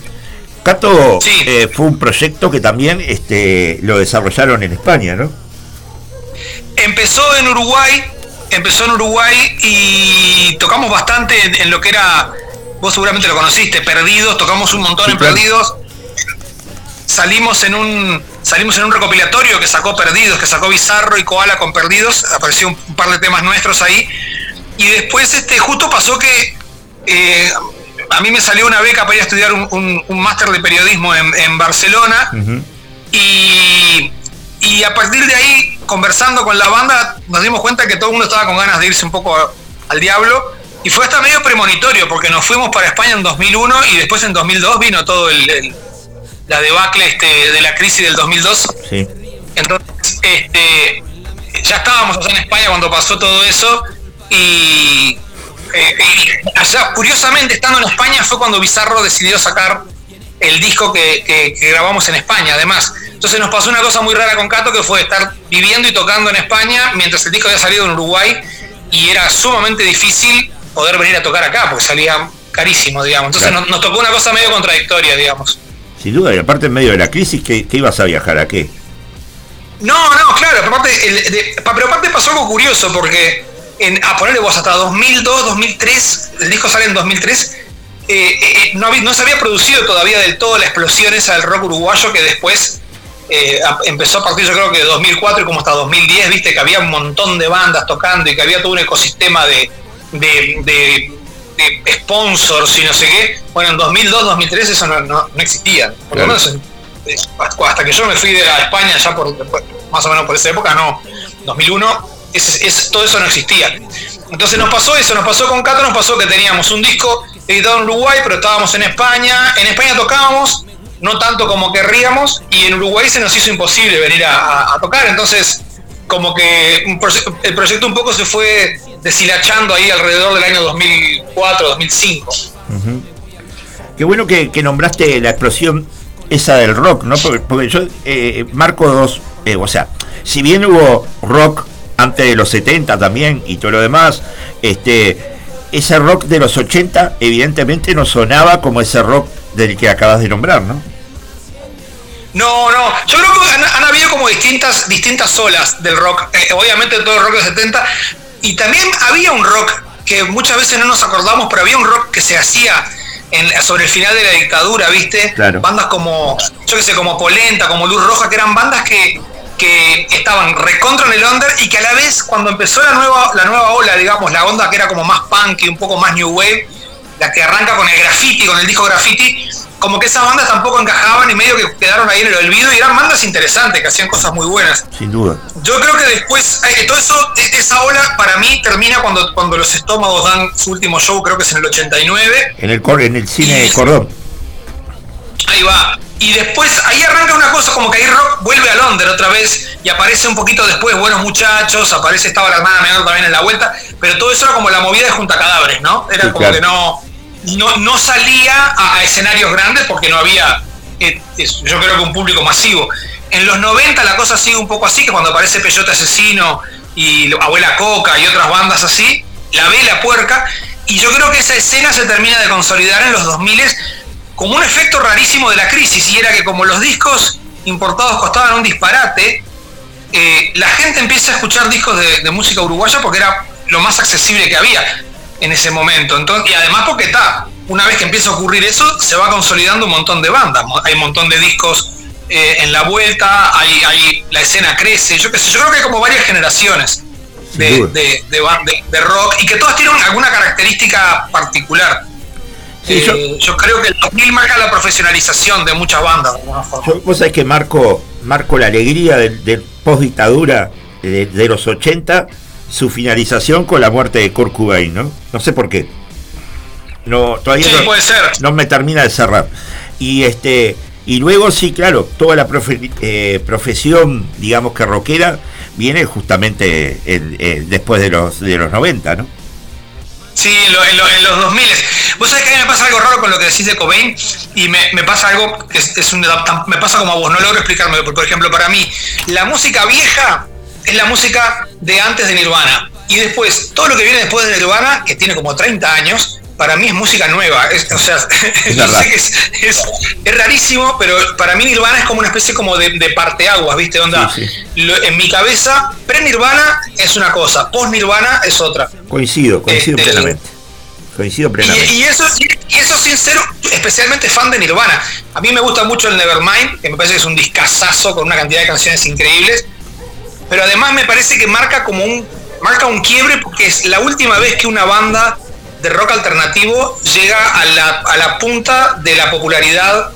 Speaker 2: Cato
Speaker 11: Sí.
Speaker 2: eh, fue un proyecto que también este, lo desarrollaron en España, ¿no?
Speaker 11: Empezó en Uruguay, empezó en Uruguay y tocamos bastante en, en lo que era, vos seguramente lo conociste, Perdidos, tocamos un montón
Speaker 2: Sí,
Speaker 11: en
Speaker 2: claro.
Speaker 11: Perdidos. Salimos en un salimos en un recopilatorio que sacó Perdidos, que sacó Bizarro y Koala con Perdidos, apareció un, un par de temas nuestros ahí. Y después este, justo pasó que eh, a mí me salió una beca para ir a estudiar un, un- un máster de periodismo en, en Barcelona. Y, y a partir de ahí, conversando con la banda, nos dimos cuenta que todo el mundo estaba con ganas de irse un poco al diablo. Y fue hasta medio premonitorio, porque nos fuimos para España en 2001 y después en 2002 vino todo el, el- la debacle este, de la crisis del 2002.
Speaker 2: Sí.
Speaker 11: Entonces, este, ya estábamos allá en España cuando pasó todo eso y, eh, y allá, curiosamente, estando en España fue cuando Bizarro decidió sacar el disco que, que- que grabamos en España, además. Entonces nos pasó una cosa muy rara con Cato que fue estar viviendo y tocando en España mientras el disco había salido en Uruguay y era sumamente difícil poder venir a tocar acá porque salía carísimo, digamos. Entonces
Speaker 2: Claro.
Speaker 11: nos, nos tocó una cosa medio contradictoria, digamos.
Speaker 2: Sin duda, y aparte en medio de la crisis, ¿qué, qué ibas a viajar a qué?
Speaker 11: No, no, claro, pero aparte, el- de- pa- pero aparte pasó algo curioso porque en, a ponerle vos hasta 2002, 2003, el disco sale en 2003, eh, eh, no, había- no se había producido todavía del todo la explosión esa del rock uruguayo que después eh, empezó a partir yo creo que de 2004 y como hasta 2010, viste que había un montón de bandas tocando y que había todo un ecosistema de, de, de- de sponsors y no sé qué. Bueno, en 2002, 2003 eso no, no- no existía. Por lo menos en- hasta que yo me fui de España ya por más o menos por esa época, no, 2001, ese- ese- todo eso no existía. Entonces nos pasó eso, nos pasó con Cato, nos pasó que teníamos un disco editado en Uruguay, pero estábamos en España, en España tocábamos, no tanto como querríamos, y en Uruguay se nos hizo imposible venir a tocar, entonces como que el proyecto un poco se fue deshilachando ahí alrededor del año 2004, 2005.
Speaker 2: Ujú. Qué bueno que, nombraste la explosión esa del rock, ¿no? Porque, porque yo eh, marco dos, eh, o sea, si bien hubo rock antes de los 70 también y todo lo demás, este, ese rock de los 80 evidentemente no sonaba como ese rock del que acabas de nombrar, ¿no?
Speaker 11: No, no, yo creo que han, han habido como distintas, distintas olas del rock, Eh, obviamente todo el rock de 70, y también había un rock que muchas veces no nos acordamos, pero había un rock que se hacía en- sobre el final de la dictadura, ¿viste?
Speaker 2: Claro.
Speaker 11: Bandas como, yo qué sé, como Polenta, como Luz Roja, que eran bandas que, que estaban recontra en el under y que a la vez cuando empezó la nueva, la nueva ola, digamos, la onda que era como más punk y un poco más new wave, la que arranca con el graffiti, con el disco graffiti, como que esas bandas tampoco encajaban y medio que quedaron ahí en el olvido y eran bandas interesantes, que hacían cosas muy buenas.
Speaker 2: Sin duda.
Speaker 11: Yo creo que después, eh, todo eso, e- esa ola para mí termina cuando, cuando los estómagos dan su último show, creo que es en el 89,
Speaker 2: En el, en el cine de Cordón.
Speaker 11: Ahí va. Y después, ahí arranca una cosa como que ahí Rock vuelve a Londres otra vez y aparece un poquito después Buenos Muchachos, aparece, estaba la hermana menor también en la vuelta, pero todo eso era como la movida de Junta Cadáveres, ¿no? Era
Speaker 2: Sí,
Speaker 11: como
Speaker 2: claro.
Speaker 11: que no, no, no salía a, escenarios grandes porque no había, eh, yo creo que un público masivo. En los 90 la cosa sigue un poco así, que cuando aparece Peyote Asesino y Abuela Coca y otras bandas así, la ve la puerca, y yo creo que esa escena se termina de consolidar en los 2000 como un efecto rarísimo de la crisis, y era que como los discos importados costaban un disparate, eh, la gente empieza a escuchar discos de música uruguaya porque era lo más accesible que había en ese momento. Entonces, y además porque está, una vez que empieza a ocurrir eso, se va consolidando un montón de bandas, hay un montón de discos eh, en la vuelta, hay, hay, la escena crece, yo qué sé, yo creo que hay como varias generaciones de, de- de de- de rock y que todas tienen alguna característica particular.
Speaker 2: Sí,
Speaker 11: Eh,
Speaker 2: yo-
Speaker 11: yo, creo que el 2000 marca la profesionalización de muchas bandas. de alguna forma.
Speaker 2: Yo, vos sabés que marco, marco la alegría del, del post-dictadura de, de los 80, su finalización con la muerte de Kurt Cobain, ¿no? No sé por qué. No, todavía
Speaker 11: Sí,
Speaker 2: no,
Speaker 11: puede ser.
Speaker 2: no me termina de cerrar. Y este y luego sí, claro, toda la profe- eh, profesión, digamos que rockera, viene justamente el- el- después de los, de los 90, ¿no?
Speaker 11: Sí, en, lo- en lo- en los 2000. Vos sabés que a mí me pasa algo raro con lo que decís de Cobain y me, me pasa algo que es, es un, me pasa como a vos, no logro explicármelo. Porque, por ejemplo, para mí, la música vieja es la música de antes de Nirvana. Y después, todo lo que viene después de Nirvana, que tiene como 30 años, para mí es música nueva. Es- o sea, sé que es, es- es rarísimo, pero para mí Nirvana es como una especie como de, de parteaguas, ¿viste? Onda,
Speaker 2: Sí,
Speaker 11: lo- en mi cabeza, pre-Nirvana es una cosa, post-Nirvana es otra.
Speaker 2: Coincido, coincido
Speaker 11: Este,
Speaker 2: plenamente. Coincido plenamente.
Speaker 11: Y, y eso, y eso sin ser especialmente fan de Nirvana. A mí me gusta mucho el Nevermind, que me parece que es un discazazo con una cantidad de canciones increíbles. Pero además me parece que marca como un, marca un quiebre porque es la última vez que una banda de rock alternativo llega a la, a la punta de la popularidad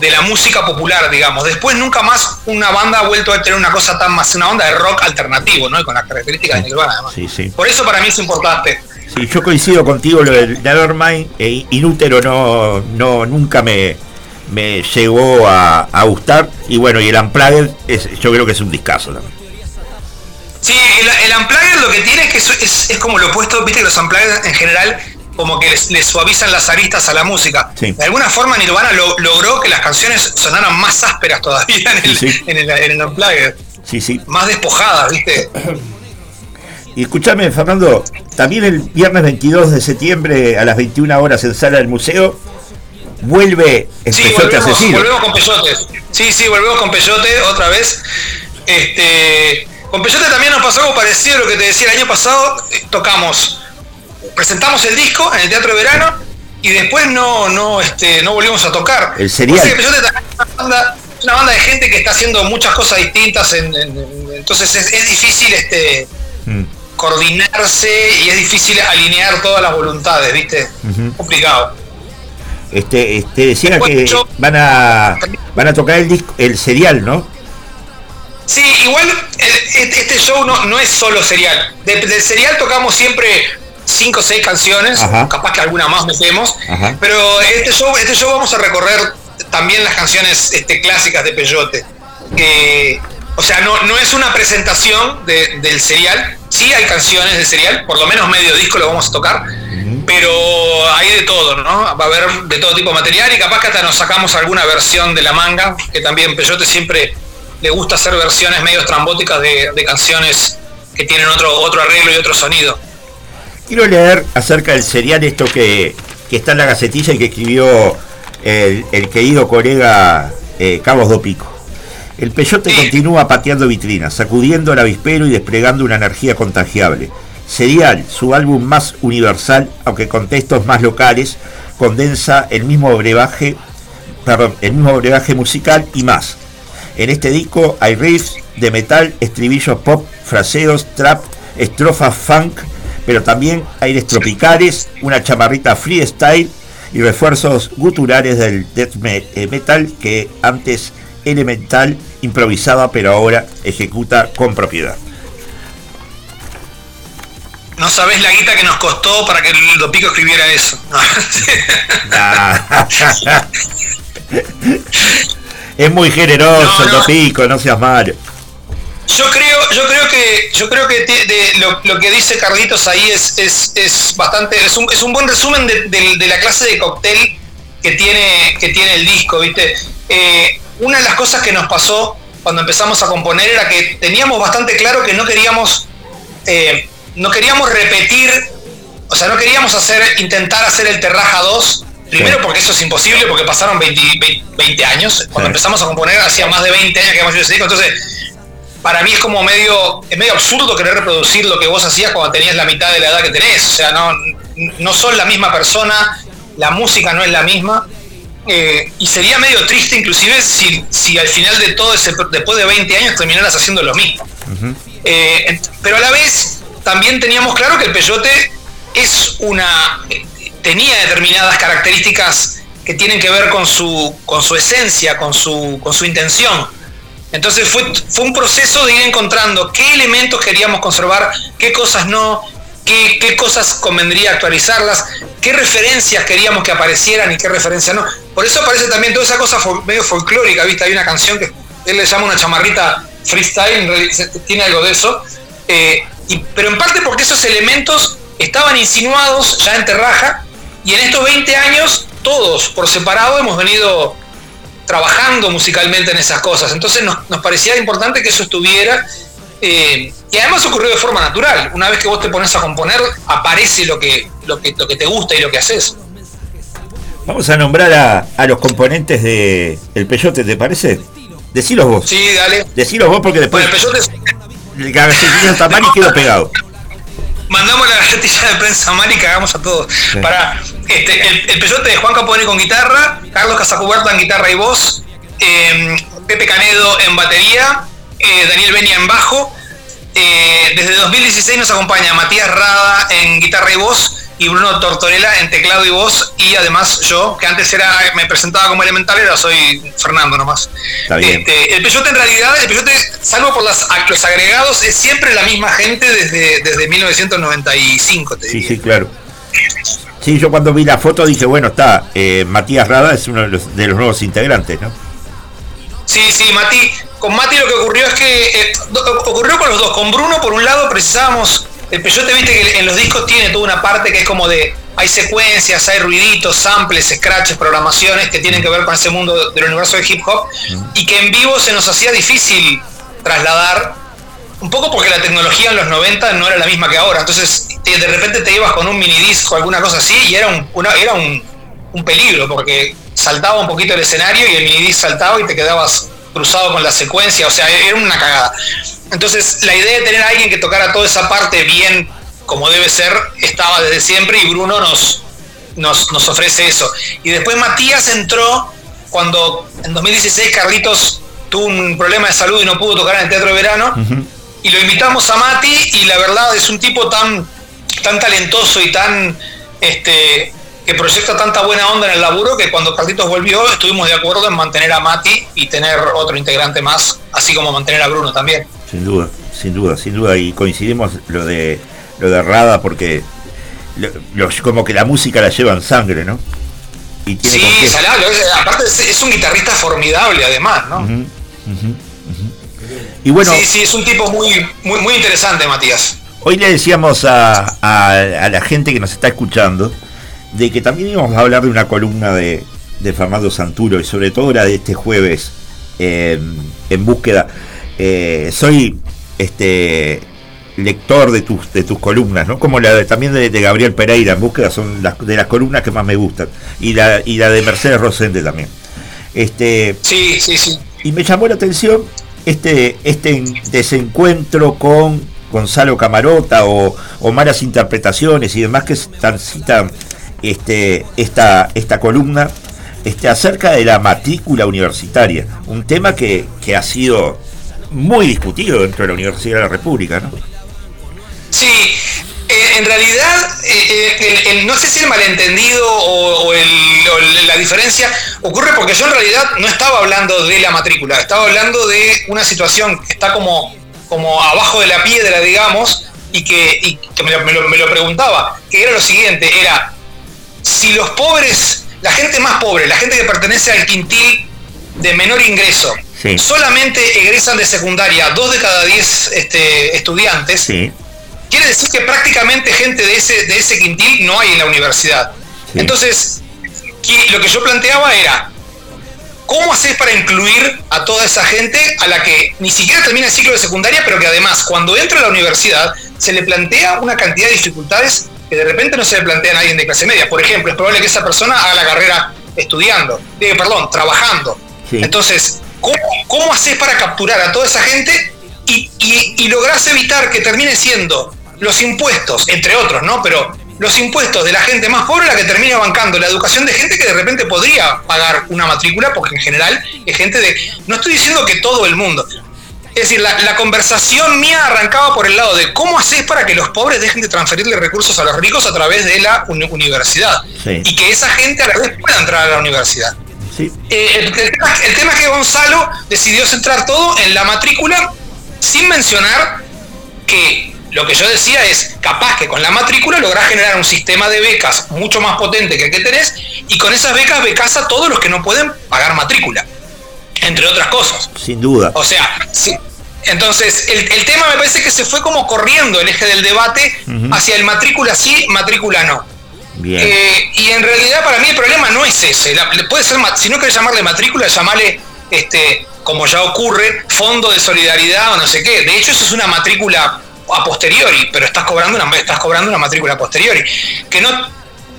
Speaker 11: de la música popular, digamos. Después nunca más una banda ha vuelto a tener una cosa tan más, una onda de rock alternativo, ¿no? Y con las características de Nirvana, además.
Speaker 2: Sí, sí.
Speaker 11: Por eso para mí es importante.
Speaker 2: Sí, yo coincido contigo, lo del Nevermind, e Inútero no, no, nunca me, me llegó a, a gustar. Y bueno, y el Unplugged, es, yo creo que es un discazo también.
Speaker 11: Sí, el, el Unplugged lo que tiene es que es, es, es como lo opuesto, viste que los Unplugged en general como que les, les suavizan las aristas a la música.
Speaker 2: Sí.
Speaker 11: De alguna forma Nirvana lo- logró que las canciones sonaran más ásperas todavía en el,
Speaker 2: Sí, sí.
Speaker 11: En el, en el Unplugged,
Speaker 2: Sí, sí.
Speaker 11: más despojadas, viste.
Speaker 2: Y escúchame, Fernando, también el viernes 22 de septiembre a las 21 horas en Sala del Museo vuelve el
Speaker 11: Sí,
Speaker 2: Peyote
Speaker 11: volvemos,
Speaker 2: Asesino.
Speaker 11: volvemos con Peyote. Sí, sí, volvemos con Peyote otra vez. Este, con Peyote también nos pasó algo parecido a lo que te decía el año pasado. eh, Tocamos, presentamos el disco en el Teatro de Verano y después no, no, este, no volvimos a tocar.
Speaker 2: El serial.
Speaker 11: Que Peyote también es una banda, es una banda de gente que está haciendo muchas cosas distintas. en- en- en- entonces es, es difícil este,
Speaker 2: Mm,
Speaker 11: coordinarse y es difícil alinear todas las voluntades, ¿viste?
Speaker 2: ujú.
Speaker 11: Complicado.
Speaker 2: Este, este decía
Speaker 11: Después
Speaker 2: que
Speaker 11: yo-
Speaker 2: van a van a tocar el disco, el serial, ¿no?
Speaker 11: Sí, igual este show no, no es solo serial. De- del serial tocamos siempre cinco o seis canciones,
Speaker 2: Ajá.
Speaker 11: capaz que alguna más metemos,
Speaker 2: Ajá.
Speaker 11: pero este show, este show vamos a recorrer también las canciones este, clásicas de Peyote. O sea, no, no es una presentación de- del serial, sí hay canciones del serial, por lo menos medio disco lo vamos a tocar, pero hay de todo, ¿no? Va a haber de todo tipo de material y capaz que hasta nos sacamos alguna versión de la manga, que también Peyote siempre le gusta hacer versiones medio estrambóticas de, de canciones que tienen otro, otro arreglo y otro sonido.
Speaker 2: Quiero leer acerca del serial esto que, que está en la gacetilla y que escribió el, el querido colega eh, Carlos Dopico. El peyote
Speaker 11: Sí.
Speaker 2: continúa pateando vitrinas, sacudiendo el avispero y desplegando una energía contagiable. Serial, su álbum más universal, aunque con textos más locales, condensa el mismo brebaje, perdón, el mismo brebaje musical y más. En este disco hay riffs de metal, estribillos pop, fraseos, trap, estrofas funk, pero también aires tropicales, una chamarrita freestyle y refuerzos guturales del death eh, metal que antes elemental improvisaba pero ahora ejecuta con propiedad.
Speaker 11: No sabés la guita que nos costó para que el Dopico escribiera eso.
Speaker 2: es muy generoso
Speaker 11: No,
Speaker 2: el
Speaker 11: no.
Speaker 2: No seas malo.
Speaker 11: Yo creo, yo creo que, yo creo que te- de- lo, lo que dice Carlitos ahí es, es, es bastante, es un, es un buen resumen de, de- de la clase de cóctel que tiene, que tiene el disco, ¿viste? Eh, una de las cosas que nos pasó cuando empezamos a componer era que teníamos bastante claro que no queríamos, eh, no queríamos repetir, o sea, no queríamos hacer, intentar hacer el Terraja 2. Primero porque eso es imposible, porque pasaron 20, 20 años. Cuando empezamos a componer hacía más de 20 años que habíamos hecho ese disco. Entonces, para mí es como medio, es medio absurdo querer reproducir lo que vos hacías cuando tenías la mitad de la edad que tenés. O sea, no, no son la misma persona, la música no es la misma. eh, y sería medio triste inclusive si, si al final de todo ese, después de 20 años terminaras haciendo lo mismo. Eh, pero a la vez también teníamos claro que el peyote es una tenía determinadas características que tienen que ver con su con su esencia, con su con su intención. Entonces fue, fue un proceso de ir encontrando qué elementos queríamos conservar, qué cosas no, qué, qué cosas convendría actualizarlas, qué referencias queríamos que aparecieran y qué referencias no. Por eso aparece también toda esa cosa medio folclórica, ¿viste? Hay una canción que él le llama una chamarrita freestyle, tiene algo de eso. Eh, pero en parte porque esos elementos estaban insinuados ya en Terraja y en estos 20 años todos por separado hemos venido trabajando musicalmente en esas cosas. Entonces nos, nos parecía importante que eso estuviera. eh, y además ocurrió de forma natural. Una vez que vos te pones a componer, aparece lo que, lo que, lo que te gusta y lo que haces.
Speaker 2: Vamos a nombrar a, a los componentes de El Peyote, ¿te parece? Decilos vos.
Speaker 11: Sí, dale.
Speaker 2: Decilos vos porque después
Speaker 11: Bueno, el peyote,
Speaker 2: el gacetilla está mal y quedó pegado.
Speaker 11: Mandamos la cartilla de prensa mal y cagamos a todos. Para este, el, el peyote de Juan Capone con guitarra, Carlos Casacuberta en guitarra y voz, eh, Pepe Canedo en batería, eh, Daniel Benia en bajo, Eh, desde 2016 nos acompaña Matías Rada en guitarra y voz y Bruno Tortorella en teclado y voz y además yo, que antes era me presentaba como elemental, ahora soy Fernando nomás.
Speaker 2: Está bien.
Speaker 11: Este, el Peyote en realidad, el Peyote, salvo por las, los agregados, es siempre la misma gente desde, desde 1995, te
Speaker 2: Sí,
Speaker 11: diría.
Speaker 2: sí, claro. Sí, yo cuando vi la foto dije, bueno, está, eh, Matías Rada es uno de los, de los nuevos integrantes, ¿no?
Speaker 11: Sí, sí, Mati. Con Mati lo que ocurrió es que eh, ocurrió con los dos. Con Bruno, por un lado, precisábamos. El Peyote, viste que en los discos tiene toda una parte que es como de. Hay secuencias, hay ruiditos, samples, scratches, programaciones que tienen que ver con ese mundo del universo del hip hop. Y que en vivo se nos hacía difícil trasladar. Un poco porque la tecnología en los 90 no era la misma que ahora. Entonces, de repente te ibas con un minidisc o alguna cosa así y era un, una- era un, un peligro porque saltaba un poquito el escenario y el minidisc saltaba y te quedabas cruzado con la secuencia, o sea, era una cagada. Entonces, la idea de tener a alguien que tocara toda esa parte bien como debe ser estaba desde siempre y Bruno nos, nos, nos ofrece eso. Y después Matías entró cuando en 2016 Carlitos tuvo un problema de salud y no pudo tocar en el Teatro de Verano y lo invitamos a Mati y la verdad es un tipo tan tan talentoso y tan este que proyecta tanta buena onda en el laburo que cuando Carlitos volvió estuvimos de acuerdo en mantener a Mati y tener otro integrante más, así como mantener a Bruno también.
Speaker 2: Sin duda, sin duda, sin duda. Y coincidimos lo de lo de Rada porque lo- los- como que la música la lleva en sangre, ¿no? Y tiene
Speaker 11: Sí. Salado, aparte es, un guitarrista formidable además, ¿no?
Speaker 2: Y bueno,
Speaker 11: sí, sí, es un tipo muy, muy, muy interesante, Matías.
Speaker 2: hoy le decíamos a, a- a la gente que nos está escuchando de que también íbamos a hablar de una columna de, de Fernando Santuro y sobre todo la de este jueves eh, en búsqueda. Eh, soy este lector de tus de tus columnas, ¿no? Como la de, también de, de Gabriel Pereira en búsqueda son las de las columnas que más me gustan y la y la de Mercedes Rosende también. Este
Speaker 11: Sí, sí, sí.
Speaker 2: y me llamó la atención este, este desencuentro con Gonzalo Camarota o, o malas interpretaciones y demás que transitan este, esta, esta columna este, acerca de la matrícula universitaria, un tema que, que ha sido muy discutido dentro de la Universidad de la República, ¿no?
Speaker 11: Sí, eh, en realidad, eh, eh, no sé si el malentendido o, la diferencia ocurre porque yo en realidad no estaba hablando de la matrícula, estaba hablando de una situación que está como, como abajo de la piedra, digamos, y que, me lo preguntaba, que era lo siguiente, era si los pobres, la gente más pobre, la gente que pertenece al quintil de menor ingreso,
Speaker 2: Sí.
Speaker 11: solamente egresan de secundaria dos de cada diez este, estudiantes,
Speaker 2: Sí,
Speaker 11: quiere decir que prácticamente gente de ese, de ese quintil no hay en la universidad.
Speaker 2: Sí.
Speaker 11: Entonces, lo que yo planteaba era, ¿cómo haces para incluir a toda esa gente a la que ni siquiera termina el ciclo de secundaria, pero que además cuando entra a la universidad se le plantea una cantidad de dificultades que de repente no se le plantean a alguien de clase media? Por ejemplo, es probable que esa persona haga la carrera estudiando, eh, perdón, trabajando.
Speaker 2: Sí.
Speaker 11: Entonces, ¿cómo, ¿cómo haces para capturar a toda esa gente y, y, y lográs evitar que termine siendo los impuestos, entre otros, ¿no? Pero los impuestos de la gente más pobre la que termina bancando la educación de gente que de repente podría pagar una matrícula, porque en general es gente de... No estoy diciendo que todo el mundo. Es decir, la, la conversación mía arrancaba por el lado de cómo haces para que los pobres dejen de transferirle recursos a los ricos a través de la uni- universidad.
Speaker 2: Sí.
Speaker 11: Y que esa gente a la vez pueda entrar a la universidad.
Speaker 2: sí,
Speaker 11: Eh, el, el tema, el tema es que Gonzalo decidió centrar todo en la matrícula sin mencionar que lo que yo decía es capaz que con la matrícula lográs generar un sistema de becas mucho más potente que el que tenés y con esas becas becas a todos los que no pueden pagar matrícula, entre otras cosas.
Speaker 2: sin duda.
Speaker 11: O sea, sí. Entonces, el, el tema me parece que se fue como corriendo el eje del debate hacia el matrícula sí, matrícula no.
Speaker 2: Bien.
Speaker 11: Eh, y en realidad para mí el problema no es ese. La- puede ser, si no querés llamarle matrícula, llamarle, este, como ya ocurre, fondo de solidaridad o no sé qué. De hecho, eso es una matrícula a posteriori, pero estás cobrando una, estás cobrando una matrícula a posteriori. Que no,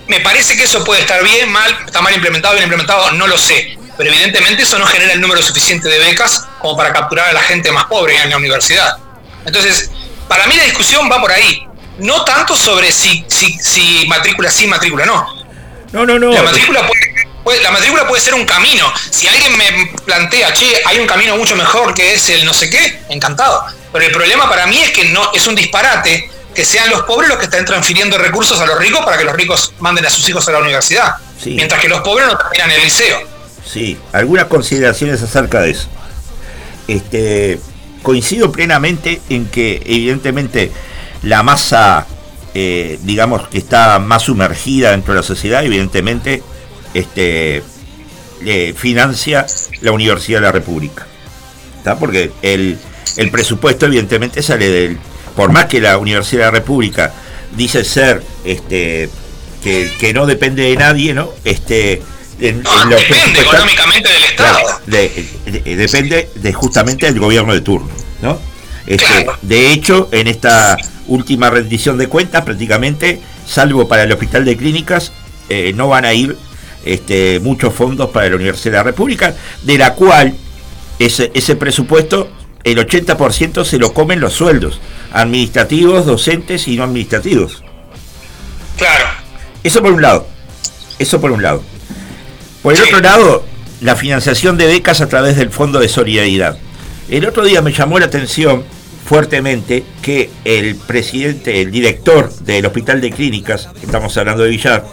Speaker 11: me parece que eso puede estar bien, mal, está mal implementado, bien implementado, no lo sé. Pero evidentemente eso no genera el número suficiente de becas como para capturar a la gente más pobre en la universidad. Entonces, para mí la discusión va por ahí. No tanto sobre si, si, si matrícula sí, matrícula no.
Speaker 2: No, no, no.
Speaker 11: La matrícula puede, puede- la matrícula puede ser un camino. Si alguien me plantea, che, hay un camino mucho mejor que es el no sé qué, encantado. Pero el problema para mí es que no es un disparate que sean los pobres los que estén transfiriendo recursos a los ricos para que los ricos manden a sus hijos a la universidad.
Speaker 2: Sí.
Speaker 11: Mientras que los pobres no terminan el liceo.
Speaker 2: Sí, algunas consideraciones acerca de eso. Este, coincido plenamente en que evidentemente la masa, eh, digamos, que está más sumergida dentro de la sociedad, evidentemente este, financia la Universidad de la República. ¿Está? Porque el, el presupuesto evidentemente sale del... Por más que la Universidad de la República dice ser este que, que no depende de nadie, ¿no? Este, en-
Speaker 11: No,
Speaker 2: en lo
Speaker 11: depende económicamente del Estado.
Speaker 2: Claro, de- de- depende de justamente del gobierno de turno, ¿no? Este,
Speaker 11: Claro.
Speaker 2: De hecho, en esta última rendición de cuentas, prácticamente, salvo para el Hospital de Clínicas, eh, no van a ir este, muchos fondos para la Universidad de la República, de la cual ese, ese presupuesto, el 80% se lo comen los sueldos, administrativos, docentes y no administrativos.
Speaker 11: Claro.
Speaker 2: Eso por un lado. Eso por un lado. Por el otro lado, la financiación de becas a través del Fondo de Solidaridad. El otro día me llamó la atención fuertemente que el presidente, el director del Hospital de Clínicas, estamos hablando de Villar,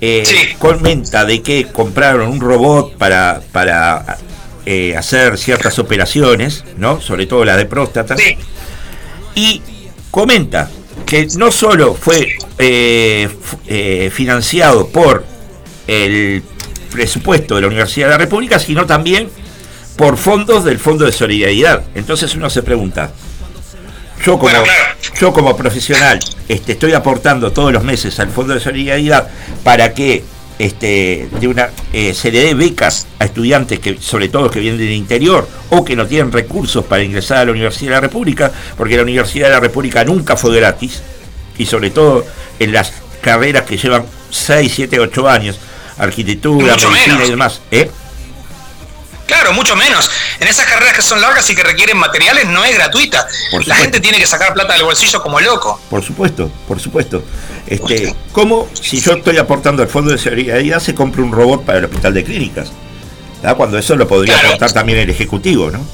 Speaker 2: eh, comenta de que compraron un robot para, para eh, hacer ciertas operaciones, ¿no? Sobre todo la de próstata. Y comenta que no solo fue eh, financiado por el presupuesto de la Universidad de la República, sino también por fondos del Fondo de Solidaridad. Entonces uno se pregunta, yo como, yo como profesional este, estoy aportando todos los meses al Fondo de Solidaridad para que este, de una, eh, se le dé becas a estudiantes que, sobre todo que vienen del interior o que no tienen recursos para ingresar a la Universidad de la República, porque la Universidad de la República nunca fue gratis, y sobre todo en las carreras que llevan 6, 7, 8 años, arquitectura,
Speaker 11: Mucho
Speaker 2: medicina
Speaker 11: menos.
Speaker 2: y demás. ¿eh?
Speaker 11: Claro, mucho menos. En esas carreras que son largas y que requieren materiales no es gratuita. La gente tiene que sacar plata del bolsillo como loco.
Speaker 2: Por supuesto, por supuesto. Este, ¿Cómo si yo estoy aportando al Fondo de Solidaridad se compra un robot para el Hospital de Clínicas? ¿Ah? Cuando eso lo podría aportar también el Ejecutivo, ¿no?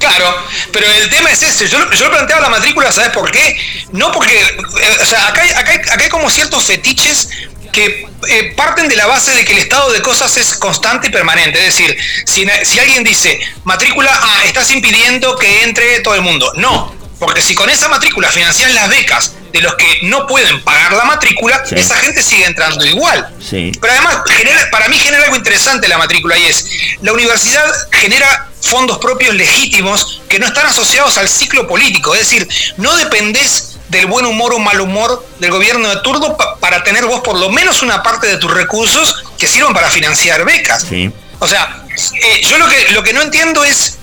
Speaker 11: Claro, pero el tema es ese. Yo, lo- yo lo planteaba la matrícula, ¿sabes por qué? No porque. eh, o sea, acá acá hay como ciertos fetiches que eh, parten de la base de que el estado de cosas es constante y permanente. Es decir, si, alguien dice matrícula, ah, estás impidiendo que entre todo el mundo. No, porque si con esa matrícula financian las becas de los que no pueden pagar la matrícula,
Speaker 2: Sí.
Speaker 11: esa gente sigue entrando igual.
Speaker 2: Sí.
Speaker 11: Pero además, genera, para mí genera algo interesante la matrícula y es, la universidad genera fondos propios legítimos que no están asociados al ciclo político, es decir, no dependés del buen humor o mal humor del gobierno de turno pa- para tener vos por lo menos una parte de tus recursos que sirvan para financiar becas.
Speaker 2: Sí.
Speaker 11: O sea, eh, yo lo que, lo que no entiendo es,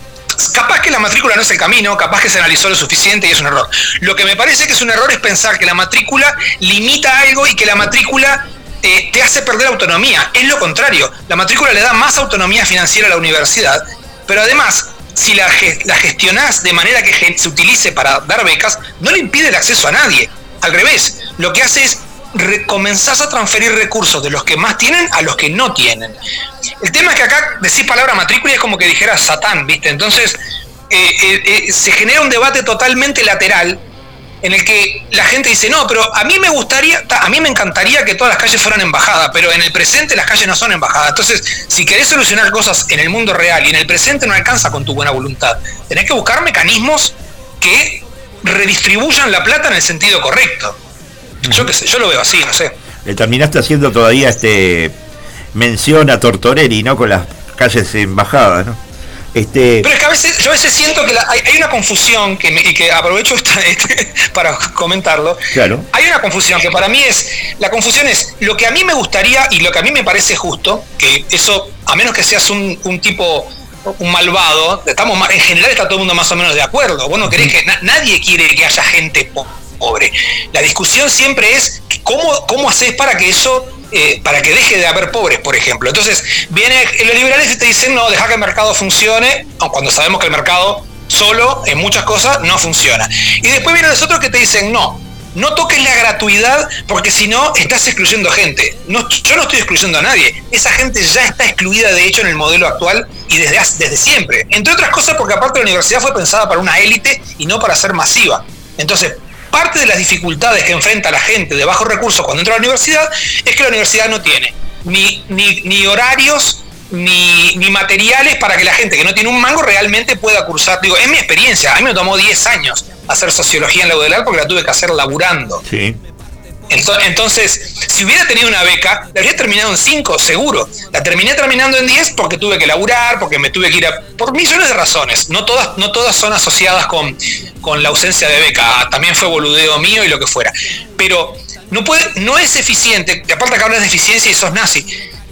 Speaker 11: capaz que la matrícula no es el camino, capaz que se analizó lo suficiente y es un error. Lo que me parece que es un error es pensar que la matrícula limita algo y que la matrícula eh, te hace perder autonomía. Es lo contrario, la matrícula le da más autonomía financiera a la universidad, pero además, si la, la gestionás de manera que se utilice para dar becas, no le impide el acceso a nadie. Al revés, lo que hace es comenzás a transferir recursos de los que más tienen a los que no tienen. El tema es que acá decís palabra matrícula es como que dijera Satán, ¿viste? Entonces eh, eh, eh, se genera un debate totalmente lateral en el que la gente dice, no, pero a mí me gustaría, ta, a mí me encantaría que todas las calles fueran embajada, pero en el presente las calles no son embajadas. Entonces, si querés solucionar cosas en el mundo real y en el presente no alcanza con tu buena voluntad, tenés que buscar mecanismos que redistribuyan la plata en el sentido correcto. Yo qué sé, yo lo veo así, no sé.
Speaker 2: Le terminaste haciendo todavía este mención a Tortorelli, ¿no? Con las calles embajadas, ¿no? Este,
Speaker 11: Pero es que a veces, yo a veces siento que la- hay, hay una confusión que, me- y que aprovecho esta- este, para comentarlo.
Speaker 2: claro.
Speaker 11: Hay una confusión que para mí es, la confusión es lo que a mí me gustaría y lo que a mí me parece justo, que eso, a menos que seas un, un tipo, un malvado, estamos en general está todo el mundo más o menos de acuerdo. Vos no querés que na- nadie quiere que haya gente po- pobre. La discusión siempre es cómo, cómo haces para que eso, eh, para que deje de haber pobres, por ejemplo. Entonces, viene los liberales y te dicen, no, deja que el mercado funcione, cuando sabemos que el mercado solo en muchas cosas no funciona. Y después vienen los otros que te dicen, no, no toques la gratuidad porque si no estás excluyendo gente. No, yo no estoy excluyendo a nadie. Esa gente ya está excluida de hecho en el modelo actual y desde, desde siempre. Entre otras cosas porque aparte la universidad fue pensada para una élite y no para ser masiva. Entonces, parte de las dificultades que enfrenta la gente de bajos recursos cuando entra a la universidad es que la universidad no tiene ni, ni, horarios ni, ni materiales para que la gente que no tiene un mango realmente pueda cursar. Digo, es mi experiencia. A mí me tomó 10 años hacer sociología en la UDELAR porque la tuve que hacer laburando.
Speaker 2: Sí.
Speaker 11: Ento- Entonces, si hubiera tenido una beca, la habría terminado en 5, seguro. La terminé terminando en 10 porque tuve que laburar, porque me tuve que ir a... por millones de razones. No todas, no todas son asociadas con, con la ausencia de beca. También fue boludeo mío y lo que fuera. Pero no, puede, no es eficiente, que aparte que hablas de eficiencia y sos nazi.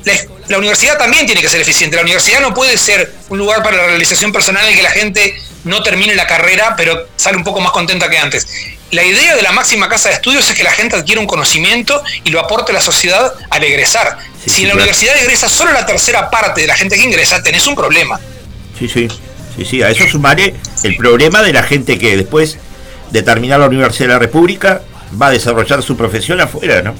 Speaker 11: La, la universidad también tiene que ser eficiente. La universidad no puede ser un lugar para la realización personal en que la gente no termine la carrera, pero sale un poco más contenta que antes. La idea de la máxima casa de estudios es que la gente adquiera un conocimiento y lo aporte a la sociedad al egresar.
Speaker 2: Sí,
Speaker 11: si
Speaker 2: sí,
Speaker 11: en la
Speaker 2: claro.
Speaker 11: universidad egresa solo la tercera parte de la gente que ingresa, tenés un problema.
Speaker 2: Sí, sí. Sí, sí. A eso sumaré el problema de la gente que después de terminar la Universidad de la República va a desarrollar su profesión afuera, ¿no?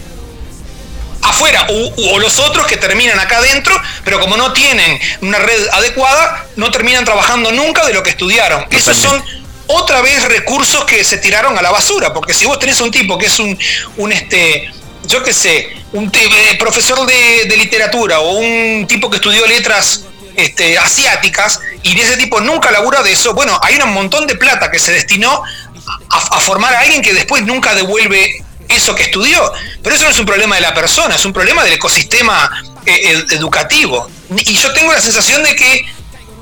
Speaker 11: afuera o, o los otros que terminan acá adentro, pero como no tienen una red adecuada, no terminan trabajando nunca de lo que estudiaron. Esos son otra vez recursos que se tiraron a la basura, porque si vos tenés un tipo que es un, un este, yo qué sé, un eh, profesor de, literatura o un tipo que estudió letras este, asiáticas y de ese tipo nunca labura de eso, bueno, hay un montón de plata que se destinó a, formar a alguien que después nunca devuelve eso que estudió. Pero eso no es un problema de la persona, es un problema del ecosistema eh, ed- educativo. Y yo tengo la sensación de que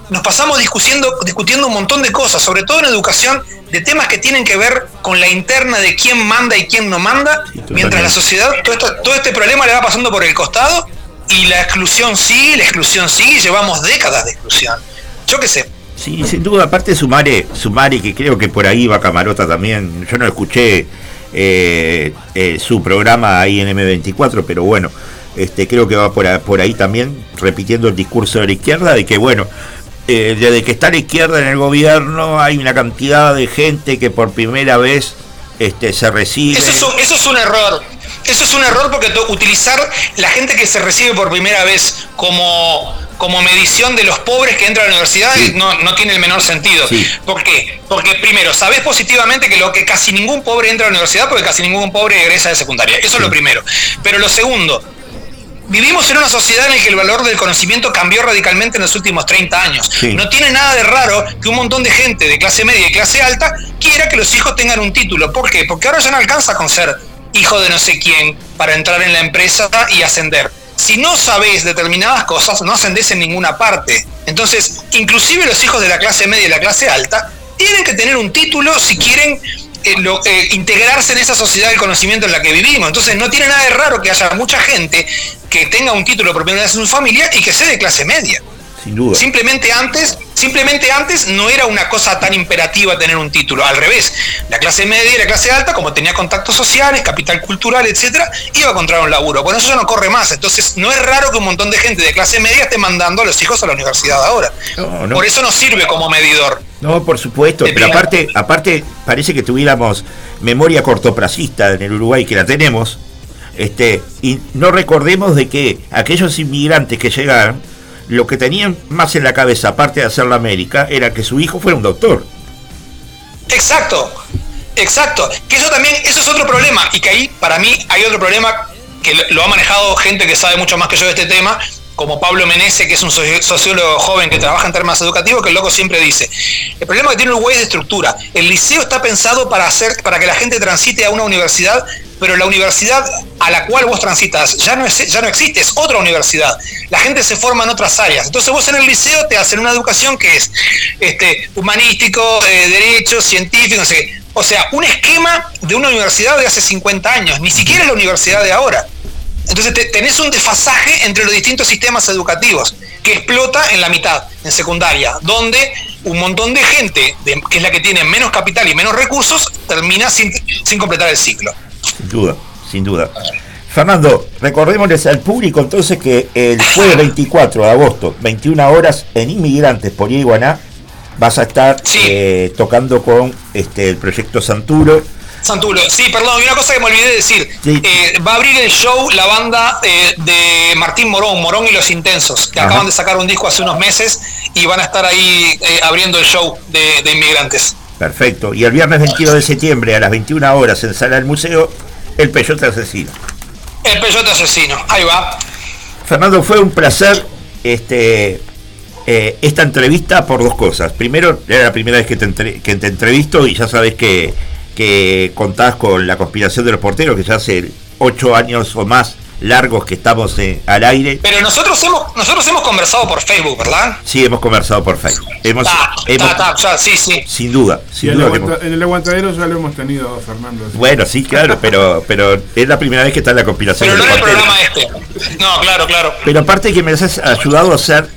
Speaker 11: nos pasamos discutiendo, discutiendo un montón de cosas, sobre todo en educación, de temas que tienen que ver con la interna de quién manda y quién no manda, mientras la sociedad, todo, esto- todo este problema le va pasando por el costado y la exclusión sigue, la exclusión sigue, llevamos décadas de exclusión. Yo qué sé.
Speaker 2: Sí, sin duda, aparte Sumare, Sumare, que creo que por ahí va Camarota también, yo no escuché eh, eh, su programa ahí en M24, pero bueno, este creo que va por, por ahí también, repitiendo el discurso de la izquierda, de que bueno, eh, desde que está la izquierda en el gobierno hay una cantidad de gente que por primera vez este, se recibe.
Speaker 11: Eso es, un, eso es un error. Eso es un error porque utilizar la gente que se recibe por primera vez como, como medición de los pobres que entran a la universidad no, no tiene el menor sentido. ¿Por qué? Porque primero, sabes positivamente que lo que casi ningún pobre entra a la universidad porque casi ningún pobre egresa de secundaria. Eso es lo primero. Pero lo segundo, Vivimos en una sociedad en la que el valor del conocimiento cambió radicalmente en los últimos 30 años.
Speaker 2: Sí.
Speaker 11: No tiene nada de raro que un montón de gente de clase media y clase alta quiera que los hijos tengan un título. ¿Por qué? Porque ahora ya no alcanza con ser hijo de no sé quién para entrar en la empresa y ascender. Si no sabés determinadas cosas, no ascendés en ninguna parte. Entonces, inclusive los hijos de la clase media y la clase alta tienen que tener un título si quieren eh, lo- eh, integrarse en esa sociedad del conocimiento en la que vivimos. Entonces no tiene nada de raro que haya mucha gente que tenga un título por primera vez en su familia y que sea de clase media.
Speaker 2: Sin duda.
Speaker 11: Simplemente antes, simplemente antes no era una cosa tan imperativa tener un título. Al revés, la clase media y la clase alta, como tenía contactos sociales, capital cultural, etcétera, iba a encontrar un laburo. Bueno, eso ya no corre más. Entonces, no es raro que un montón de gente de clase media esté mandando a los hijos a la universidad ahora.
Speaker 2: No, no.
Speaker 11: Por eso no sirve como medidor.
Speaker 2: No, por supuesto, pero aparte, aparte parece que tuviéramos memoria cortoplacista en el Uruguay, que la tenemos, este, y no recordemos de que aquellos inmigrantes que llegaron, lo que tenían más en la cabeza, aparte de hacer la América, era que su hijo fuera un doctor.
Speaker 11: Exacto, exacto. Que eso también, eso es otro problema. Y que ahí, para mí, hay otro problema que lo- ha manejado gente que sabe mucho más que yo de este tema, como Pablo Menese, que es un soci- sociólogo joven que trabaja en temas educativos, que el loco siempre dice, el problema que tiene Uruguay es de estructura. El liceo está pensado para hacer, para que la gente transite a una universidad, pero la universidad a la cual vos transitas ya no, ya no existe, es otra universidad. La gente se forma en otras áreas. Entonces vos en el liceo te hacen una educación que es este, humanístico, eh, derecho, científico. O sea, un esquema de una universidad de hace 50 años, ni siquiera es la universidad de ahora. Entonces te- tenés un desfasaje entre los distintos sistemas educativos que explota en la mitad, en secundaria, donde un montón de gente, que es la que tiene menos capital y menos recursos, termina sin completar el ciclo.
Speaker 2: Sin duda, sin duda. Fernando, recordémosles al público entonces que el jueves 24 de agosto, 21 horas, en Inmigrantes por Iguaná, vas a estar eh, tocando con este el proyecto Santuro
Speaker 11: Santulo. Sí, perdón, y una cosa que me olvidé de decir.
Speaker 2: Sí.
Speaker 11: Eh, va a abrir el show la banda eh, de Martín Morón, Morón y los Intensos, que
Speaker 2: Ajá.
Speaker 11: acaban de sacar un disco hace unos meses y van a estar ahí eh, abriendo el show de, de inmigrantes.
Speaker 2: Perfecto. Y el viernes 22 de septiembre a las 21 horas en Sala del Museo, El Peyote Asesino.
Speaker 11: El Peyote Asesino, ahí va.
Speaker 2: Fernando, fue un placer este, eh, esta entrevista por dos cosas. Primero, era la primera vez que te, entre- que te entrevisto y ya sabes que, que contás con la conspiración de los porteros, que ya hace ocho años o más largos que estamos eh, al aire.
Speaker 11: Pero nosotros hemos, nosotros hemos conversado por Facebook, ¿verdad?
Speaker 2: Sí, hemos conversado por Facebook. Hemos,
Speaker 11: Ta,
Speaker 2: hemos-
Speaker 11: ta, ta, ya, sí, sí.
Speaker 2: sin duda, sin
Speaker 3: en,
Speaker 2: duda
Speaker 3: el
Speaker 2: hemos-
Speaker 3: en el aguantadero ya lo hemos tenido, Fernando. así.
Speaker 2: Bueno, sí, claro, pero, pero es la primera vez que está en la conspiración
Speaker 11: Pero no en el programa este. No, claro, claro.
Speaker 2: Pero aparte que me has ayudado a hacer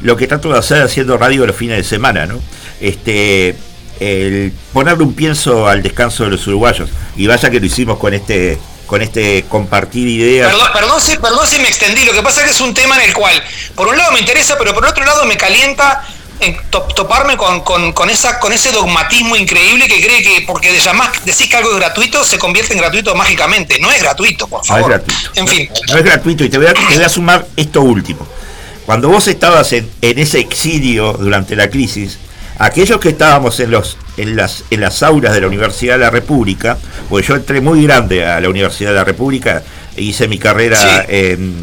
Speaker 2: lo que trato de hacer haciendo radio los fines de semana, ¿no? Este, el ponerle un pienso al descanso de los uruguayos. Y vaya que lo hicimos con este, con este compartir ideas.
Speaker 11: Perdón, perdón, si, perdón si me extendí, lo que pasa es que es un tema en el cual, por un lado me interesa, pero por otro lado me calienta en to- toparme con, con- con esa, con ese dogmatismo increíble que cree que porque de llamás, decís que algo es gratuito, se convierte en gratuito mágicamente. No es gratuito, por
Speaker 2: No es
Speaker 11: favor.
Speaker 2: gratuito.
Speaker 11: En fin.
Speaker 2: No es gratuito. Y te voy a, te voy a sumar esto último. Cuando vos estabas en, en ese exilio durante la crisis, aquellos que estábamos en los en las en las aulas de la Universidad de la República, pues yo entré muy grande a la Universidad de la República e hice mi carrera
Speaker 11: Sí.
Speaker 2: en,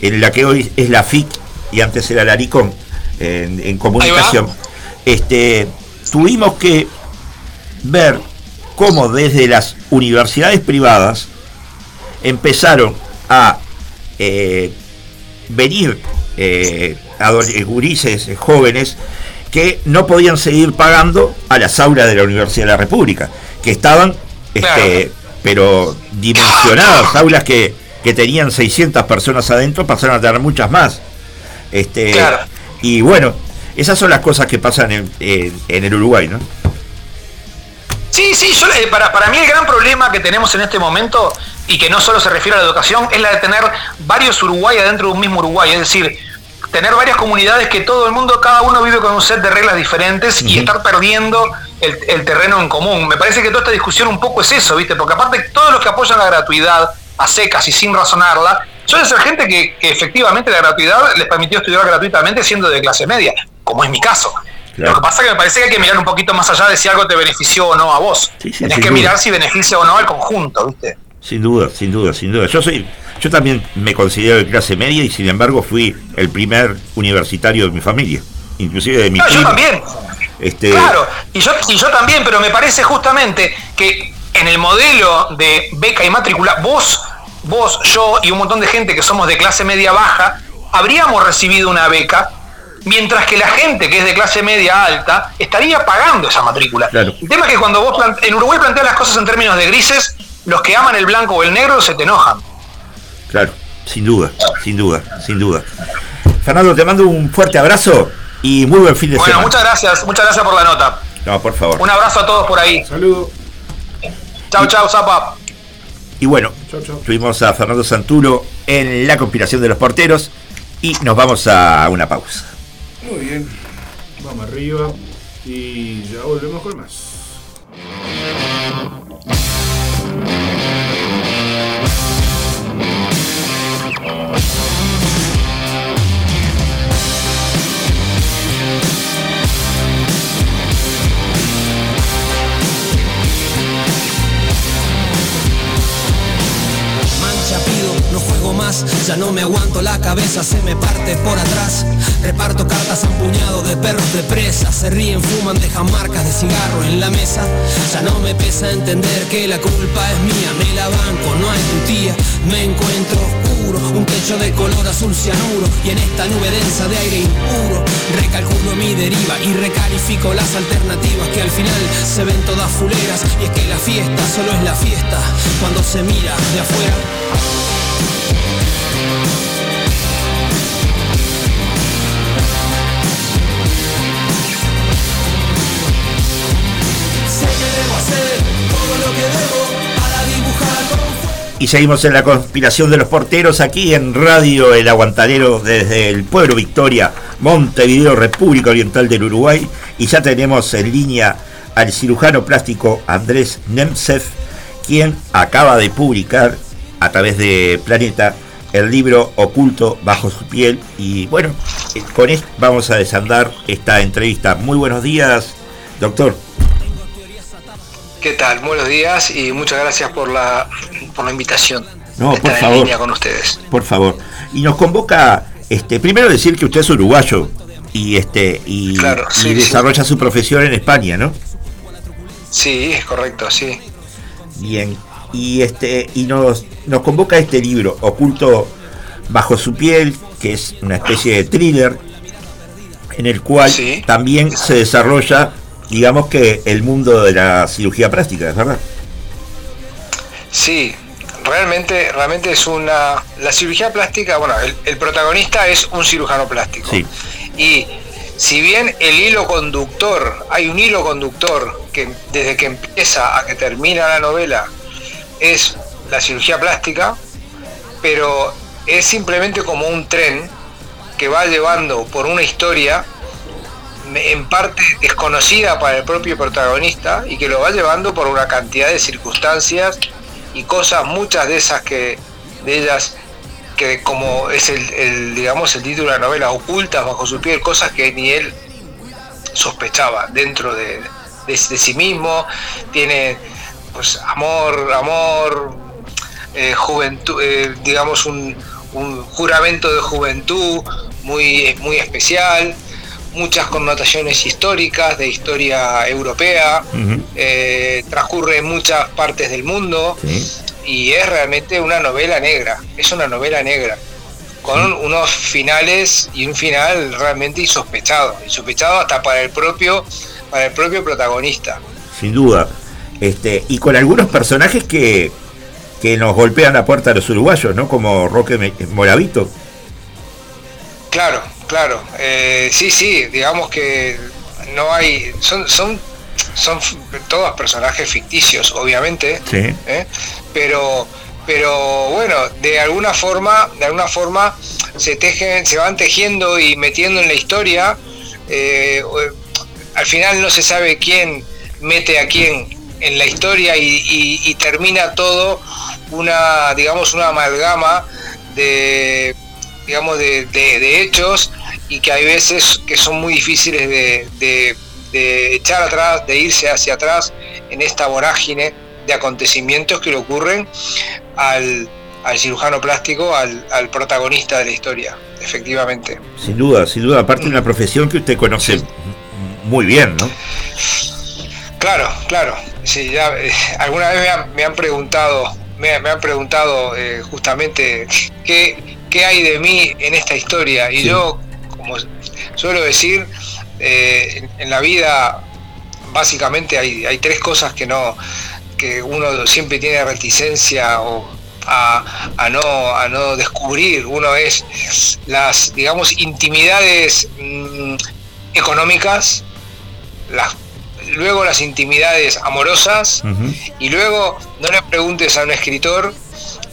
Speaker 2: en la que hoy es la FIC y antes era la LICOM en, en comunicación. Este, tuvimos que ver cómo desde las universidades privadas empezaron a eh, venir eh, gurises jóvenes que no podían seguir pagando a las aulas de la Universidad de la República, que estaban, este, pero dimensionadas, aulas que, que tenían 600 personas adentro, pasaron a tener muchas más. Este,
Speaker 11: Claro.
Speaker 2: Y bueno, esas son las cosas que pasan en, en- en el Uruguay, ¿no?
Speaker 11: Sí, sí, yo, eh, para, para mí el gran problema que tenemos en este momento, y que no solo se refiere a la educación, es la de tener varios Uruguay adentro de un mismo Uruguay. Es decir, tener varias comunidades que todo el mundo, cada uno vive con un set de reglas diferentes y estar perdiendo el, el terreno en común. Me parece que toda esta discusión un poco es eso, ¿viste? Porque aparte todos los que apoyan la gratuidad a secas y sin razonarla, suele ser gente que, que efectivamente la gratuidad les permitió estudiar gratuitamente siendo de clase media, como es mi caso.
Speaker 2: Claro.
Speaker 11: Lo que pasa es que me parece que hay que mirar un poquito más allá de si algo te benefició o no a vos.
Speaker 2: Sí, sí,
Speaker 11: Tenés que
Speaker 2: duda.
Speaker 11: mirar si beneficia o no al conjunto, ¿viste?
Speaker 2: Sin duda, sin duda, sin duda. Yo soy, yo también me considero de clase media y sin embargo fui el primer universitario de mi familia, inclusive de mi
Speaker 11: No, yo también.
Speaker 2: Este,
Speaker 11: Claro, y yo, y yo también, pero me parece justamente que en el modelo de beca y matrícula, vos, vos, yo y un montón de gente que somos de clase media baja, habríamos recibido una beca, mientras que la gente que es de clase media alta estaría pagando esa matrícula.
Speaker 2: Claro.
Speaker 11: El tema es que cuando vos en Uruguay planteas las cosas en términos de grises, los que aman el blanco o el negro se te enojan.
Speaker 2: Claro, sin duda, sin duda, sin duda. Fernando, te mando un fuerte abrazo y muy buen fin de
Speaker 11: Bueno,
Speaker 2: semana.
Speaker 11: muchas gracias, muchas gracias por la nota.
Speaker 2: No, por favor.
Speaker 11: Un abrazo a todos por ahí.
Speaker 3: Saludos.
Speaker 11: Chau, chau, zapa.
Speaker 2: Y bueno,
Speaker 3: Chau, chau.
Speaker 2: tuvimos a Fernando Santulo en la conspiración de los porteros y nos vamos a una pausa.
Speaker 3: Muy bien. Vamos arriba. Y ya volvemos con más.
Speaker 7: Ya no me aguanto la cabeza, se me parte por atrás. Reparto cartas a un puñado de perros de presa, se ríen, fuman, dejan marcas de cigarro en la mesa. Ya no me pesa entender que la culpa es mía, me la banco, no hay tu tía. Me encuentro oscuro, un techo de color azul cianuro y en esta nube densa de aire impuro recalculo mi deriva y recalifico las alternativas que al final se ven todas fuleras y es que la fiesta solo es la fiesta cuando se mira de afuera.
Speaker 2: Y seguimos en la conspiración de los porteros aquí en Radio El Aguantadero desde el pueblo Victoria, Montevideo, República Oriental del Uruguay. Y ya tenemos en línea al cirujano plástico Andrés Nemsev, quien acaba de publicar a través de Planeta el libro Oculto bajo su piel. Y bueno, con esto vamos a desandar esta entrevista. Muy buenos días, doctor.
Speaker 12: ¿Qué tal? Buenos días y muchas gracias por la, por la invitación.
Speaker 2: No, por favor.
Speaker 12: en línea con ustedes.
Speaker 2: Por favor. Y nos convoca, este, primero decir que usted es uruguayo y este y,
Speaker 12: Claro,
Speaker 2: y
Speaker 12: sí,
Speaker 2: desarrolla su profesión en España, ¿no?
Speaker 12: Sí, es correcto, sí.
Speaker 2: Bien. Y este y nos nos convoca este libro Oculto bajo su piel, que es una especie de thriller en el cual
Speaker 12: Sí.
Speaker 2: también se desarrolla, digamos que el mundo de la cirugía plástica, ¿es verdad?
Speaker 12: Sí, realmente, realmente es una. La cirugía plástica, bueno, el, el protagonista es un cirujano plástico.
Speaker 2: Sí.
Speaker 12: Y si bien el hilo conductor, hay un hilo conductor que desde que empieza a que termina la novela es la cirugía plástica, pero es simplemente como un tren que va llevando por una historia en parte desconocida para el propio protagonista y que lo va llevando por una cantidad de circunstancias y cosas, muchas de esas que de ellas que como es el, digamos el título de la novela ocultas bajo su piel cosas que ni él sospechaba dentro de, de- de sí mismo tiene pues amor amor eh, juventud eh, digamos un, un juramento de juventud muy muy especial muchas connotaciones históricas de historia europea eh, transcurre en muchas partes del mundo
Speaker 2: Sí.
Speaker 12: y es realmente una novela negra, es una novela negra, con unos finales y un final realmente insospechado, insospechado hasta para el propio, para el propio protagonista.
Speaker 2: Sin duda. Este, y con algunos personajes que, que nos golpean la puerta a los uruguayos, ¿no? Como Roque Moravito.
Speaker 12: Claro, claro, eh, sí, sí, digamos que no hay, son, son, son todos personajes ficticios, obviamente,
Speaker 2: Sí.
Speaker 12: ¿eh? pero pero bueno de alguna forma de alguna forma se tejen se van tejiendo y metiendo en la historia eh, al final no se sabe quién mete a quién en la historia y, y- y termina todo una digamos una amalgama de digamos de, de- de hechos y que hay veces que son muy difíciles de, echar atrás de irse hacia atrás en esta vorágine de acontecimientos que le ocurren al, al cirujano plástico, al, al protagonista de la historia, efectivamente.
Speaker 2: Sin duda, sin duda. Aparte de una profesión que usted conoce muy bien, ¿no?
Speaker 12: Claro, claro. Sí, ya, eh, alguna vez me han, me han preguntado, me, me han preguntado eh, justamente qué, qué hay de mí en esta historia. Y
Speaker 2: Sí.
Speaker 12: yo, como suelo decir, eh, en, en la vida básicamente hay, hay tres cosas que no que uno siempre tiene reticencia o a, a no a no descubrir uno es las digamos intimidades mm, económicas las luego las intimidades amorosas y luego no le preguntes a un escritor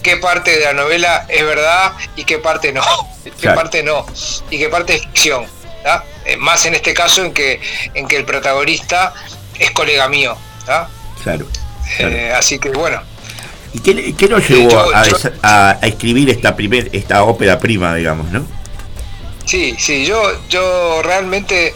Speaker 12: qué parte de la novela es verdad y qué parte no, qué
Speaker 2: Claro.
Speaker 12: parte no, y qué parte es ficción. ¿tá? Eh, más en este caso en que, en que el protagonista es colega mío. ¿tá?
Speaker 2: Claro. claro.
Speaker 12: Eh, así que bueno,
Speaker 2: ¿Y qué, qué nos llevó
Speaker 12: yo-
Speaker 2: a,
Speaker 12: yo-
Speaker 2: desa- a- a escribir esta primer, esta ópera prima, digamos, ¿no?
Speaker 12: Sí, sí, yo, yo realmente,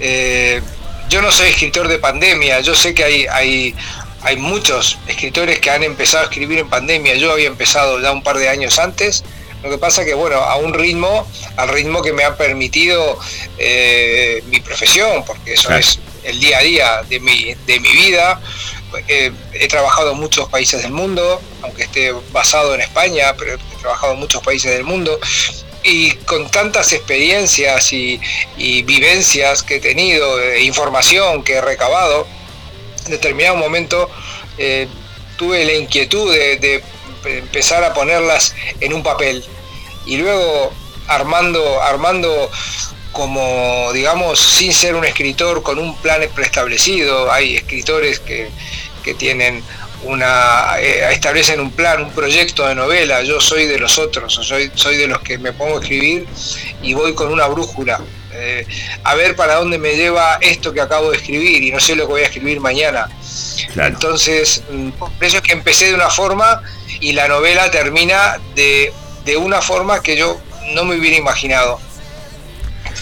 Speaker 12: eh, yo no soy escritor de pandemia, yo sé que hay, hay, hay muchos escritores que han empezado a escribir en pandemia, yo había empezado ya un par de años antes, lo que pasa que, bueno, a un ritmo, al ritmo que me ha permitido eh, mi profesión, porque eso
Speaker 2: Claro.
Speaker 12: es el día a día de mi, de mi vida. Eh, he trabajado en muchos países del mundo, aunque esté basado en España, pero he trabajado en muchos países del mundo y con tantas experiencias y, y vivencias que he tenido, e información que he recabado, determinado momento eh, tuve la inquietud de, empezar a ponerlas en un papel. Y luego armando, armando como digamos sin ser un escritor con un plan preestablecido, hay escritores que, que tienen una eh, establecen un plan, un proyecto de novela, yo soy de los otros, soy, soy de los que me pongo a escribir y voy con una brújula, eh, a ver para dónde me lleva esto que acabo de escribir y no sé lo que voy a escribir mañana.
Speaker 2: Claro.
Speaker 12: Entonces, mm, por eso es que empecé de una forma y la novela termina de, de una forma que yo no me hubiera imaginado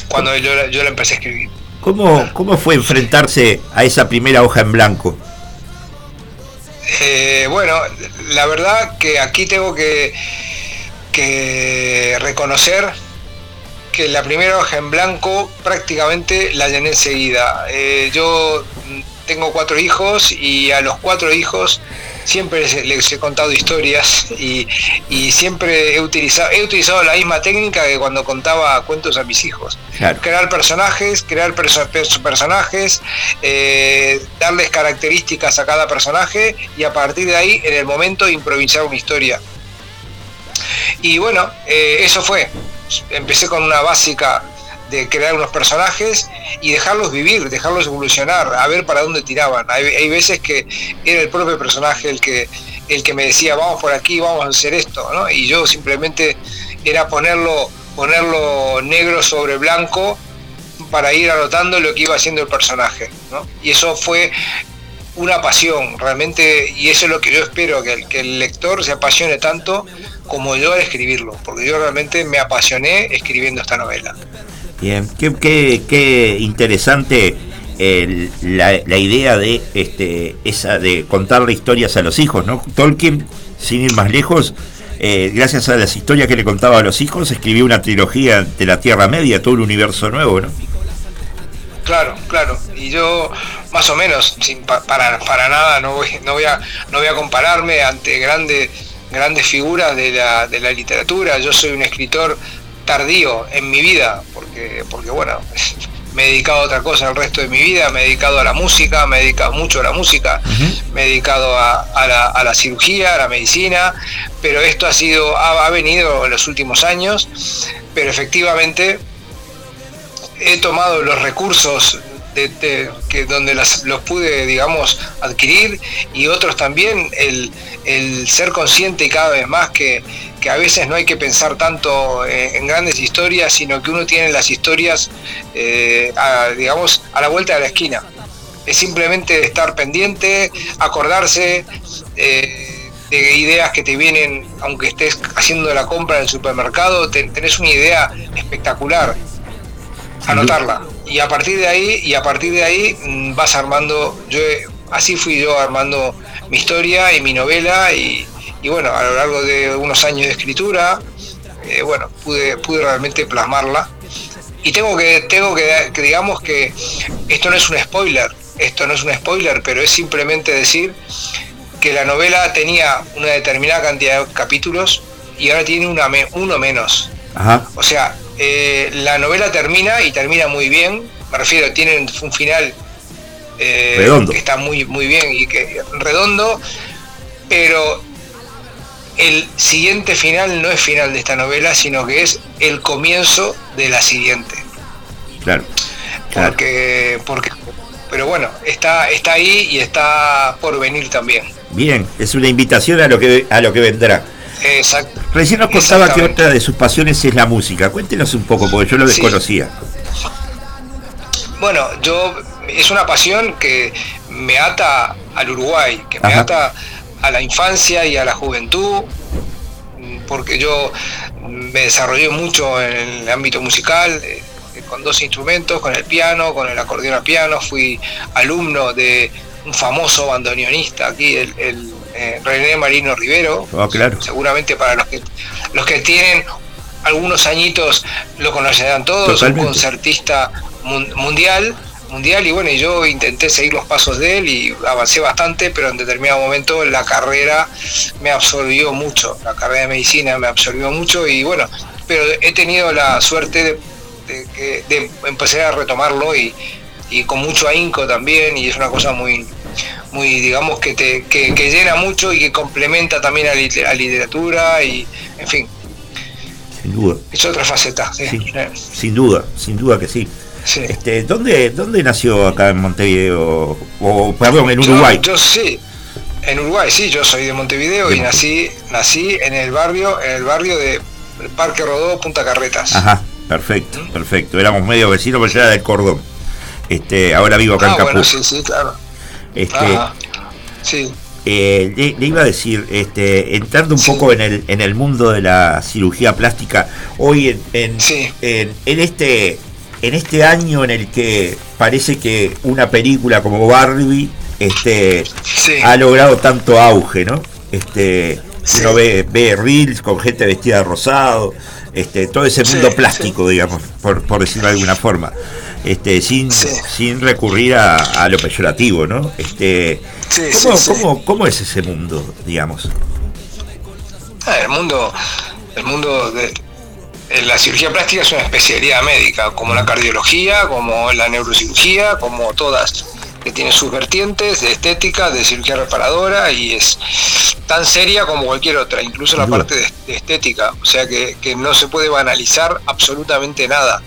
Speaker 12: cuando yo, la- yo la empecé a escribir.
Speaker 2: ¿Cómo, ¿Cómo fue enfrentarse a esa primera hoja en blanco?
Speaker 12: Eh, bueno, la verdad que aquí tengo que, que reconocer que la primera hoja en blanco prácticamente la llené enseguida. Eh, yo tengo cuatro hijos y a los cuatro hijos siempre les, he contado historias y, y siempre he utilizado, he utilizado la misma técnica que cuando contaba cuentos a mis hijos
Speaker 2: Claro.
Speaker 12: crear personajes, crear perso- perso- personajes, eh, darles características a cada personaje y a partir de ahí, en el momento, improvisar una historia. Y bueno, eh, eso fue. Empecé con una básica de crear unos personajes y dejarlos vivir, dejarlos evolucionar, a ver para dónde tiraban. Hay, veces que era el propio personaje el que, el que me decía, vamos por aquí, vamos a hacer esto, ¿no? Y yo simplemente era ponerlo, ponerlo negro sobre blanco para ir anotando lo que iba haciendo el personaje, ¿no? Y eso fue una pasión, realmente, y eso es lo que yo espero, que el, que el lector se apasione tanto como yo al escribirlo, porque yo realmente me apasioné escribiendo esta novela.
Speaker 2: Bien, qué, qué- qué interesante la, la idea de este esa de contarle historias a los hijos, ¿no? Tolkien, sin ir más lejos, eh, gracias a las historias que le contaba a los hijos, escribió una trilogía de la Tierra Media, todo un universo nuevo, ¿no?
Speaker 12: Claro, claro. Y yo, más o menos, sin pa- para, para nada, no voy, no voy a, no voy a compararme ante grandes, grandes figuras de la, de la literatura. Yo soy un escritor tardío en mi vida, porque, porque bueno, me he dedicado a otra cosa el resto de mi vida, me he dedicado a la música, me he dedicado mucho a la música, me he dedicado a, a la, a la cirugía, a la medicina, pero esto ha sido, ha, ha venido en los últimos años, pero efectivamente he tomado los recursos donde los pude, digamos, adquirir y otros también el, ser consciente cada vez más que, a veces no hay que pensar tanto en, en grandes historias, sino que uno tiene las historias, eh, a, digamos, a la vuelta de la esquina. Es simplemente estar pendiente, acordarse eh, de ideas que te vienen, aunque estés haciendo la compra en el supermercado, te- tenés una idea espectacular anotarla. Y a partir de ahí y a partir de ahí mm, vas armando yo así fui yo armando mi historia y mi novela y, y bueno a lo largo de unos años de escritura eh, bueno pude pude realmente plasmarla. Y tengo que tengo que, que digamos que esto no es un spoiler esto no es un spoiler pero es simplemente decir que la novela tenía una determinada cantidad de capítulos y ahora tiene una me- uno menos.
Speaker 2: Ajá.
Speaker 12: o sea, eh, la novela termina y termina muy bien. Me refiero, tiene un- final eh,
Speaker 2: Redondo.
Speaker 12: que está muy, muy bien y que redondo, pero el siguiente final no es final de esta novela, sino que es el comienzo de la siguiente.
Speaker 2: Claro. Claro.
Speaker 12: Porque, porque, pero bueno, está, está ahí y está por venir también.
Speaker 2: Bien, es una invitación a lo que a lo que vendrá.
Speaker 12: Exacto.
Speaker 2: Recién nos contaba que otra de sus pasiones es la música. Cuéntenos un poco, porque yo lo
Speaker 12: Sí.
Speaker 2: desconocía.
Speaker 12: Bueno, yo es una pasión que me ata al Uruguay, que me ata a la infancia y a la juventud, porque yo me desarrollé mucho en el ámbito musical, eh, con dos instrumentos, con el piano, con el acordeón a piano, fui alumno de un famoso bandoneonista aquí, el, el, eh, René Marino Rivero,
Speaker 2: Ah, claro.
Speaker 12: seguramente para los que los que tienen algunos añitos lo conocerán todos,
Speaker 2: Totalmente.
Speaker 12: un concertista mun- mundial, mundial y bueno, yo intenté seguir los pasos de él y avancé bastante, pero en determinado momento la carrera me absorbió mucho, la carrera de medicina me absorbió mucho y bueno, pero he tenido la suerte de, de que- de empezar a retomarlo y, y con mucho ahínco también y es una cosa muy muy digamos que te que, que llena mucho y que complementa también a la literatura y en fin
Speaker 2: Sin duda.
Speaker 12: es otra faceta sí.
Speaker 2: Sí. Sin duda, sin duda que sí.
Speaker 12: sí.
Speaker 2: Este, ¿dónde, ¿Dónde nació acá en Montevideo? O, perdón, en Uruguay.
Speaker 12: Yo, sí, en Uruguay sí, yo soy de Montevideo
Speaker 2: De
Speaker 12: y nací, nací en el barrio, en el barrio de Parque Rodó, Punta Carretas.
Speaker 2: Ajá, Perfecto, perfecto. Éramos medio vecinos, pero yo era del cordón. Este, ahora vivo acá
Speaker 12: Ah,
Speaker 2: en Capuz.
Speaker 12: bueno, sí, sí, claro.
Speaker 2: Este,
Speaker 12: Ajá. Sí,
Speaker 2: eh, le, le iba a decir, este, entrando un poco en el, en el mundo de la cirugía plástica, hoy en, en, en- en este, en este año en el que parece que una película como Barbie este, ha logrado tanto auge, ¿no? Este, Uno ve, ve reels con gente vestida de rosado, este, todo ese mundo plástico, digamos, por, por decirlo de alguna forma. Este, sin, sin recurrir a, a lo peyorativo, ¿no? Este,
Speaker 12: Sí,
Speaker 2: ¿cómo,
Speaker 12: sí,
Speaker 2: cómo- cómo es ese mundo, digamos?
Speaker 12: Ah, el mundo, el mundo de eh, la cirugía plástica es una especialidad médica, como la cardiología, como la neurocirugía, como todas, que tiene sus vertientes de estética, de cirugía reparadora y es tan seria como cualquier otra, incluso la parte de estética, o sea que, que no se puede banalizar absolutamente nada,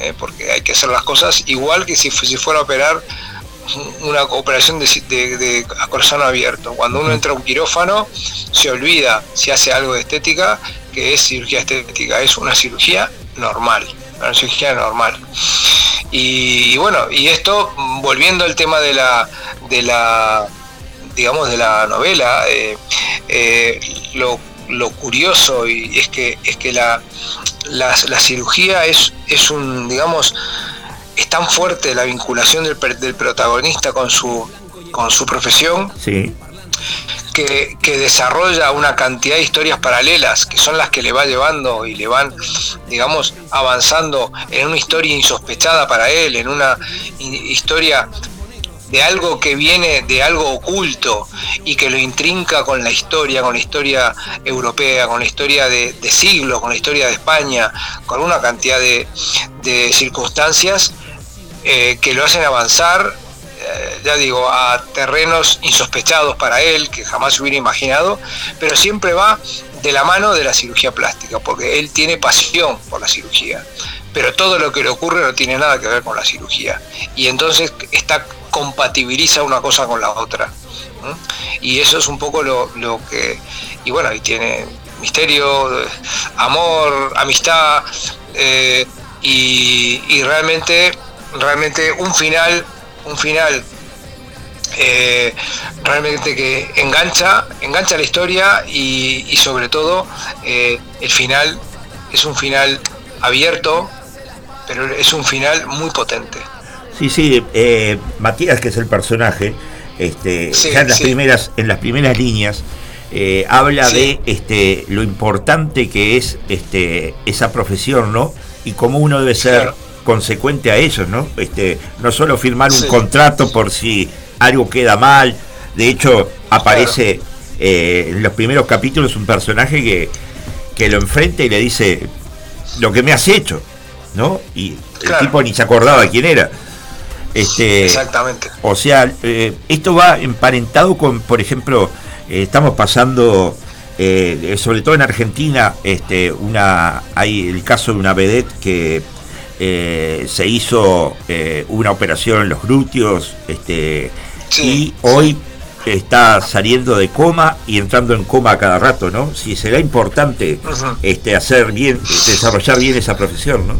Speaker 12: eh, porque hay que hacer las cosas igual que si, si fuera a operar una operación de, de, de a corazón abierto. Cuando uno entra a un quirófano, se olvida si hace algo de estética, que es cirugía estética, es una cirugía normal, una cirugía normal. Y, y bueno, y esto, volviendo al tema de la, de la digamos, de la novela, eh, eh, lo, lo curioso y es que es que la, la, la cirugía es, es un, digamos, es tan fuerte la vinculación del, del protagonista con su, con su profesión
Speaker 2: Sí,
Speaker 12: que, que desarrolla una cantidad de historias paralelas que son las que le va llevando y le van, digamos, avanzando en una historia insospechada para él, en una hi- historia de algo que viene de algo oculto y que lo intrinca con la historia, con la historia europea, con la historia de, siglos, con la historia de España, con una cantidad de, circunstancias eh, que lo hacen avanzar, eh, ya digo, a terrenos insospechados para él, que jamás hubiera imaginado, pero siempre va de la mano de la cirugía plástica, porque él tiene pasión por la cirugía, pero todo lo que le ocurre no tiene nada que ver con la cirugía, y entonces está compatibiliza una cosa con la otra. Y eso es un poco lo, lo que, y bueno, y tiene misterio, eh, amor, amistad, eh, y, y realmente, realmente un final, un final eh, realmente que engancha, engancha la historia y, sobre todo el final es un final abierto, pero es un final muy potente.
Speaker 2: sí, sí. eh, Matías, que es el personaje, este,
Speaker 12: Sí,
Speaker 2: ya en las
Speaker 12: sí.
Speaker 2: primeras, en las primeras líneas, eh, habla
Speaker 12: Sí.
Speaker 2: de este, lo importante que es este, esa profesión, ¿no? Y cómo uno debe ser consecuente a ello, ¿no? Este, no solo firmar un contrato por si algo queda mal. De hecho, aparece eh, en los primeros capítulos un personaje que, que lo enfrenta y le dice lo que me has hecho, ¿no? Y el tipo ni se acordaba quién era. Este,
Speaker 12: Exactamente.
Speaker 2: o sea, eh, esto va emparentado con, por ejemplo, eh, estamos pasando, eh, sobre todo en Argentina, este, una, hay el caso de una vedette que eh, se hizo eh, una operación en los glúteos, este, y hoy está saliendo de coma y entrando en coma a cada rato, ¿no? Si será importante este, hacer bien, desarrollar bien esa profesión, ¿no?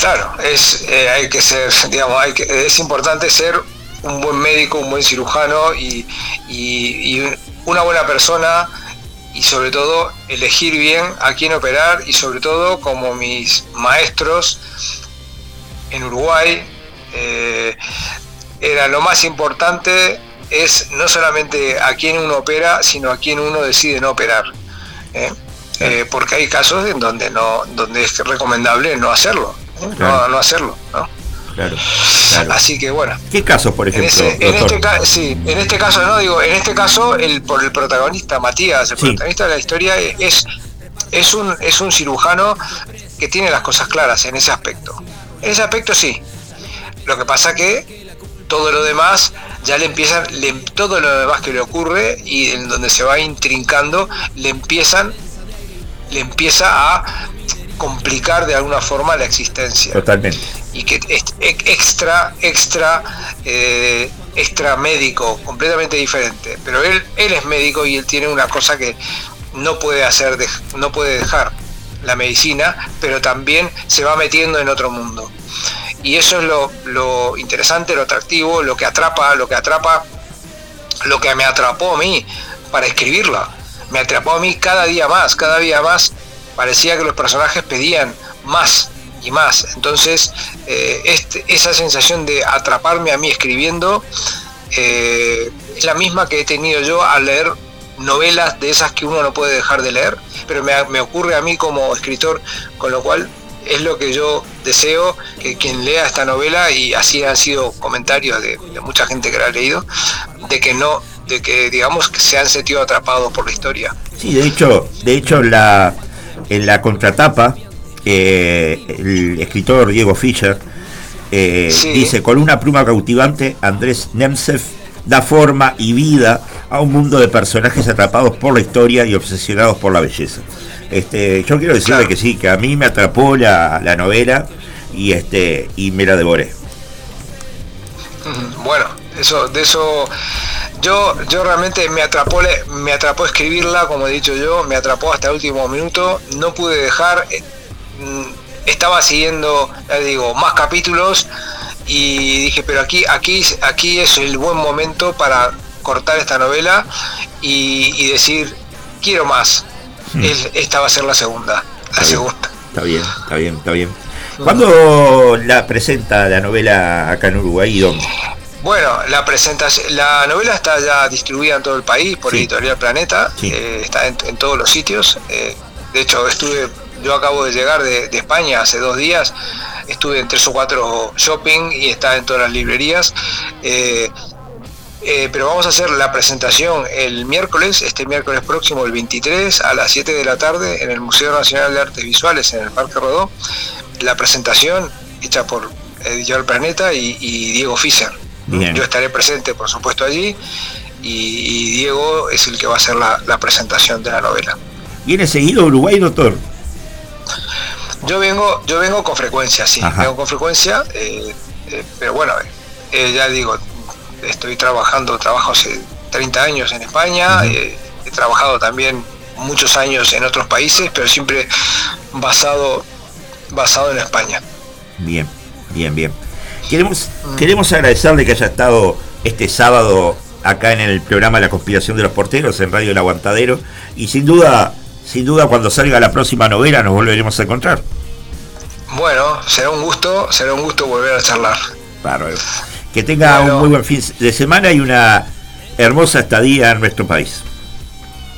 Speaker 12: Claro, es, eh, hay que ser, digamos, hay que, es importante ser un buen médico, un buen cirujano y, una buena persona y sobre todo elegir bien a quién operar y sobre todo como mis maestros en Uruguay eh, era lo más importante es no solamente a quién uno opera, sino a quién uno decide no operar. ¿eh? Eh, porque hay casos en donde no, donde es recomendable no hacerlo, ¿eh? no,
Speaker 2: Claro.
Speaker 12: no hacerlo, ¿no?
Speaker 2: Claro, claro.
Speaker 12: Así que bueno.
Speaker 2: ¿Qué casos, por
Speaker 12: En,
Speaker 2: ejemplo,
Speaker 12: ese- en
Speaker 2: doctor?
Speaker 12: este sí, en este caso no digo, en este caso el por el protagonista Matías, el
Speaker 2: Sí.
Speaker 12: protagonista de la historia es es un es un cirujano que tiene las cosas claras en ese aspecto. En ese aspecto sí. Lo que pasa que todo lo demás ya le empiezan le- todo lo demás que le ocurre y en donde se va intrincando le empiezan le empieza a complicar de alguna forma la existencia
Speaker 2: Totalmente.
Speaker 12: y que es ex- extra, extra, eh, extra médico, completamente diferente. Pero él, él es médico y él tiene una cosa que no puede hacer, no puede dejar, la medicina, pero también se va metiendo en otro mundo. Y eso es lo, lo interesante, lo atractivo, lo que atrapa, lo que atrapa, lo que me atrapó a mí para escribirla. Me atrapó a mí cada día más, cada día más. Parecía que los personajes pedían más y más. Entonces, eh, este- esa sensación de atraparme a mí escribiendo eh, es la misma que he tenido yo al leer novelas de esas que uno no puede dejar de leer, pero me, ocurre a mí como escritor, con lo cual es lo que yo deseo que quien lea esta novela, y así han sido comentarios de, de mucha gente que la ha leído, de que no, de que digamos que se han sentido atrapados por la historia.
Speaker 2: Sí, de hecho, de hecho la, en la contratapa, eh, el escritor Diego Fischer eh,
Speaker 12: Sí.
Speaker 2: dice, con una pluma cautivante, Andrés Nemsev da forma y vida a un mundo de personajes atrapados por la historia y obsesionados por la belleza. Este, yo quiero decirle
Speaker 12: Claro.
Speaker 2: que sí, que a mí me atrapó la, la novela y este y me la devoré.
Speaker 12: Bueno, eso, de eso, yo, yo realmente me atrapó, me atrapó escribirla, como he dicho yo, me atrapó hasta el último minuto, no pude dejar, eh, mm, estaba siguiendo, ya digo, más capítulos y dije, pero aquí, aquí, aquí es el buen momento para cortar esta novela y, y decir, quiero más. Es- esta va a ser la segunda, la
Speaker 2: Está bien.
Speaker 12: segunda.
Speaker 2: Está bien, está bien, está bien. ¿Cuándo la presenta la novela acá en Uruguay dónde?
Speaker 12: Bueno, la presentación, la novela está ya distribuida en todo el país por
Speaker 2: Sí.
Speaker 12: Editorial Planeta,
Speaker 2: Sí.
Speaker 12: eh, está en, en todos los sitios. eh, de hecho, estuve, yo acabo de llegar de, de España hace dos días, estuve en tres o cuatro shopping y está en todas las librerías. eh, eh, pero vamos a hacer la presentación el miércoles, este miércoles próximo, el 23, a las 7 de la tarde, en el Museo Nacional de Artes Visuales, en el Parque Rodó. La presentación hecha por Editorial Planeta y, y Diego Fischer.
Speaker 2: Bien.
Speaker 12: Yo estaré presente, por supuesto, allí. Y, y Diego es el que va a hacer la, la presentación de la novela.
Speaker 2: ¿Viene seguido a Uruguay, doctor?
Speaker 12: Yo vengo, yo vengo con frecuencia, sí,
Speaker 2: Ajá.
Speaker 12: vengo con frecuencia, eh, eh, pero bueno, eh, ya digo, estoy trabajando, trabajo hace 30 años en España, he trabajado también muchos años en otros países, pero siempre basado, basado en España.
Speaker 2: Bien, bien, bien. Queremos, queremos agradecerle que haya estado este sábado acá en el programa La Conspiración de los Porteros en Radio El Aguantadero y sin duda, sin duda cuando salga la próxima novela nos volveremos a encontrar.
Speaker 12: Bueno, será un gusto, será un gusto volver a charlar.
Speaker 2: Bárbaro. Que tenga
Speaker 12: Bueno.
Speaker 2: un muy buen fin de semana y una hermosa estadía en nuestro país.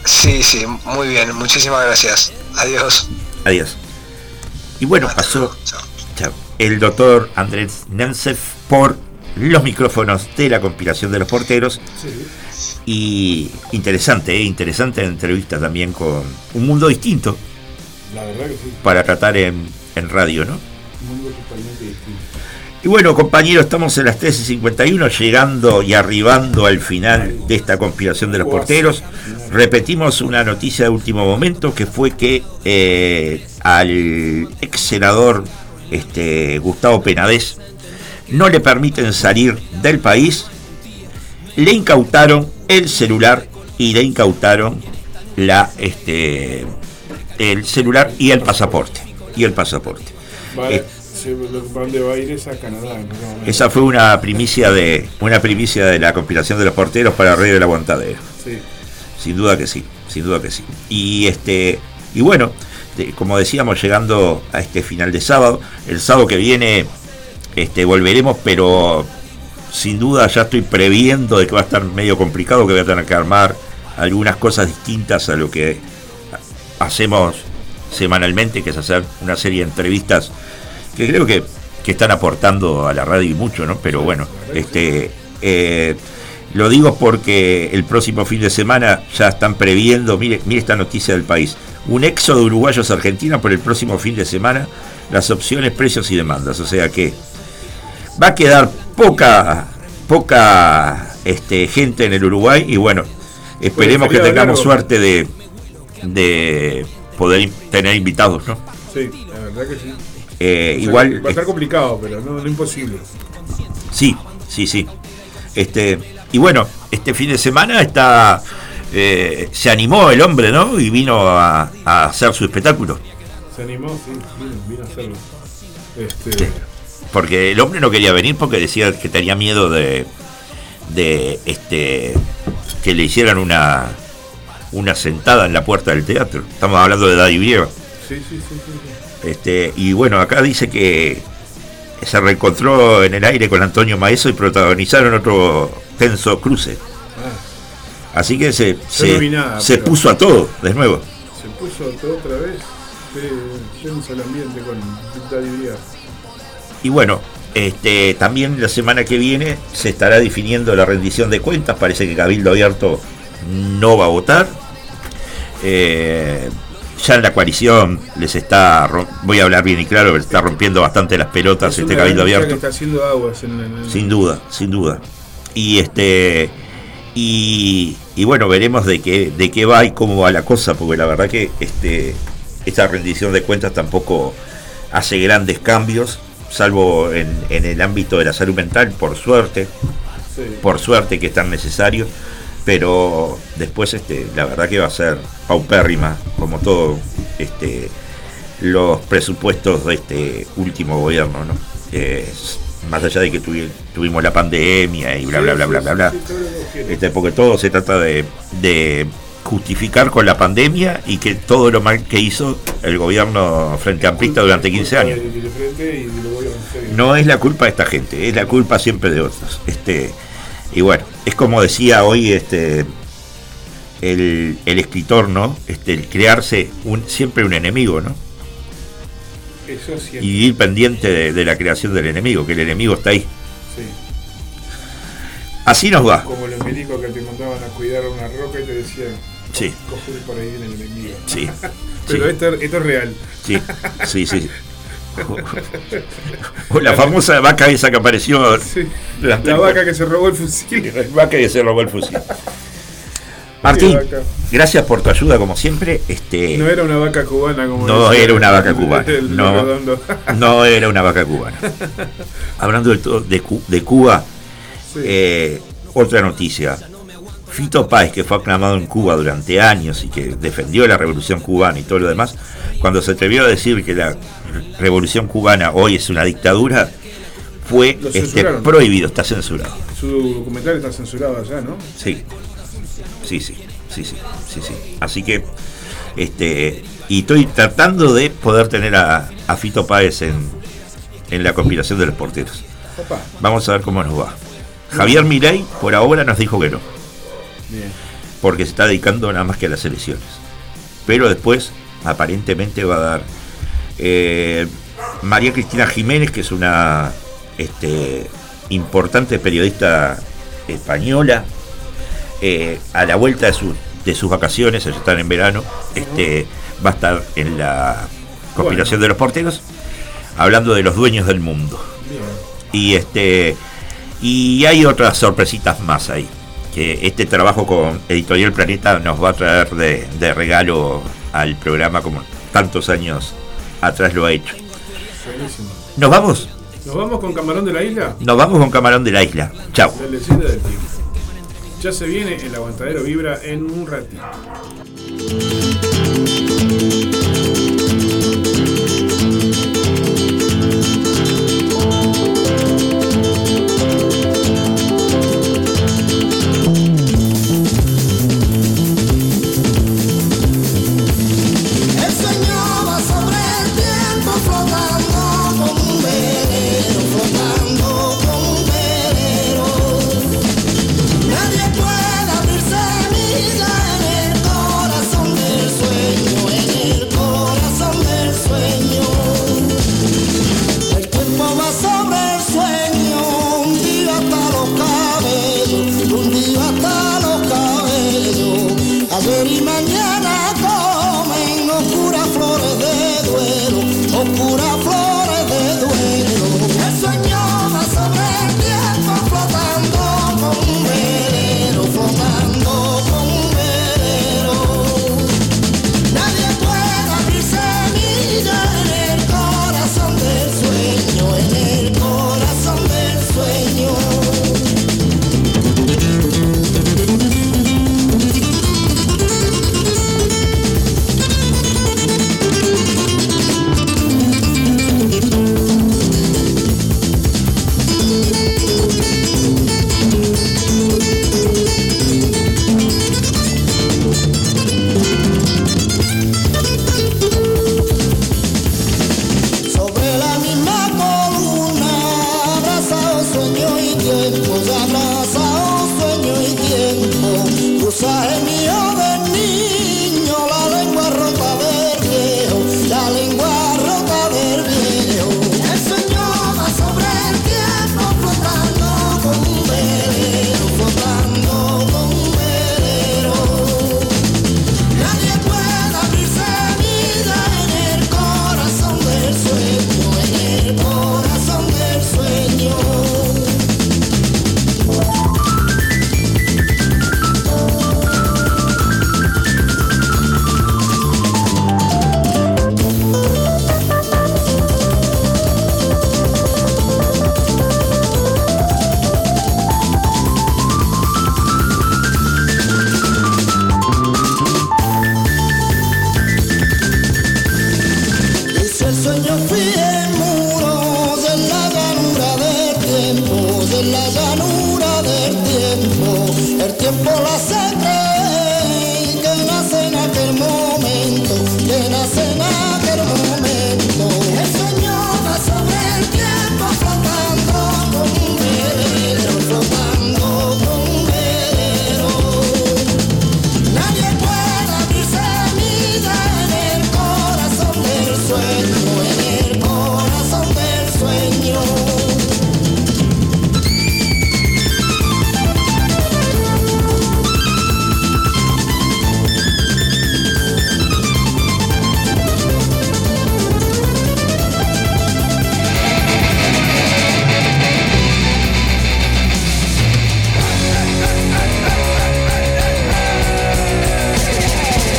Speaker 12: Sí, sí, muy bien, muchísimas gracias. Adiós.
Speaker 2: Adiós. Y bueno,
Speaker 12: Hasta
Speaker 2: pasó
Speaker 12: luego, chao.
Speaker 2: El doctor Andrés Nemsev por los micrófonos de la conspiración de los porteros. Y interesante, ¿eh? interesante entrevista también con un mundo distinto
Speaker 3: La verdad que sí,
Speaker 2: para tratar en, en radio, ¿no?
Speaker 3: un mundo totalmente distinto.
Speaker 2: Y bueno, compañeros, estamos en las 13.51, llegando y arribando al final de esta conspiración de los porteros. Repetimos una noticia de último momento, que fue que eh, al ex senador este, Gustavo Penadez no le permiten salir del país, le incautaron el celular y le incautaron la este el celular y el pasaporte y el pasaporte.
Speaker 3: Va,
Speaker 2: Eh,
Speaker 3: se, lo- ¿Dónde va a ir es a Canadá? ¿no?
Speaker 2: Esa fue una primicia de una primicia de la compilación de los porteros para Radio del Aguantadero.
Speaker 3: Sí.
Speaker 2: Sin duda que sí, sin duda que sí. Y este y bueno, de- como decíamos llegando a este final de sábado, el sábado que viene este volveremos, pero sin duda ya estoy previendo de que va a estar medio complicado, que voy a tener que armar algunas cosas distintas a lo que hacemos semanalmente, que es hacer una serie de entrevistas que creo que, que están aportando a la radio y mucho, ¿no? Pero bueno, este eh, lo digo porque el próximo fin de semana ya están previendo, mire, mire esta noticia del país, un éxodo de uruguayos a Argentina por el próximo fin de semana, las opciones, precios y demandas. O sea que va a quedar poca, poca este, gente en el Uruguay y bueno, esperemos que tengamos
Speaker 3: largo.
Speaker 2: suerte de, de poder tener invitados, ¿no?
Speaker 3: Sí, la verdad que sí.
Speaker 2: Eh,
Speaker 3: O sea,
Speaker 2: igual,
Speaker 3: Va a estar complicado, pero no, no imposible.
Speaker 2: sí, sí, sí. Este, y bueno, este fin de semana está eh, se animó el hombre, ¿no? Y vino a, a hacer su espectáculo.
Speaker 3: Se animó, sí, vino, vino a hacerlo. Este,
Speaker 2: Porque el hombre no quería venir porque decía que tenía miedo de, de este que le hicieran una una sentada en la puerta del teatro. Estamos hablando de Daddy Brieva.
Speaker 3: sí, sí, sí, sí, sí.
Speaker 2: Este, y bueno, acá dice que se reencontró en el aire con Antonio Maeso y protagonizaron otro tenso cruce. Así que se, se,
Speaker 3: no vi nada,
Speaker 2: se puso a todo de nuevo.
Speaker 3: se puso todo otra vez. Tenso el ambiente con Brieva.
Speaker 2: Y bueno, este, también la semana que viene se estará definiendo la rendición de cuentas. Parece que Cabildo Abierto no va a votar. Eh, ya en la coalición les está, voy a hablar bien y claro, les está rompiendo bastante las pelotas
Speaker 3: Es
Speaker 2: este
Speaker 3: una
Speaker 2: Cabildo Abierto.
Speaker 3: que está haciendo aguas en, en-
Speaker 2: Sin duda, sin duda. Y este y, y bueno, veremos de qué de qué va y cómo va la cosa, porque la verdad que este esta rendición de cuentas tampoco hace grandes cambios, salvo en, en el ámbito de la salud mental, por suerte,
Speaker 3: sí.
Speaker 2: por suerte que es tan necesario, pero después este la verdad que va a ser paupérrima, como todo este los presupuestos de este último gobierno, ¿no? Más allá de que tuvi- tuvimos la pandemia y bla bla bla bla bla bla. Este, porque todo se trata de, justificar con la pandemia y que todo lo mal que hizo el gobierno frente amplista durante 15 años. No es la culpa de esta gente, es la culpa siempre de otros. Este, y bueno, es como decía hoy este el, el escritor, ¿no? Este, el crearse un, siempre un enemigo, ¿no?
Speaker 3: Eso sí.
Speaker 2: Y ir pendiente de, de la creación del enemigo, que el enemigo está ahí.
Speaker 3: sí.
Speaker 2: Así nos va.
Speaker 3: Como los milicos que te mandaban a cuidar una roca y te decían,
Speaker 2: Sí,
Speaker 3: por ahí viene el enemigo.
Speaker 2: sí.
Speaker 3: Pero
Speaker 2: sí.
Speaker 3: esto, esto es real.
Speaker 2: Sí, sí, sí. O la famosa vaca esa que apareció
Speaker 3: Sí. La vaca que se robó el fusil.
Speaker 2: la vaca que se robó el fusil. Martín, gracias por tu ayuda como siempre. Este
Speaker 3: No era una vaca cubana como
Speaker 2: No era una vaca cubana. No, no era una vaca cubana. Hablando de, de Cuba,
Speaker 3: Sí.
Speaker 2: eh, otra noticia. Fito Páez, que fue aclamado en Cuba durante años y que defendió la revolución cubana y todo lo demás, cuando se atrevió a decir que la revolución cubana hoy es una dictadura, fue este, prohibido, está censurado.
Speaker 3: Su documental está censurado allá, ¿no?
Speaker 2: Sí, sí, sí, sí, sí, sí, sí. Así que, este, y estoy tratando de poder tener a, a Fito Páez en, en la conspiración de los porteros. Vamos a ver cómo nos va. Javier Milei por ahora nos dijo que no,
Speaker 3: Bien.
Speaker 2: porque se está dedicando nada más que a las elecciones. Pero después, aparentemente, va a dar eh, María Cristina Jiménez, que es una este, importante periodista española, eh, a la vuelta de, su- de sus vacaciones, ellos están en verano, este, va a estar en la conspiración
Speaker 3: Bueno.
Speaker 2: de los porteros, hablando de los dueños del mundo.
Speaker 3: Bien.
Speaker 2: Y este y hay otras sorpresitas más ahí. Que este trabajo con Editorial Planeta nos va a traer de, de regalo al programa como tantos años atrás lo ha hecho.
Speaker 3: Buenísimo.
Speaker 2: ¿Nos vamos?
Speaker 3: ¿Nos vamos con Camarón de la Isla?
Speaker 2: Nos vamos con Camarón de la Isla. Chao.
Speaker 3: La. Ya se viene el aguantadero vibra en un ratito.